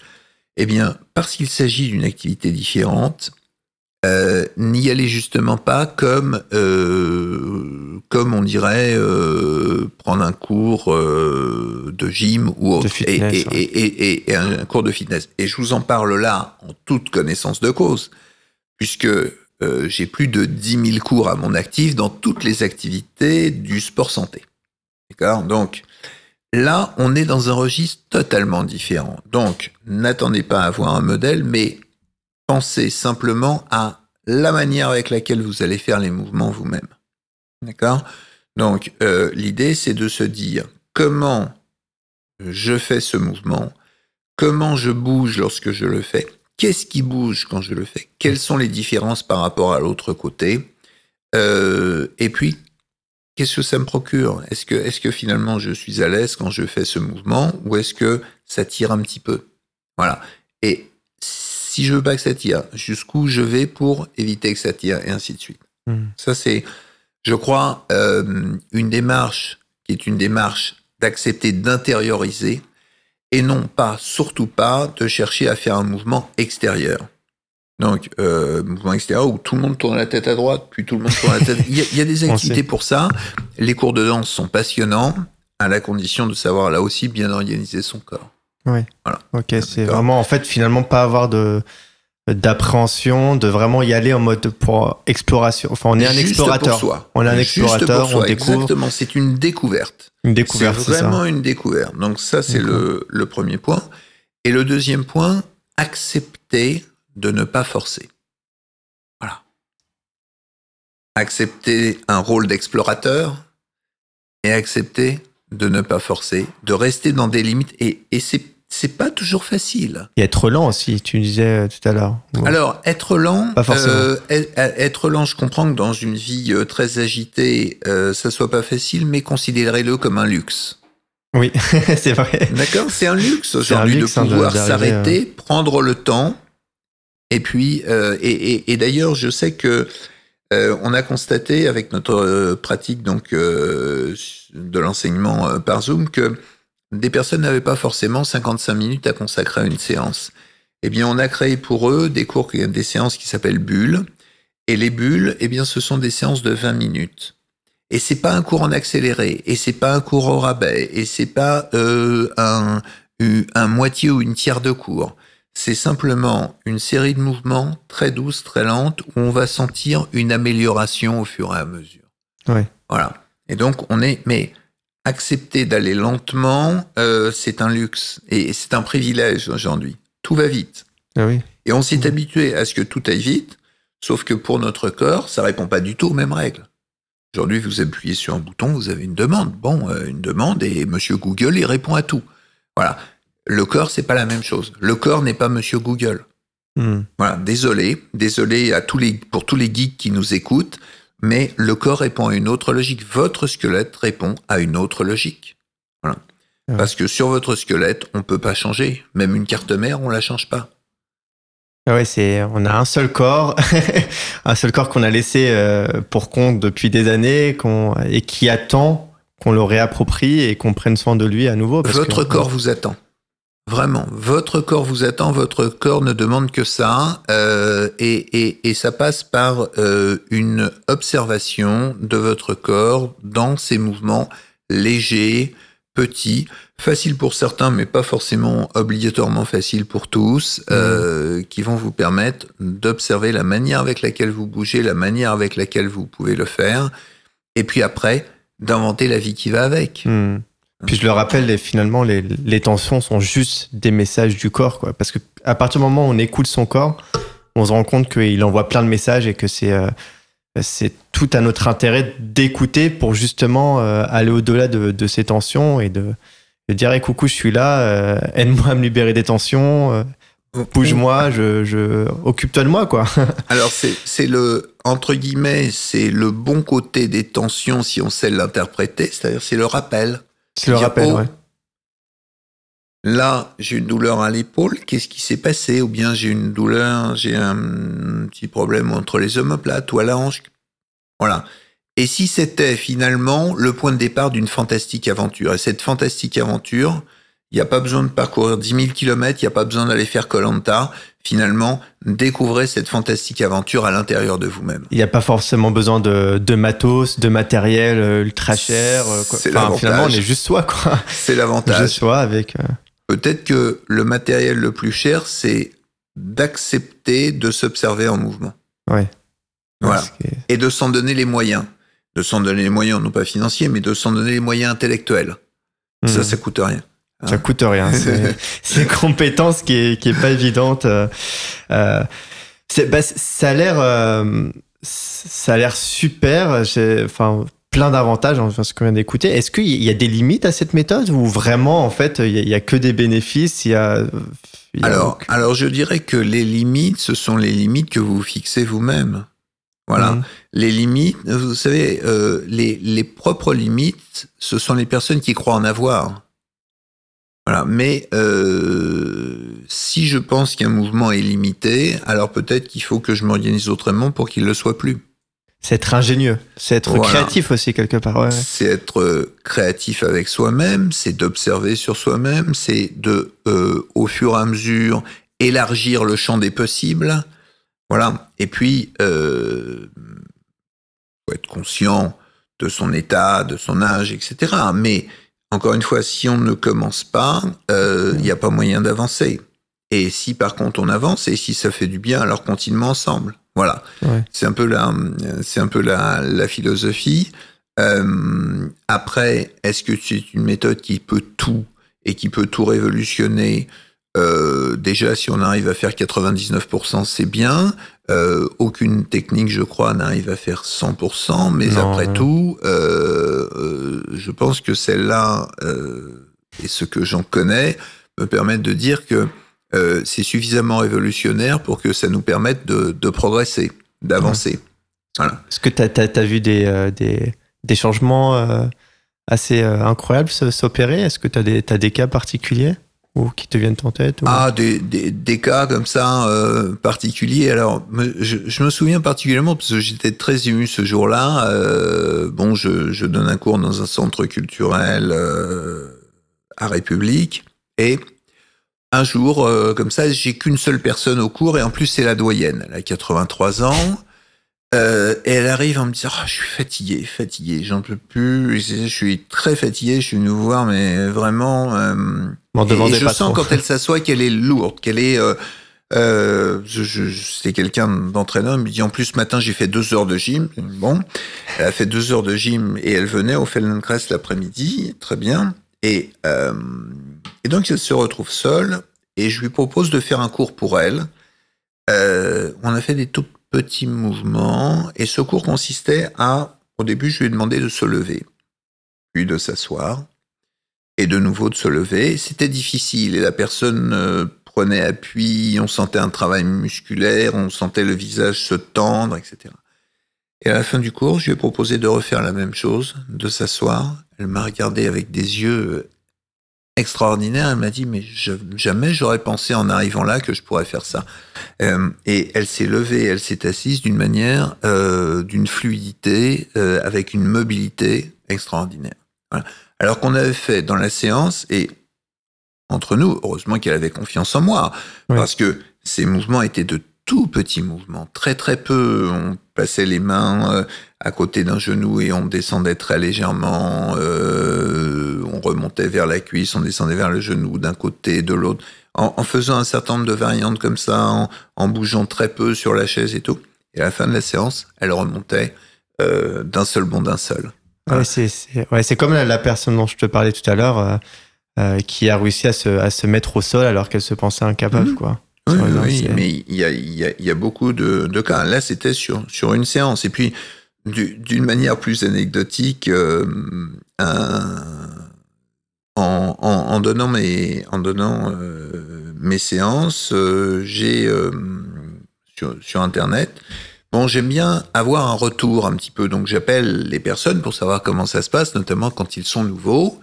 A: Eh bien, parce qu'il s'agit d'une activité différente, euh, n'y allez justement pas comme, euh, comme on dirait, euh, prendre un cours de gym ou autre,
B: fitness,
A: et, et, et, et, un cours de fitness. Et je vous en parle là en toute connaissance de cause, puisque j'ai plus de 10 000 cours à mon actif dans toutes les activités du sport santé. D'accord? Donc, là, on est dans un registre totalement différent. Donc, n'attendez pas à avoir un modèle, mais pensez simplement à la manière avec laquelle vous allez faire les mouvements vous-même. D'accord? Donc, euh, l'idée, c'est de se dire comment je fais ce mouvement, comment je bouge lorsque je le fais, qu'est-ce qui bouge quand je le fais, quelles sont les différences par rapport à l'autre côté, euh, et puis, qu'est-ce que ça me procure? Est-ce que, est que finalement je suis à l'aise quand je fais ce mouvement, ou est-ce que ça tire un petit peu? Voilà. Et si je veux pas que ça tire, jusqu'où je vais pour éviter que ça tire, et ainsi de suite.
B: Mmh.
A: Ça, c'est, je crois, euh, une démarche qui est une démarche d'accepter d'intérioriser et non pas, surtout pas, de chercher à faire un mouvement extérieur. Donc, euh, mouvement extérieur où tout le monde tourne la tête à droite, puis tout le monde tourne la tête. Il y a, il y a des activités pour ça. Les cours de danse sont passionnants, à la condition de savoir là aussi bien organiser son corps.
B: Oui.
A: Voilà.
B: Ok, c'est vraiment en fait finalement pas avoir de d'appréhension, de vraiment y aller en mode pour exploration. Enfin, on est un explorateur.
A: pour soi.
B: On est un
A: Juste
B: explorateur,
A: pour soi,
B: on découvre.
A: Exactement, c'est une découverte.
B: Une découverte, c'est ça.
A: vraiment une découverte. Donc ça, c'est le, le premier point. Et le deuxième point, accepter de ne pas forcer. Voilà. Accepter un rôle d'explorateur et accepter de ne pas forcer, de rester dans des limites. Et, et c'est, c'est pas toujours facile.
B: Et être lent aussi, tu disais euh, tout à l'heure. Ouais.
A: Alors, être lent,
B: Pas forcément.
A: euh, être- être lent, je comprends que dans une vie euh, très agitée, euh, ça soit pas facile, mais considérez-le comme un luxe.
B: Oui, c'est vrai.
A: D'accord? C'est un luxe aujourd'hui de
B: hein,
A: pouvoir s'arrêter, prendre le temps. Et puis, et, et- et d'ailleurs, je sais que euh, on a constaté avec notre euh, pratique donc euh, de l'enseignement par Zoom que des personnes n'avaient pas forcément 55 minutes à consacrer à une séance. Eh bien, on a créé pour eux des cours, des séances qui s'appellent bulles. Et les bulles, eh bien, ce sont des séances de 20 minutes. Et c'est pas un cours en accéléré, et c'est pas un cours au rabais, et c'est pas euh, un, un moitié ou une tiers de cours. C'est simplement une série de mouvements très douces, très lentes, où on va sentir une amélioration au fur et à mesure.
B: Ouais.
A: Voilà. Et donc, on est, mais accepter d'aller lentement, euh, c'est un luxe, et c'est un privilège aujourd'hui. Tout va vite.
B: Ah oui.
A: Et on s'est habitué à ce que tout aille vite, sauf que pour notre corps, ça répond pas du tout aux mêmes règles. Aujourd'hui, vous appuyez sur un bouton, vous avez une demande. Bon, euh, une demande et Monsieur Google, il répond à tout. Voilà. Le corps, c'est pas la même chose. Le corps n'est pas Monsieur Google.
B: Hmm.
A: Voilà. Désolé, désolé à tous les, pour tous les geeks qui nous écoutent, mais le corps répond à une autre logique. Votre squelette répond à une autre logique. Voilà.
B: Ouais.
A: Parce que sur votre squelette, on peut pas changer. Même une carte mère, on la change pas.
B: Ah ouais, c'est, on a un seul corps, un seul corps qu'on a laissé euh, pour compte depuis des années, qu'on, et qui attend qu'on le réapproprie et qu'on prenne soin de lui à nouveau. parce
A: Votre
B: que-
A: corps vous attend. Vraiment, votre corps vous attend, votre corps ne demande que ça, euh, et, et, et ça passe par euh, une observation de votre corps dans ses mouvements légers, petits, faciles pour certains, mais pas forcément obligatoirement faciles pour tous, euh, qui vont vous permettre d'observer la manière avec laquelle vous bougez, la manière avec laquelle vous pouvez le faire, et puis après, d'inventer la vie qui va avec.
B: Hmm. Puis je le rappelle, finalement, les, les tensions sont juste des messages du corps, quoi. Parce que à partir du moment où on écoute son corps, on se rend compte qu'il envoie plein de messages et que c'est euh, c'est tout à notre intérêt d'écouter pour justement euh, aller au-delà de, de ces tensions et de, de dire hey, coucou, je suis là, euh, aide-moi à me libérer des tensions, bouge-moi, je, je occupe-toi de moi, quoi.
A: Alors c'est c'est le entre guillemets c'est le bon côté des tensions si on sait l'interpréter, c'est-à-dire c'est le rappel.
B: C'est le
A: Dire,
B: rappel,
A: oh,
B: ouais.
A: Là j'ai une douleur à l'épaule, qu'est-ce qui s'est passé? Ou bien j'ai une douleur, j'ai un petit problème entre les omoplates ou à la hanche. Voilà. Et si c'était finalement le point de départ d'une fantastique aventure? Et cette fantastique aventure, il n'y a pas besoin de parcourir 10 000 kilomètres, il n'y a pas besoin d'aller faire Colanta. Finalement, découvrez cette fantastique aventure à l'intérieur de vous-même.
B: Il n'y a pas forcément besoin de, de matos, de matériel euh, ultra cher. euh, quoi.
A: C'est
B: Enfin,
A: l'avantage.
B: finalement, on est juste soi, quoi.
A: C'est
B: Juste
A: l'avantage.
B: soi avec. euh,
A: Peut-être que le matériel le plus cher, c'est d'accepter de s'observer en mouvement.
B: Ouais.
A: Voilà. Et de s'en donner les moyens. De s'en donner les moyens, non pas financiers, mais de s'en donner les moyens intellectuels. Ça,
B: Hmm.
A: ça coûte rien.
B: Ça coûte rien. C'est une compétence qui est, qui est pas évidente. euh, euh, bah, ça a l'air, euh, ça a l'air super. Enfin, plein d'avantages en ce qu'on vient d'écouter. Est-ce qu'il y a des limites à cette méthode ou vraiment, en fait, il y y a que des bénéfices Il y a, il y a
A: Alors, alors, je dirais que les limites, ce sont les limites que vous fixez vous-même. Voilà.
B: Mhm.
A: Les limites, vous savez, euh, les, les propres limites, ce sont les personnes qui croient en avoir. Voilà. Mais euh, si je pense qu'un mouvement est limité, alors peut-être qu'il faut que je m'organise autrement pour qu'il le soit plus.
B: C'est être ingénieux, c'est être
A: Voilà.
B: créatif aussi quelque part. Ouais.
A: C'est être euh, créatif avec soi-même, c'est d'observer sur soi-même, c'est de, euh, au fur et à mesure, élargir le champ des possibles. Voilà. Et puis, euh, faut être conscient de son état, de son âge, etc. Mais encore une fois, si on ne commence pas, euh, il n'y a pas moyen d'avancer. et si par contre on avance et si ça fait du bien, alors continuons ensemble. Voilà. C'est un peu la, c'est un peu la, la philosophie. Euh, après, est-ce que c'est une méthode qui peut tout et qui peut tout révolutionner? Euh, Déjà, si on arrive à faire 99%, c'est bien. Euh, aucune technique, je crois, n'arrive à faire 100%, mais après tout, euh, je pense que celle-là, et ce que j'en connais, me permettent de dire que c'est suffisamment révolutionnaire pour que ça nous permette de, de progresser, d'avancer.
B: Voilà. Est-ce que tu as, vu des, des, des changements assez incroyables s'opérer? Est-ce que tu as, as, des cas particuliers? Ou qui te viennent en tête
A: Ah, des, des, cas comme ça euh, particuliers. Alors, je, je, me souviens particulièrement parce que j'étais très ému ce jour-là. Euh, bon, je, je, donne un cours dans un centre culturel euh, à République et un jour, comme ça, j'ai qu'une seule personne au cours et en plus c'est la doyenne. Elle a 83 ans. Et elle arrive en me disant, oh, je suis fatigué, fatigué, j'en peux plus, je suis très fatigué, je suis venu vous voir, mais vraiment. Et, je sens quand elle s'assoit qu'elle est lourde, qu'elle est. Euh, euh, je, je, c'est quelqu'un d'entraîneur, il me dit en plus ce matin j'ai fait deux heures de gym. Bon, elle a fait deux heures de gym et elle venait au Feldenkrais l'après-midi, très bien. Et, euh, et donc elle se retrouve seule et je lui propose de faire un cours pour elle. On a fait des tout petit mouvement. Et ce cours consistait à, au début, je lui ai demandé de se lever, puis de s'asseoir, et de nouveau de se lever. C'était difficile et la personne euh, prenait appui, on sentait un travail musculaire, on sentait le visage se tendre, etc. Et à la fin du cours, je lui ai proposé de refaire la même chose, de s'asseoir. Elle m'a regardé avec des yeux extraordinaire. Elle m'a dit, mais jamais j'aurais pensé en arrivant là que je pourrais faire ça. Euh, et elle s'est levée, elle s'est assise d'une manière, euh, d'une fluidité, euh, avec une mobilité extraordinaire. Alors qu'on avait fait dans la séance, et entre nous, heureusement qu'elle avait confiance en moi, parce que ces mouvements étaient de tout petits mouvements, très très peu. On passait les mains à côté d'un genou et on descendait très légèrement. Euh, on remontait vers la cuisse, on descendait vers le genou d'un côté, de l'autre, en, faisant un certain nombre de variantes comme ça, en, bougeant très peu sur la chaise et tout. Et à la fin de la séance, elle remontait euh, d'un seul bond d'un seul.
B: Ouais, c'est comme la, personne dont je te parlais tout à l'heure, euh, qui a réussi à se, à se, mettre au sol alors qu'elle se pensait incapable, mmh. quoi.
A: Oui, oui mais il y a, y, a, y a, beaucoup de, de cas. Là, c'était sur, sur une séance. Et puis, d'une manière plus anecdotique, euh, en, en, donnant mes, en donnant, euh, mes séances, euh, j'ai sur, sur, Internet, bon, j'aime bien avoir un retour un petit peu. Donc j'appelle les personnes pour savoir comment ça se passe, notamment quand ils sont nouveaux.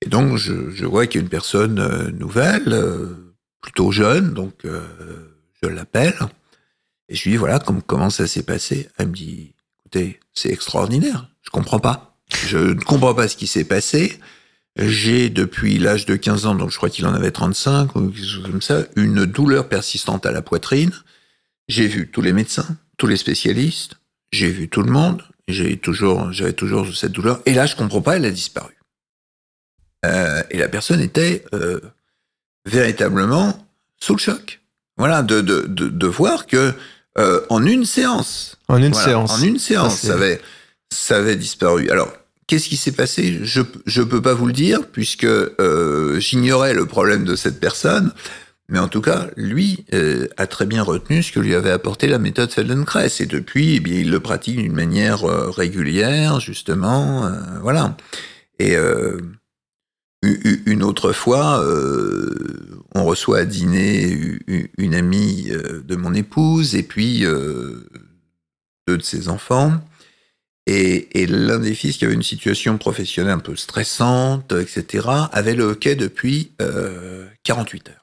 A: Et donc je, vois qu'il y a une personne nouvelle, plutôt jeune, donc je l'appelle. Et je lui dis, voilà, comment ça s'est passé? Elle me dit, c'est extraordinaire. Je comprends pas. Je ne comprends pas ce qui s'est passé. J'ai, depuis l'âge de 15 ans, donc je crois qu'il en avait 35 ou quelque chose comme ça, une douleur persistante à la poitrine. J'ai vu tous les médecins, tous les spécialistes. J'ai vu tout le monde. J'ai toujours, j'avais toujours cette douleur. Et là, je comprends pas, elle a disparu. Euh, et la personne était euh, véritablement sous le choc. Voilà, de, de, de, de voir que euh, en une séance.
B: En une séance.
A: En une séance, ça, avait, ça avait disparu. Alors, qu'est-ce qui s'est passé? Je ne peux pas vous le dire, puisque j'ignorais le problème de cette personne. Mais en tout cas, lui euh, a très bien retenu ce que lui avait apporté la méthode Feldenkrais. Et depuis, eh bien, il le pratique d'une manière euh, régulière, justement. Euh, voilà. Et une autre fois, on reçoit à dîner une amie de mon épouse et puis deux de ses enfants. Et, l'un des fils qui avait une situation professionnelle un peu stressante, etc., avait le hockey depuis 48 heures.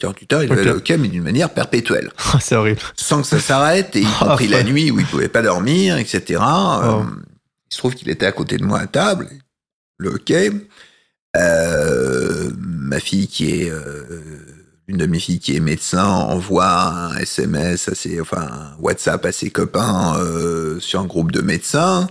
A: 48 heures, il avait le hockey, mais d'une manière perpétuelle.
B: Oh, c'est horrible.
A: Sans que ça s'arrête, et y oh, compris la nuit où il pouvait pas dormir, etc. Oh. il se trouve qu'il était à côté de moi à table, le hockey. Euh, ma fille qui est euh, une de mes filles qui est médecin envoie un SMS à ses, enfin un WhatsApp à ses copains euh, sur un groupe de médecins.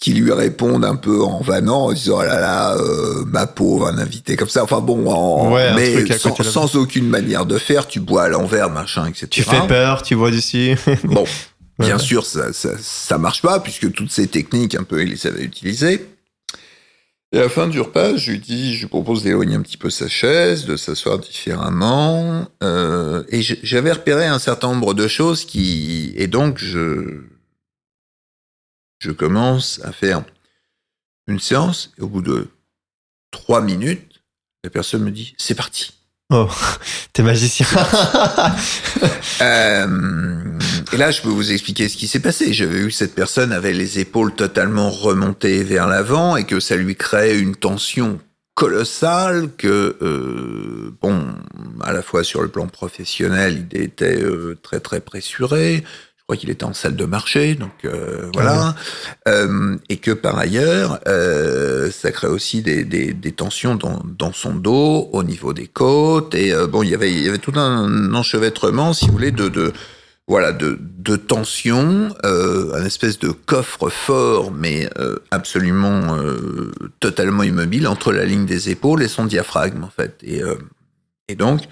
A: Qui lui répondent un peu en vanant, en disant oh là là, euh, ma pauvre, un invité comme ça. Enfin bon, en, mais sans, sans, aucune manière de faire, tu bois à l'envers, machin, etc.
B: Tu fais peur, tu vois d'ici.
A: bon, bien sûr, ça, ça, ça, marche pas puisque toutes ces techniques, un peu, il les avait utilisées. Et à la fin du repas, je lui dis, je lui propose d'éloigner un petit peu sa chaise, de s'asseoir différemment. Euh, et j'avais repéré un certain nombre de choses qui, et donc je, je commence à faire une séance et au bout de trois minutes, la personne me dit, c'est parti.
B: Oh, t'es magicien.
A: euh, et là, je peux vous expliquer ce qui s'est passé. J'avais vu que cette personne avait les épaules totalement remontées vers l'avant et que ça lui créait une tension colossale que, euh, bon, à la fois sur le plan professionnel, il était euh, très très pressuré, je crois qu'il était en salle de marché, donc euh, voilà, euh, et que par ailleurs, euh, ça crée aussi des, des, des tensions dans, dans, son dos, au niveau des côtes, et bon, il y avait, il y avait tout un enchevêtrement, si vous voulez, de, de voilà, de, de tension, euh, un espèce de coffre fort, mais absolument totalement immobile entre la ligne des épaules et son diaphragme, en fait. Et, et donc,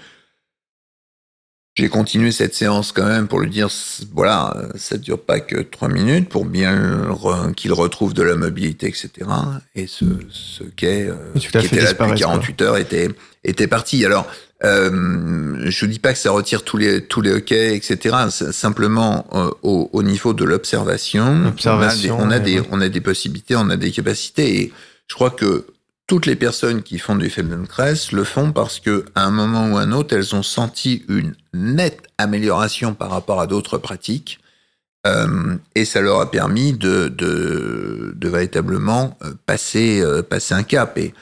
A: j'ai continué cette séance quand même pour lui dire, voilà, ça dure pas que trois minutes pour bien qu'il retrouve de la mobilité, etc. Et ce, ce quai, euh, qui était là depuis 48 heures était, était parti. Alors, euh, je dis pas que ça retire tous les, tous les hockey, etc. Simplement, euh, au, au, niveau de l'observation, on, a des, on, a des, on a des possibilités, on a des capacités. Et je crois que toutes les personnes qui font du Feldenkrais le font parce que à un moment ou à un autre, elles ont senti une nette amélioration par rapport à d'autres pratiques. Euh, et ça leur a permis de, véritablement euh, passer, euh, passer un cap. Et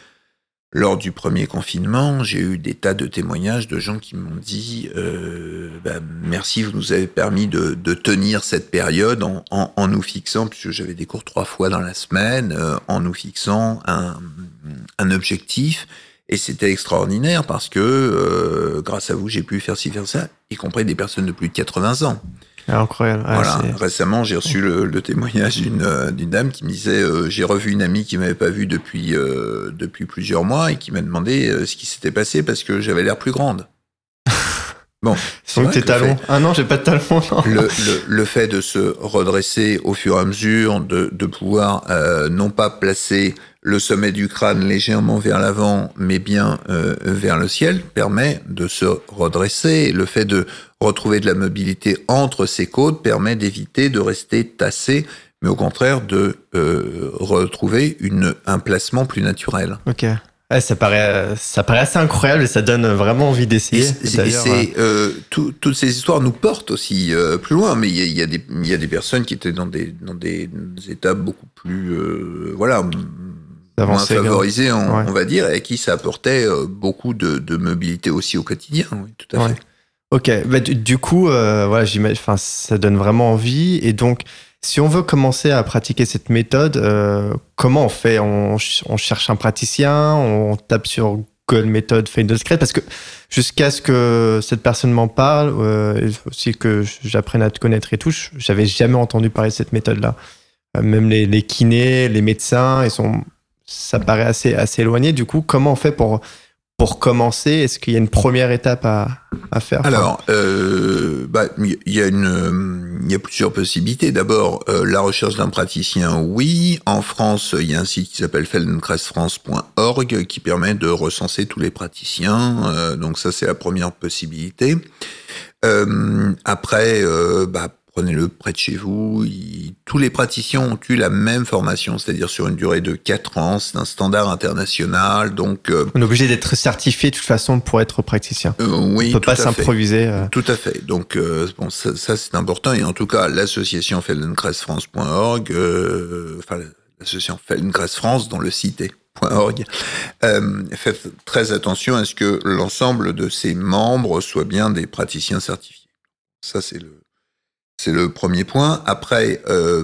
A: lors du premier confinement, j'ai eu des tas de témoignages de gens qui m'ont dit bah, merci, vous nous avez permis de, tenir cette période en, en, nous fixant, puisque j'avais des cours trois fois dans la semaine, en nous fixant un, un objectif. Et c'était extraordinaire parce que euh, grâce à vous, j'ai pu faire ci, faire ça, y compris des personnes de plus de 80 ans.
B: Incroyable.
A: voilà. Récemment, j'ai reçu le, le témoignage d'une euh, d'une dame qui me disait euh, j'ai revu une amie qui m'avait pas vu depuis depuis plusieurs mois et qui m'a demandé ce qui s'était passé parce que j'avais l'air plus grande.
B: Bon, donc tes talons. Fait, ah non, j'ai pas de talons.
A: Le, le, le, fait de se redresser au fur et à mesure, de, de pouvoir euh, non pas placer le sommet du crâne légèrement vers l'avant, mais bien euh, vers le ciel, permet de se redresser. Le fait de retrouver de la mobilité entre ses côtes permet d'éviter de rester tassé, mais au contraire de euh, retrouver une, un placement plus naturel.
B: Ok. Ouais, ça paraît, ça paraît assez incroyable et ça donne vraiment envie d'essayer.
A: Euh, tout, toutes ces histoires nous portent aussi euh, plus loin, mais il y a, y, des, y a des personnes qui étaient dans des, dans des étapes beaucoup plus, euh, voilà, moins favorisées, on, ouais. on, va dire, et à qui ça apportait euh, beaucoup de, de, mobilité aussi au quotidien. Oui, tout à
B: ouais.
A: fait.
B: Ok, bah, du, du, coup, euh, voilà, ça donne vraiment envie et donc. Si on veut commencer à pratiquer cette méthode, euh, comment on fait? On, on, cherche un praticien, on tape sur Google méthode Feldenkrais parce que jusqu'à ce que cette personne m'en parle, euh, aussi que j'apprenne à te connaître et tout, j'avais jamais entendu parler de cette méthode-là. Euh, même les, les, kinés, les médecins, ils sont, ça paraît assez assez éloigné. Du coup, comment on fait pour pour commencer, est-ce qu'il y a une première étape à, faire?
A: Alors, euh, bah, il y a il y a plusieurs possibilités. D'abord, euh, la recherche d'un praticien, oui. En France, il y a un site qui s'appelle feldenkrais-france.org qui permet de recenser tous les praticiens. Euh, donc ça, c'est la première possibilité. Euh, après, bah, prenez-le près de chez vous. Il, tous les praticiens ont eu la même formation, c'est-à-dire sur une durée de 4 ans. C'est un standard international. Donc, euh,
B: on est obligé d'être certifié de toute façon pour être praticien.
A: Euh, oui,
B: on peut pas s'improviser.
A: Euh... Tout à fait. Donc, euh, bon, ça, ça c'est important. Et en tout cas, l'association feldenkrais-france.org, enfin l'association Feldenkrais France, dont le site est .org, euh, fait très attention à ce que l'ensemble de ses membres soient bien des praticiens certifiés. Ça, c'est le c'est le premier point. Après, euh,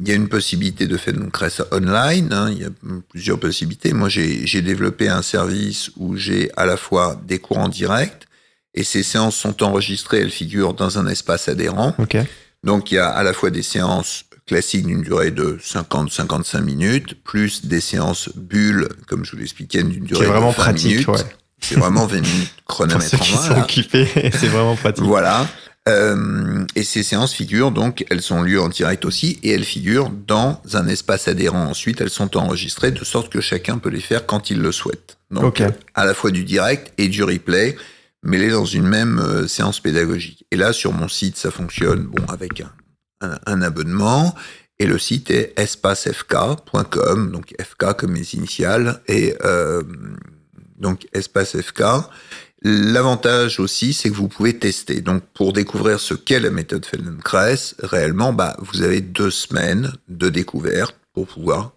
A: il y a une possibilité de faire une crèche online. Hein, il y a plusieurs possibilités. Moi, j'ai développé un service où j'ai à la fois des cours en direct et ces séances sont enregistrées. Elles figurent dans un espace adhérent.
B: Okay.
A: Donc, il y a à la fois des séances classiques d'une durée de 50-55 minutes, plus des séances bulles, comme je vous l'expliquais, d'une durée
B: vraiment
A: de 20
B: pratique,
A: minutes.
B: ouais.
A: C'est vraiment 20 minutes
B: Pour
A: chronomètre
B: ceux
A: en main,
B: sont
A: là.
B: occupés, c'est vraiment pratique.
A: Voilà. Euh, et ces séances figurent donc, elles sont lieu en direct aussi, et elles figurent dans un espace adhérent. Ensuite, elles sont enregistrées de sorte que chacun peut les faire quand il le souhaite. Donc, euh, à la fois du direct et du replay, mêlés dans une même euh, séance pédagogique. Et là, sur mon site, ça fonctionne bon avec un, un- un abonnement. Et le site est espacefk.com, donc FK comme mes initiales, et euh, donc espace FK. L'avantage aussi, c'est que vous pouvez tester. Donc, pour découvrir ce qu'est la méthode Feldenkrais, réellement, bah, vous avez deux semaines de découverte pour pouvoir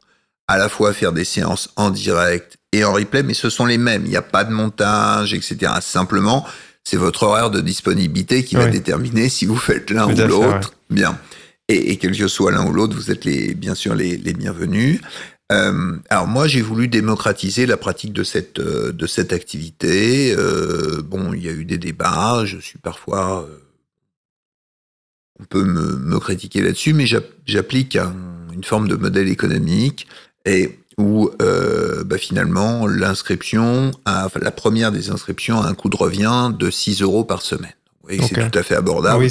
A: à la fois faire des séances en direct et en replay, mais ce sont les mêmes. Il n'y a pas de montage, etc. Simplement, c'est votre horaire de disponibilité qui va déterminer si vous faites l'un ou l'autre. Bien. Et, et quel que soit l'un ou l'autre, vous êtes les, bien sûr les, les bienvenus. Euh, alors moi, j'ai voulu démocratiser la pratique de cette euh, de cette activité. Euh, bon, il y a eu des débats. Je suis parfois, euh, on peut me, me critiquer là-dessus, mais j'app- j'applique un- une forme de modèle économique et où bah, finalement l'inscription, enfin, la première des inscriptions a un coût de revient de 6 euros par semaine. Vous voyez, que
B: Ok.
A: c'est tout à fait abordable
B: oui,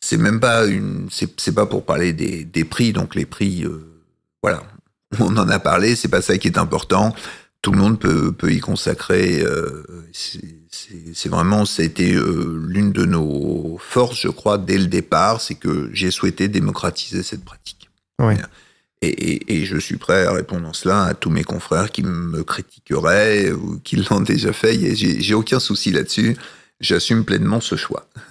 B: c'est
A: même pas une c'est pas pour parler des, des prix donc les prix voilà on en a parlé c'est pas ça qui est important. Tout le monde peut peut y consacrer euh, c'est vraiment ça a été euh, l'une de nos forces je crois dès le départ c'est que j'ai souhaité démocratiser cette pratique. Et, et, et je suis prêt à répondre en cela à tous mes confrères qui me critiqueraient ou qui l'ont déjà fait. J'ai aucun souci là-dessus j'assume pleinement ce choix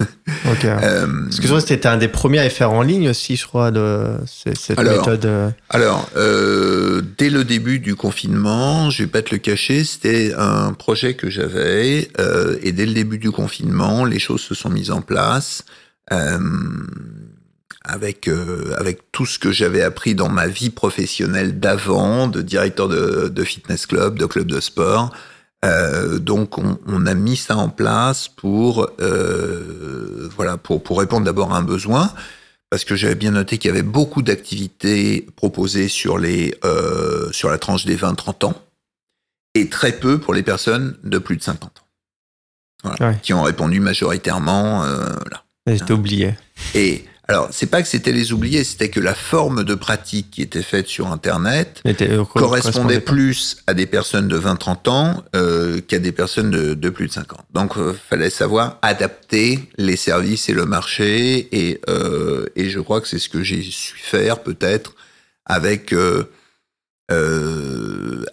B: Ok.
A: Euh,
B: que c'était un des premiers à faire en ligne aussi, je crois, de cette
A: Alors,
B: méthode. euh,
A: Alors, euh, dès le début du confinement, je vais pas te le cacher, c'était un projet que j'avais, euh, et dès le début du confinement, les choses se sont mises en place. euh, avec euh, avec tout ce que j'avais appris dans ma vie professionnelle d'avant, de directeur de, de fitness club, de club de sport. Euh, donc on, on a mis ça en place pour euh, voilà pour pour répondre d'abord à un besoin parce que j'avais bien noté qu'il y avait beaucoup d'activités proposées sur les euh, sur la tranche des 20-30 ans et très peu pour les personnes de plus de 50 ans. Voilà,
B: Ouais.
A: qui ont répondu majoritairement là.
B: J'étais oublié.
A: Et alors, c'est pas que c'était les oubliés, c'était que la forme de pratique qui était faite sur Internet
B: Était- euh,
A: correspondait plus à des personnes de 20-30 ans euh, qu'à des personnes de, de plus de 50. Donc, euh, fallait savoir adapter les services et le marché, et, et je crois que c'est ce que j'ai su faire peut-être avec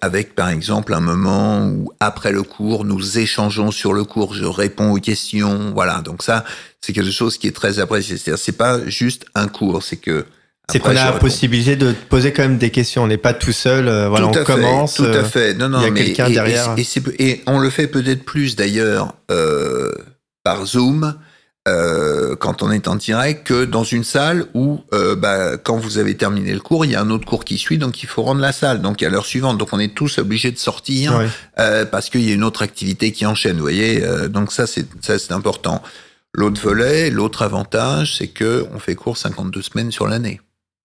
A: avec par exemple un moment où après le cours nous échangeons sur le cours, je réponds aux questions, voilà. Donc ça, c'est quelque chose qui est très apprécié. C'est-à-dire, c'est pas juste un cours, c'est que
B: C'est qu'on a la possibilité de poser quand même des questions. On n'est pas tout seul. euh, voilà,
A: tout
B: on commence.
A: Tout
B: euh,
A: à fait. Non, non,
B: il y a quelqu'un
A: et-
B: derrière.
A: Et, on le fait peut-être plus d'ailleurs euh, par Zoom euh, quand on est en direct que dans une salle où, euh, bah, quand vous avez terminé le cours, il y a un autre cours qui suit, donc il faut rendre la salle. Donc à l'heure suivante, donc on est tous obligés de sortir euh, parce qu'il y a une autre activité qui enchaîne. Vous voyez, euh, donc ça c'est ça c'est important. L'autre volet, l'autre avantage, c'est que on fait cours 52 semaines sur l'année.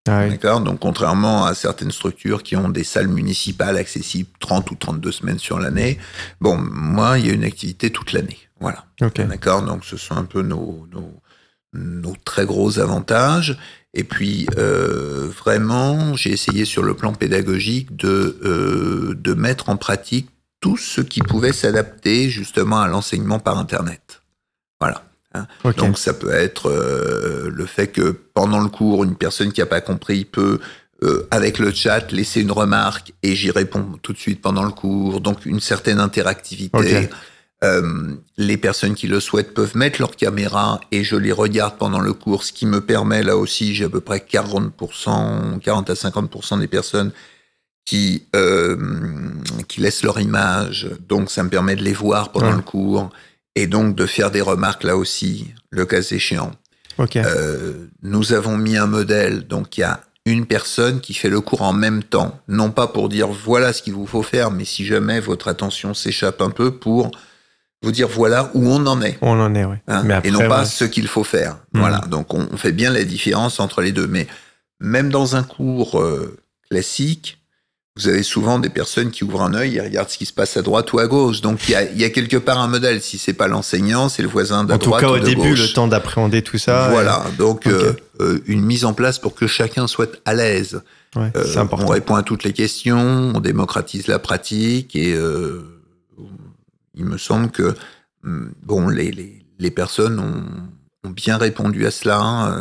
B: Ah oui.
A: D'accord? Donc, contrairement à certaines structures qui ont des salles municipales accessibles 30 ou 32 semaines sur l'année, bon, moi, il y a une activité toute l'année. Voilà.
B: Ok.
A: D'accord? Donc, ce sont un peu nos, nos, nos très gros avantages. Et puis, euh, vraiment, j'ai essayé sur le plan pédagogique de, euh, de mettre en pratique tout ce qui pouvait s'adapter justement à l'enseignement par Internet. Voilà.
B: Ok.
A: Donc ça peut être euh, le fait que pendant le cours, une personne qui n'a pas compris peut, euh, avec le chat, laisser une remarque et j'y réponds tout de suite pendant le cours. Donc une certaine interactivité. Euh, les personnes qui le souhaitent peuvent mettre leur caméra et je les regarde pendant le cours, ce qui me permet là aussi, j'ai à peu près 40%, 40 à 50% des personnes qui, euh, qui laissent leur image. Donc ça me permet de les voir pendant
B: Ouais.
A: le cours et donc de faire des remarques là aussi, le cas échéant. Euh, nous avons mis un modèle, donc il y a une personne qui fait le cours en même temps, non pas pour dire voilà ce qu'il vous faut faire, mais si jamais votre attention s'échappe un peu, pour vous dire voilà où on en est.
B: On en est, oui.
A: hein,
B: Mais après,
A: et non pas ce qu'il faut faire.
B: Mhm.
A: Voilà, donc on, on fait bien la différence entre les deux. Mais même dans un cours euh, classique, vous avez souvent des personnes qui ouvrent un œil et regardent ce qui se passe à droite ou à gauche. Donc il y a, il y a quelque part un modèle. Si c'est pas l'enseignant, c'est le voisin d'à
B: En tout
A: droite
B: cas, au début,
A: gauche.
B: le temps d'appréhender tout ça.
A: Voilà, donc euh, euh, une mise en place pour que chacun soit à l'aise.
B: ouais,
A: Euh,
B: important.
A: On répond à toutes les questions, on démocratise la pratique et euh, il me semble que hum, bon, les, les, les personnes ont, ont bien répondu à cela.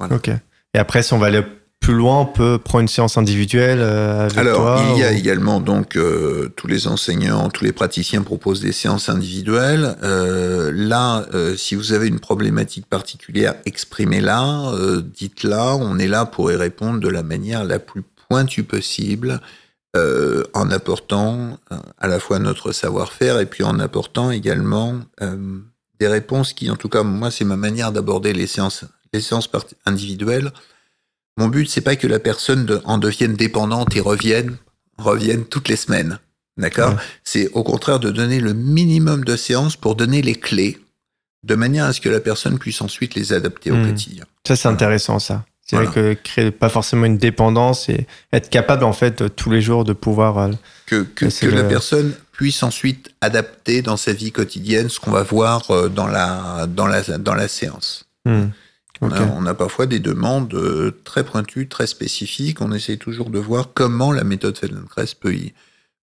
A: euh,
B: Ok. Et après, si on va aller plus loin, on peut prendre une séance individuelle euh, avec
A: Alors,
B: toi.
A: il y a
B: ou-
A: également donc euh, tous les enseignants, tous les praticiens proposent des séances individuelles. Euh, là, euh, si vous avez une problématique particulière, exprimez-la, dites-la. On est là pour y répondre de la manière la plus pointue possible, en apportant à la fois notre savoir-faire et puis en apportant également des réponses qui, en tout cas, moi, c'est ma manière d'aborder les séances, les séances individuelles. Mon but, c'est pas que la personne de- en devienne dépendante et revienne, revienne toutes les semaines. D'accord
B: Ouais.
A: C'est au contraire de donner le minimum de séances pour donner les clés, de manière à ce que la personne puisse ensuite les adapter au
B: Hmm.
A: quotidien.
B: Ça, c'est intéressant, ça. C'est
A: Voilà.
B: vrai que créer pas forcément une dépendance et être capable, en fait, tous les jours de pouvoir. euh,
A: Que, que, la personne puisse ensuite adapter dans sa vie quotidienne ce qu'on va voir euh, dans la, dans la, dans la séance.
B: hmm.
A: On, a, on a parfois des demandes euh, très pointues, très spécifiques. On essaie toujours de voir comment la méthode Feldenkrais peut y,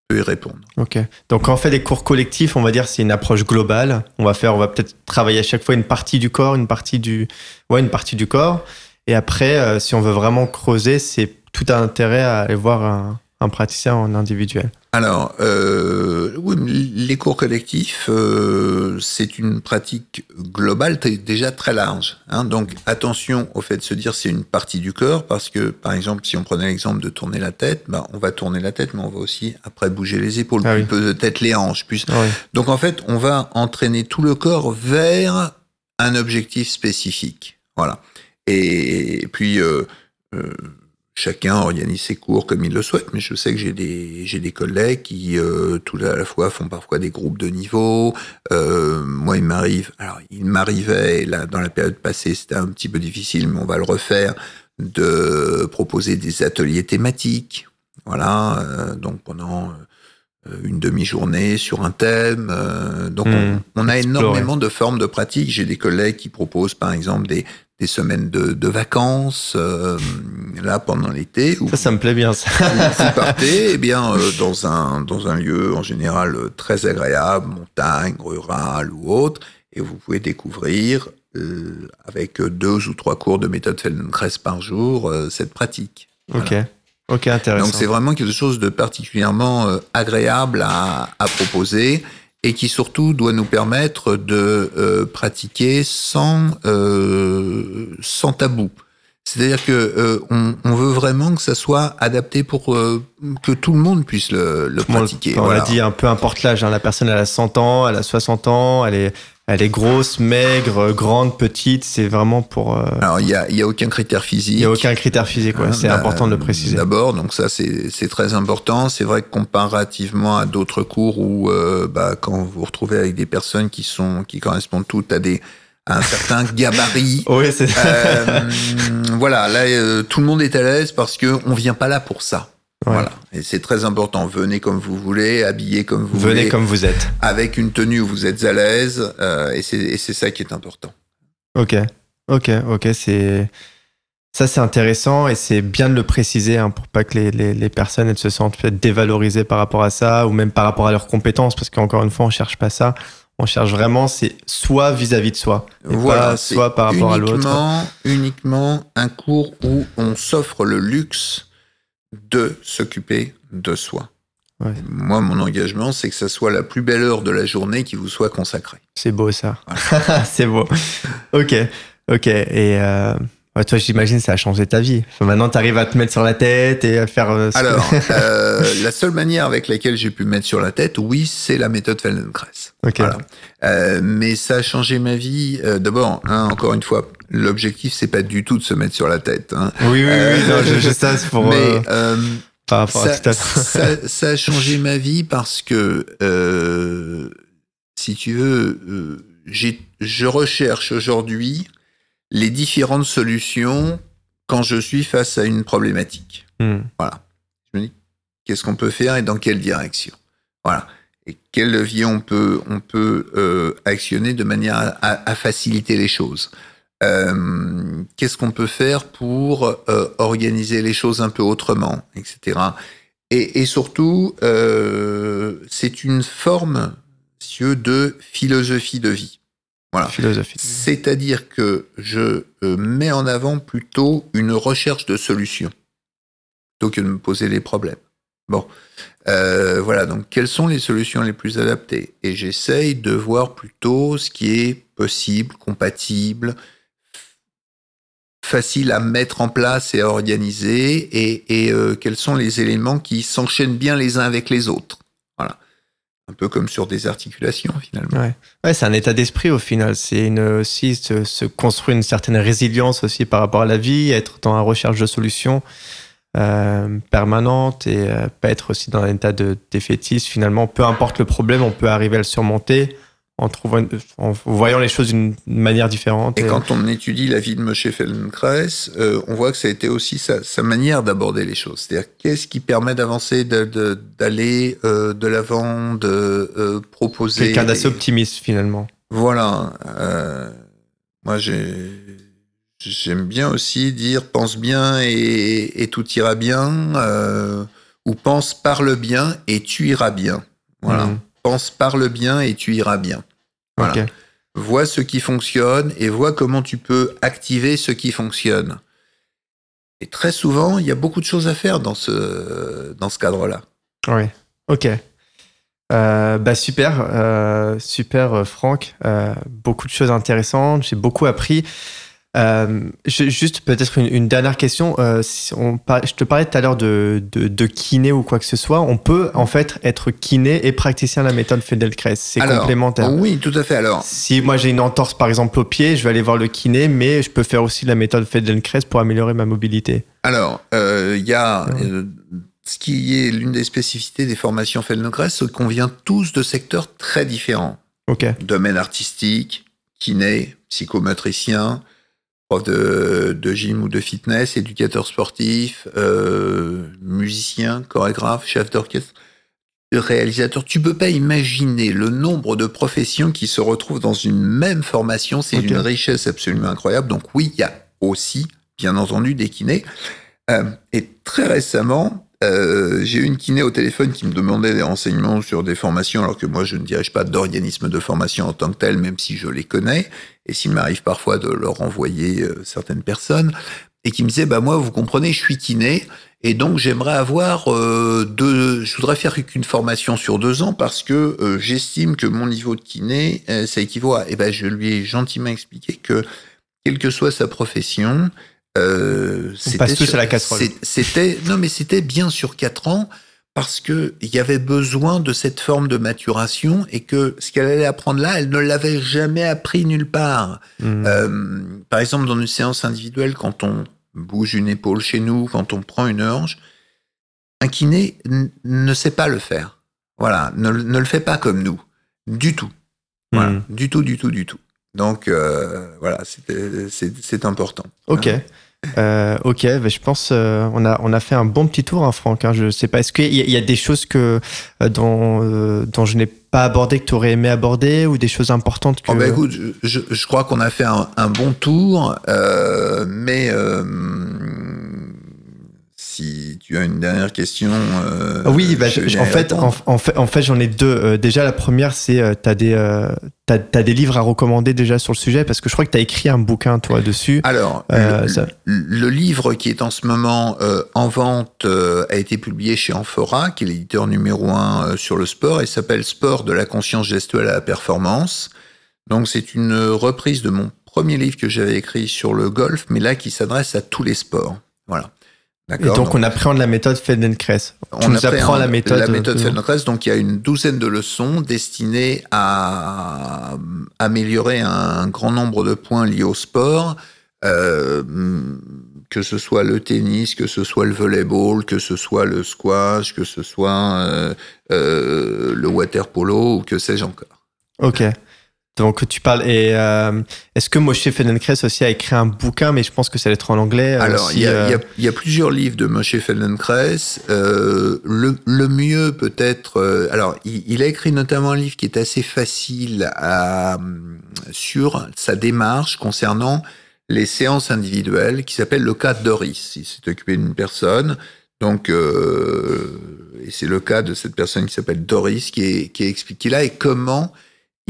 A: peut y répondre.
B: Ok. Donc quand on fait des cours collectifs, on va dire c'est une approche globale. On va faire, on va peut-être travailler à chaque fois une partie du corps, une partie du, ouais, une partie du corps. Et après, euh, si on veut vraiment creuser, c'est tout un intérêt à aller voir un, un praticien en individuel.
A: Alors, euh, oui, les cours collectifs, euh, c'est une pratique globale déjà très large. Hein, donc, attention au fait de se dire c'est une partie du corps, parce que, par exemple, si on prenait l'exemple de tourner la tête, ben, on va tourner la tête, mais on va aussi après bouger les épaules,
B: Ah oui.
A: peut-être les hanches. Puis...
B: Ouais.
A: Donc, en fait, on va entraîner tout le corps vers un objectif spécifique. Voilà. Et, puis, euh, chacun organise ses cours comme il le souhaite, mais je sais que j'ai des, j'ai des collègues qui, euh, tout à la fois, font parfois des groupes de niveau. Euh, moi, il m'arrive, alors, il m'arrivait, là, dans la période passée, c'était un petit peu difficile, mais on va le refaire, de proposer des ateliers thématiques. Voilà, euh, donc pendant une demi-journée sur un thème. donc,
B: Hmm.
A: on, on a
B: Explorer.
A: énormément de formes de pratiques. J'ai des collègues qui proposent, par exemple, des, des semaines de, de vacances, euh, là, pendant l'été,
B: Ça, ça me plaît bien. Ça.
A: vous, partez eh bien, euh, dans, un, dans un lieu en général très agréable, montagne, rural ou autre, et vous pouvez découvrir, euh, avec deux ou trois cours de méthode Feldenkrais par jour, cette pratique.
B: Ok. Ok, intéressant.
A: Donc c'est vraiment quelque chose de particulièrement agréable à, à proposer et qui surtout doit nous permettre de euh, pratiquer sans, euh, sans tabou. C'est-à-dire que euh, on, on veut vraiment que ça soit adapté pour euh, que tout le monde puisse le, pratiquer.
B: on
A: voilà.
B: l'a dit, un peu importe l'âge. hein. La personne, elle a 100 ans, elle a 60 ans, elle est, elle est grosse, maigre, grande, petite. C'est vraiment pour. euh,
A: Alors il y a, y a aucun critère physique.
B: Il n'y a aucun critère physique. ouais.
A: Hein,
B: C'est
A: bah,
B: important de le préciser.
A: D'abord, donc ça c'est très important. C'est vrai que comparativement à d'autres cours où euh, bah, quand vous vous retrouvez avec des personnes qui sont qui correspondent toutes à des à un certain gabarit.
B: Oui, c'est
A: euh, voilà, là tout le monde est à l'aise parce que on vient pas là pour ça.
B: Ouais.
A: Voilà, et c'est très important. Venez comme vous voulez, habillez comme vous
B: Venez
A: voulez,
B: comme vous êtes.
A: avec une tenue où vous êtes à l'aise, euh, et c'est ça qui est important.
B: Ok, ok, ok. C'est ça, c'est intéressant et c'est bien de le préciser hein, pour pas que les, les, les personnes elles se sentent peut-être dévalorisées par rapport à ça ou même par rapport à leurs compétences parce qu'encore une fois, on cherche pas ça. On cherche vraiment, c'est soit vis-à-vis de soi, et pas
A: c'est
B: soit par rapport à l'autre.
A: Uniquement un cours où on s'offre le luxe de s'occuper de soi.
B: Ouais.
A: Moi, mon engagement, c'est que ça soit la plus belle heure de la journée qui vous soit consacrée.
B: C'est beau ça. c'est beau. Ok, ok. Et euh, toi, j'imagine, ça a changé ta vie. Enfin, maintenant, tu arrives à te mettre sur la tête et à faire. euh,
A: Alors, euh, la seule manière avec laquelle j'ai pu mettre sur la tête, oui, c'est la méthode Feldenkrais.
B: ok.
A: Voilà. Euh, mais ça a changé ma vie. D'abord, hein, encore une fois, l'objectif, c'est pas du tout de se mettre sur la tête. hein.
B: Oui, oui, oui.
A: Euh,
B: non, je, je sais, pour.
A: mais
B: euh,
A: euh,
B: par rapport à
A: ça,
B: tout à
A: ça- ça a changé ma vie parce que, euh, si tu veux, je recherche aujourd'hui les différentes solutions quand je suis face à une problématique.
B: Hmm.
A: Voilà. Je me dis, qu'est-ce qu'on peut faire et dans quelle direction? Voilà. Et quel levier on peut, on peut actionner de manière à faciliter les choses? Euh, Qu'est-ce qu'on peut faire pour euh, organiser les choses un peu autrement, etc. Et, et surtout, euh, c'est une forme monsieur, de philosophie de vie. Voilà.
B: Philosophie.
A: C'est-à-dire que je mets en avant plutôt une recherche de solutions plutôt que de me poser les problèmes. Bon, voilà, donc quelles sont les solutions les plus adaptées? Et j'essaye de voir plutôt ce qui est possible, compatible, facile à mettre en place et à organiser, et, euh, quels sont les éléments qui s'enchaînent bien les uns avec les autres. Voilà. Un peu comme sur des articulations, finalement.
B: Ouais, c'est un état d'esprit au final. C'est aussi se, construire une certaine résilience aussi par rapport à la vie, être dans la recherche de solutions euh, permanente et euh, pas être aussi dans un état de défaitisme. Finalement, peu importe le problème, on peut arriver à le surmonter en, trouvant une- en voyant les choses d'une manière différente.
A: Et quand on étudie la vie de Moshe Feldenkrais, euh, on voit que ça a été aussi sa, sa manière d'aborder les choses. C'est-à-dire, qu'est-ce qui permet d'avancer, d'aller euh, de l'avant, de euh, proposer.
B: Quelqu'un d'assez optimiste finalement.
A: Voilà. euh, moi, j'ai. J'aime bien aussi dire pense bien et, et tout ira bien, euh, ou pense parle bien et tu iras bien. Voilà.
B: Mhm.
A: Pense parle bien et tu iras bien. Voilà vois ce qui fonctionne et vois comment tu peux activer ce qui fonctionne. Et très souvent, il y a beaucoup de choses à faire dans ce, dans ce cadre-là.
B: Oui. Ok. Euh, bah super, euh, super euh, Franck. Euh, beaucoup de choses intéressantes. J'ai beaucoup appris. Euh, je- juste peut-être une, une dernière question. Euh, si on par- je te parlais tout à l'heure de, de, de kiné ou quoi que ce soit. On peut en fait être kiné et praticien de la méthode Feldenkrais. C'est complémentaire.
A: Oui, tout à fait. Alors,
B: Si moi j'ai une entorse par exemple au pied, je vais aller voir le kiné, mais je peux faire aussi la méthode Feldenkrais pour améliorer ma mobilité.
A: alors, euh, il y a
B: Ouais.
A: ce qui est l'une des spécificités des formations Feldenkrais, c'est qu'on vient tous de secteurs très différents.
B: Ok.
A: Domaine artistique, kiné, psychomotricien, prof de, de gym ou de fitness, éducateur sportif, euh, musicien, chorégraphe, chef d'orchestre, réalisateur. Tu peux pas imaginer le nombre de professions qui se retrouvent dans une même formation. C'est
B: Ok.
A: une richesse absolument incroyable. Donc oui, il y a aussi, bien entendu, des kinés. Euh, et très récemment, euh, j'ai eu une kiné au téléphone qui me demandait des renseignements sur des formations, alors que moi, je ne dirige pas d'organisme de formation en tant que tel, même si je les connais, et s'il m'arrive parfois de leur envoyer euh, certaines personnes, et qui me disait, bah moi, vous comprenez, je suis kiné, et donc j'aimerais avoir euh, deux, je voudrais faire qu'une formation sur deux ans parce que j'estime que mon niveau de kiné, ça équivaut à, et ben je lui ai gentiment expliqué que quelle que soit sa profession, euh, c'était
B: passe tous
A: sur-
B: à la casserole.
A: C'était non mais c'était bien sur quatre ans parce que il y avait besoin de cette forme de maturation et que ce qu'elle allait apprendre là, elle ne l'avait jamais appris nulle part.
B: Hmm.
A: Euh, par exemple, dans une séance individuelle, quand on bouge une épaule chez nous, quand on prend une hanche, un kiné ne sait pas le faire. Voilà, ne, ne le fait pas comme nous, du tout. Voilà,
B: Hmm.
A: du tout, du tout, du tout. Donc euh, voilà, c'est important.
B: Ok. Euh, ok, bah, je pense euh, on a on a fait un bon petit tour, hein, Franck. hein. je sais pas, est-ce qu'il y, y a des choses que euh, dont euh, dont je n'ai pas abordé que tu aurais aimé aborder ou des choses importantes que
A: Oh, bah, écoute, je, je- je crois qu'on a fait un, un bon tour, mais euh, si tu as une dernière question. euh,
B: Oui, bah,
A: je
B: en, fait, en, fait, en fait, j'en ai deux. Euh, déjà, la première, c'est euh, t'as des euh, des livres à recommander déjà sur le sujet parce que je crois que t'as écrit un bouquin toi dessus.
A: Alors, le,
B: ça-
A: le livre qui est en ce moment en vente a été publié chez Amphora, qui est l'éditeur numéro un sur le sport, et s'appelle Sport de la conscience gestuelle à la performance. Donc, c'est une reprise de mon premier livre que j'avais écrit sur le golf, mais là qui s'adresse à tous les sports. Voilà.
B: Et
A: D'accord.
B: donc, on appréhende la méthode Feldenkrais.
A: On
B: nous apprends la méthode.
A: La méthode
B: euh,
A: Feldenkrais, donc il y a une douzaine de leçons destinées à améliorer un grand nombre de points liés au sport, euh, que ce soit le tennis, que ce soit le volleyball, que ce soit le squash, que ce soit euh, euh, le water polo ou que sais-je encore.
B: Ok. Donc tu parles et euh, est-ce que Moshe Feldenkrais aussi a écrit un bouquin, mais je pense que ça va être en anglais. euh,
A: Alors,
B: aussi,
A: il y, a-
B: euh,
A: il y a- il y a plusieurs livres de Moshe Feldenkrais. Euh, le, le mieux peut-être. alors, il, il a écrit notamment un livre qui est assez facile à, sur sa démarche concernant les séances individuelles, qui s'appelle le cas Doris. Il s'est occupé d'une personne. Donc, et c'est le cas de cette personne qui s'appelle Doris qui est, qui est expliqué là et comment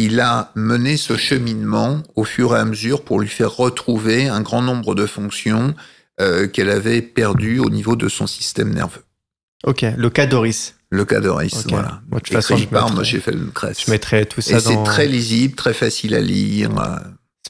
A: il a mené ce cheminement au fur et à mesure pour lui faire retrouver un grand nombre de fonctions euh, qu'elle avait perdues au niveau de son système nerveux.
B: Ok, le cas Doris.
A: Le cas Doris, voilà.
B: Moi, de toute façon, je
A: par
B: mettrai-
A: Moshe Feldenkrais.
B: Je mettrai tout ça
A: Et c'est
B: dans.
A: très lisible, très facile à lire. euh,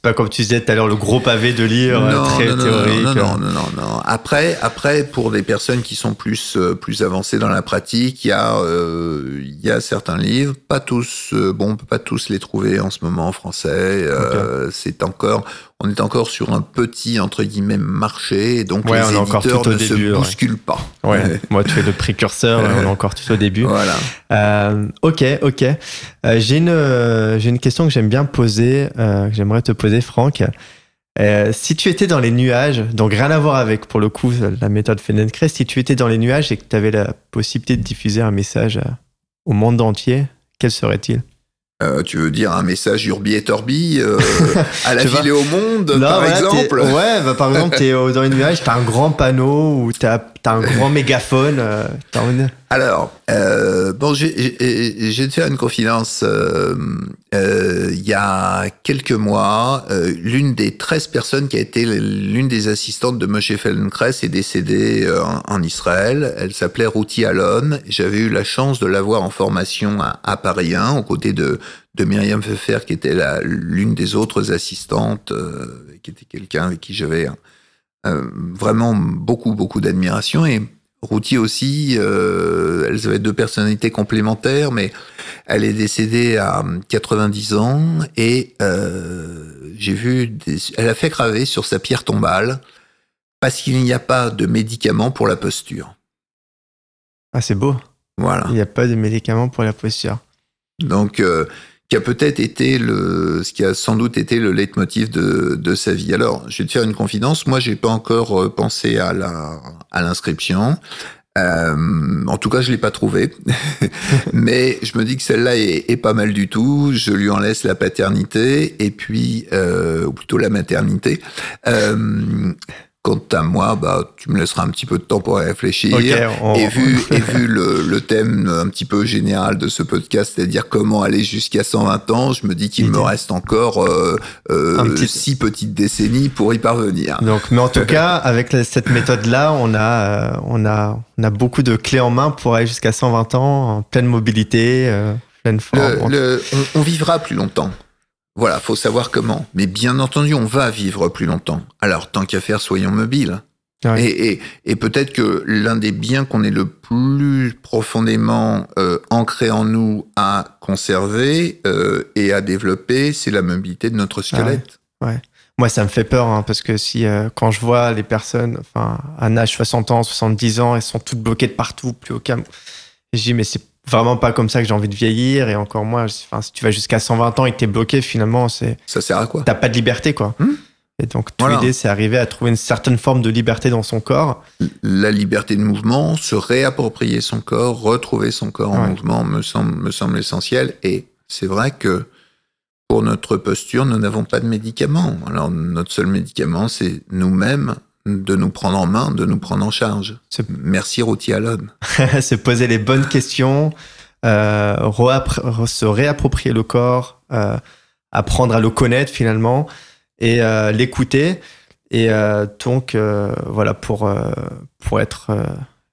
B: C'est pas comme tu disais tout à l'heure le gros pavé de lire, euh,
A: non,
B: très
A: non,
B: théorique.
A: Non, non, non, non. Après, après, pour des personnes qui sont plus euh, plus avancées dans la pratique, il y a euh, il y a certains livres, pas tous. euh, bon, on peut pas tous les trouver en ce moment en français. euh, C'est encore, on est encore sur un petit entre guillemets marché, et donc
B: Ouais,
A: les éditeurs ne
B: début,
A: se
B: ouais.
A: bousculent pas.
B: Ouais, moi tu es le précurseur, on est encore tout au début.
A: Voilà.
B: Euh, ok, ok. Euh, j'ai une euh, j'ai une question que j'aime bien poser, que j'aimerais te poser, Franck. Si tu étais dans les nuages, donc rien à voir avec pour le coup la méthode Feldenkrais, si tu étais dans les nuages et que tu avais la possibilité de diffuser un message au monde entier, quel serait-il?
A: Euh, tu veux dire un message Urbi et Torbi euh, à la ville et au monde,
B: Non,
A: par exemple
B: Ouais, bah, par exemple, t'es dans les nuages, t'as un grand panneau ou t'as as un grand mégaphone. euh,
A: Alors, euh, bon, j'ai- de faire une confidence. euh, euh, Il y a quelques mois, l'une des 13 personnes qui a été l'une des assistantes de Moshe Feldenkrais est décédée en, Israël. Elle s'appelait Ruti Alon. J'avais eu la chance de la voir en formation à, Paris 1, aux côtés de, de Myriam Pfeffer, qui était l'une des autres assistantes, qui était quelqu'un avec qui j'avais vraiment beaucoup, beaucoup d'admiration. Et Routy aussi, euh, elles avaient deux personnalités complémentaires, mais elle est décédée à 90 ans et euh, j'ai vu, des, elle a fait graver sur sa pierre tombale parce qu'il n'y a pas de médicament pour la posture.
B: Ah, c'est beau.
A: Voilà.
B: Il n'y a pas de médicaments pour la posture.
A: Donc, euh, qui a peut-être été le, ce qui a sans doute été le leitmotiv de, de sa vie. Alors, je vais te faire une confidence. Moi, j'ai pas encore euh, pensé à la, à l'inscription. Euh, en tout cas, je l'ai pas trouvé, mais je me dis que celle-là est, pas mal du tout. Je lui en laisse la paternité et puis, euh, ou plutôt la maternité. Euh, quant à moi, bah, tu me laisseras un petit peu de temps pour réfléchir.
B: On-
A: Et vu, et vu le, le thème un petit peu général de ce podcast, c'est-à-dire comment aller jusqu'à 120 ans, je me dis qu'il me
B: Ok.
A: reste encore euh, euh,
B: petit-
A: six petites décennies pour y parvenir.
B: Donc, mais en tout cas, avec cette méthode-là, on a, euh, on a, on a beaucoup de clés en main pour aller jusqu'à 120 ans, en pleine mobilité, euh, pleine forme.
A: Le- le- on, on vivra plus longtemps. Voilà, faut savoir comment. Mais bien entendu, on va vivre plus longtemps. Alors, tant qu'à faire, soyons mobiles.
B: Ouais.
A: Et, et- et peut-être que l'un des biens qu'on est le plus profondément euh, ancré en nous à conserver euh, et à développer, c'est la mobilité de notre squelette.
B: Moi, ça me fait peur, hein, parce que si, euh, quand je vois les personnes, enfin, à un âge 60 ans, 70 ans, elles sont toutes bloquées de partout, plus aucun. Je dis, mais c'est vraiment pas comme ça que j'ai envie de vieillir, et encore moins, enfin, si tu vas jusqu'à 120 ans et que t'es bloqué, finalement, c'est,
A: Ça sert à quoi?
B: t'as pas de liberté, quoi.
A: Hmm?
B: Et donc,
A: Voilà.
B: l'idée, c'est arriver à trouver une certaine forme de liberté dans son corps.
A: La liberté de mouvement, se réapproprier son corps, retrouver son corps en mouvement me semble, me semble essentiel. Et c'est vrai que pour notre posture, nous n'avons pas de médicaments. Alors notre seul médicament, c'est nous-mêmes de nous prendre en main, de nous prendre en charge.
B: C'est-
A: Merci Ruti Alon.
B: se poser les bonnes questions, euh, se réapproprier le corps, euh, apprendre à le connaître finalement et euh, l'écouter. Et donc, voilà, pour, pour être,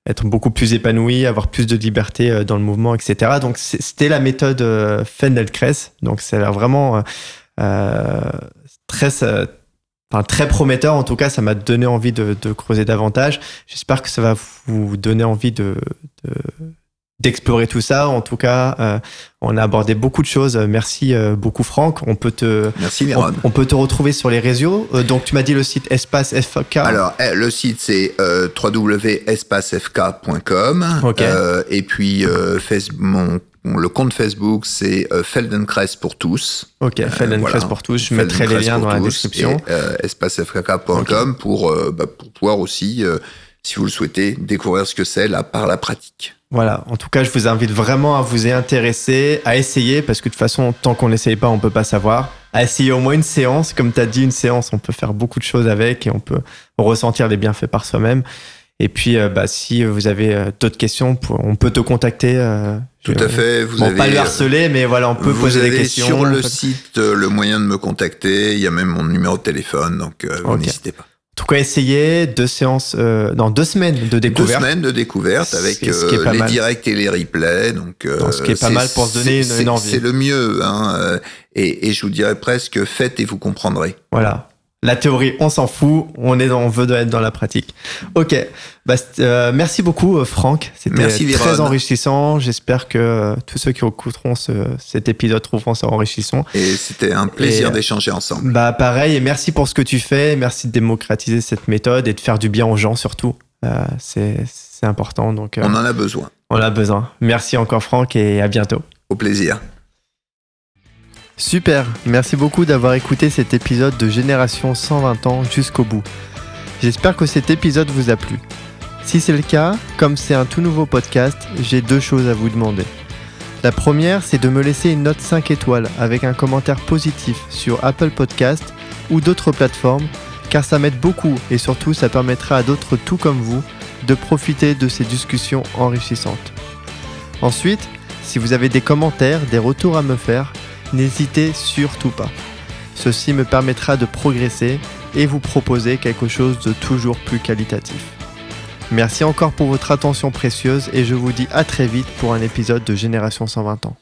B: être beaucoup plus épanoui, avoir plus de liberté dans le mouvement, etc. Donc, c'était la méthode Feldenkrais. Donc, c'est vraiment très, enfin, très prometteur. En tout cas, ça m'a donné envie de, de creuser davantage. J'espère que ça va vous donner envie de, de- d'explorer tout ça. En tout cas, euh, on a abordé beaucoup de choses. Merci euh, beaucoup, Franck. On peut te,
A: Merci
B: on,
A: Néron.
B: on peut te retrouver sur les réseaux. Euh, donc, tu m'as dit le site Espace FK.
A: Alors, eh, le site, c'est www.espacefk.com. Et puis, face- mon, le compte Facebook, c'est Feldenkrais pour tous.
B: Ok, Feldenkrais pour tous. Je mettrai les liens dans la description.
A: Et, espacefkk.com pour, bah, pour pouvoir aussi, si vous le souhaitez, découvrir ce que c'est là par la pratique.
B: Voilà, en tout cas, je vous invite vraiment à vous y intéresser, à essayer, parce que de toute façon, tant qu'on n'essaye pas, on peut pas savoir. À essayer au moins une séance. Comme tu as dit, une séance, on peut faire beaucoup de choses avec et on peut ressentir les bienfaits par soi-même. Et puis, euh, bah, si vous avez euh, d'autres questions, on peut te contacter. Euh,
A: Tout à fait.
B: Vous bon, pas le harceler, mais voilà, on peut poser des questions.
A: Sur le site, le moyen de me contacter. Il y a même mon numéro de téléphone, donc n'hésitez pas.
B: En tout cas, essayez deux séances, euh, dans deux semaines de découverte.
A: Deux semaines de découverte avec euh, les directs et les replays. Donc,
B: euh, ce qui est pas mal pour se donner une, envie.
A: C'est le mieux. Hein, et, et, je vous dirais presque, faites et vous comprendrez.
B: Voilà. La théorie, on s'en fout, on est dans, on veut être dans la pratique. Ok, bah, euh, merci beaucoup euh, Franck, c'était très enrichissant. J'espère que euh, tous ceux qui écouteront ce, cet épisode trouveront ça enrichissant.
A: Et c'était un plaisir d'échanger ensemble.
B: Bah pareil, et merci pour ce que tu fais, merci de démocratiser cette méthode et de faire du bien aux gens surtout. c'est important. Donc,
A: on en a besoin.
B: On a besoin. Merci encore Franck et à bientôt.
A: Au plaisir.
B: Super, merci beaucoup d'avoir écouté cet épisode de Génération 120 ans jusqu'au bout. J'espère que cet épisode vous a plu. Si c'est le cas, comme c'est un tout nouveau podcast, j'ai deux choses à vous demander. La première, c'est de me laisser une note 5 étoiles avec un commentaire positif sur Apple Podcast ou d'autres plateformes, car ça m'aide beaucoup et surtout ça permettra à d'autres tout comme vous de profiter de ces discussions enrichissantes. Ensuite, si vous avez des commentaires, des retours à me faire, n'hésitez surtout pas. Ceci me permettra de progresser et vous proposer quelque chose de toujours plus qualitatif. Merci encore pour votre attention précieuse et je vous dis à très vite pour un épisode de Génération 120 ans.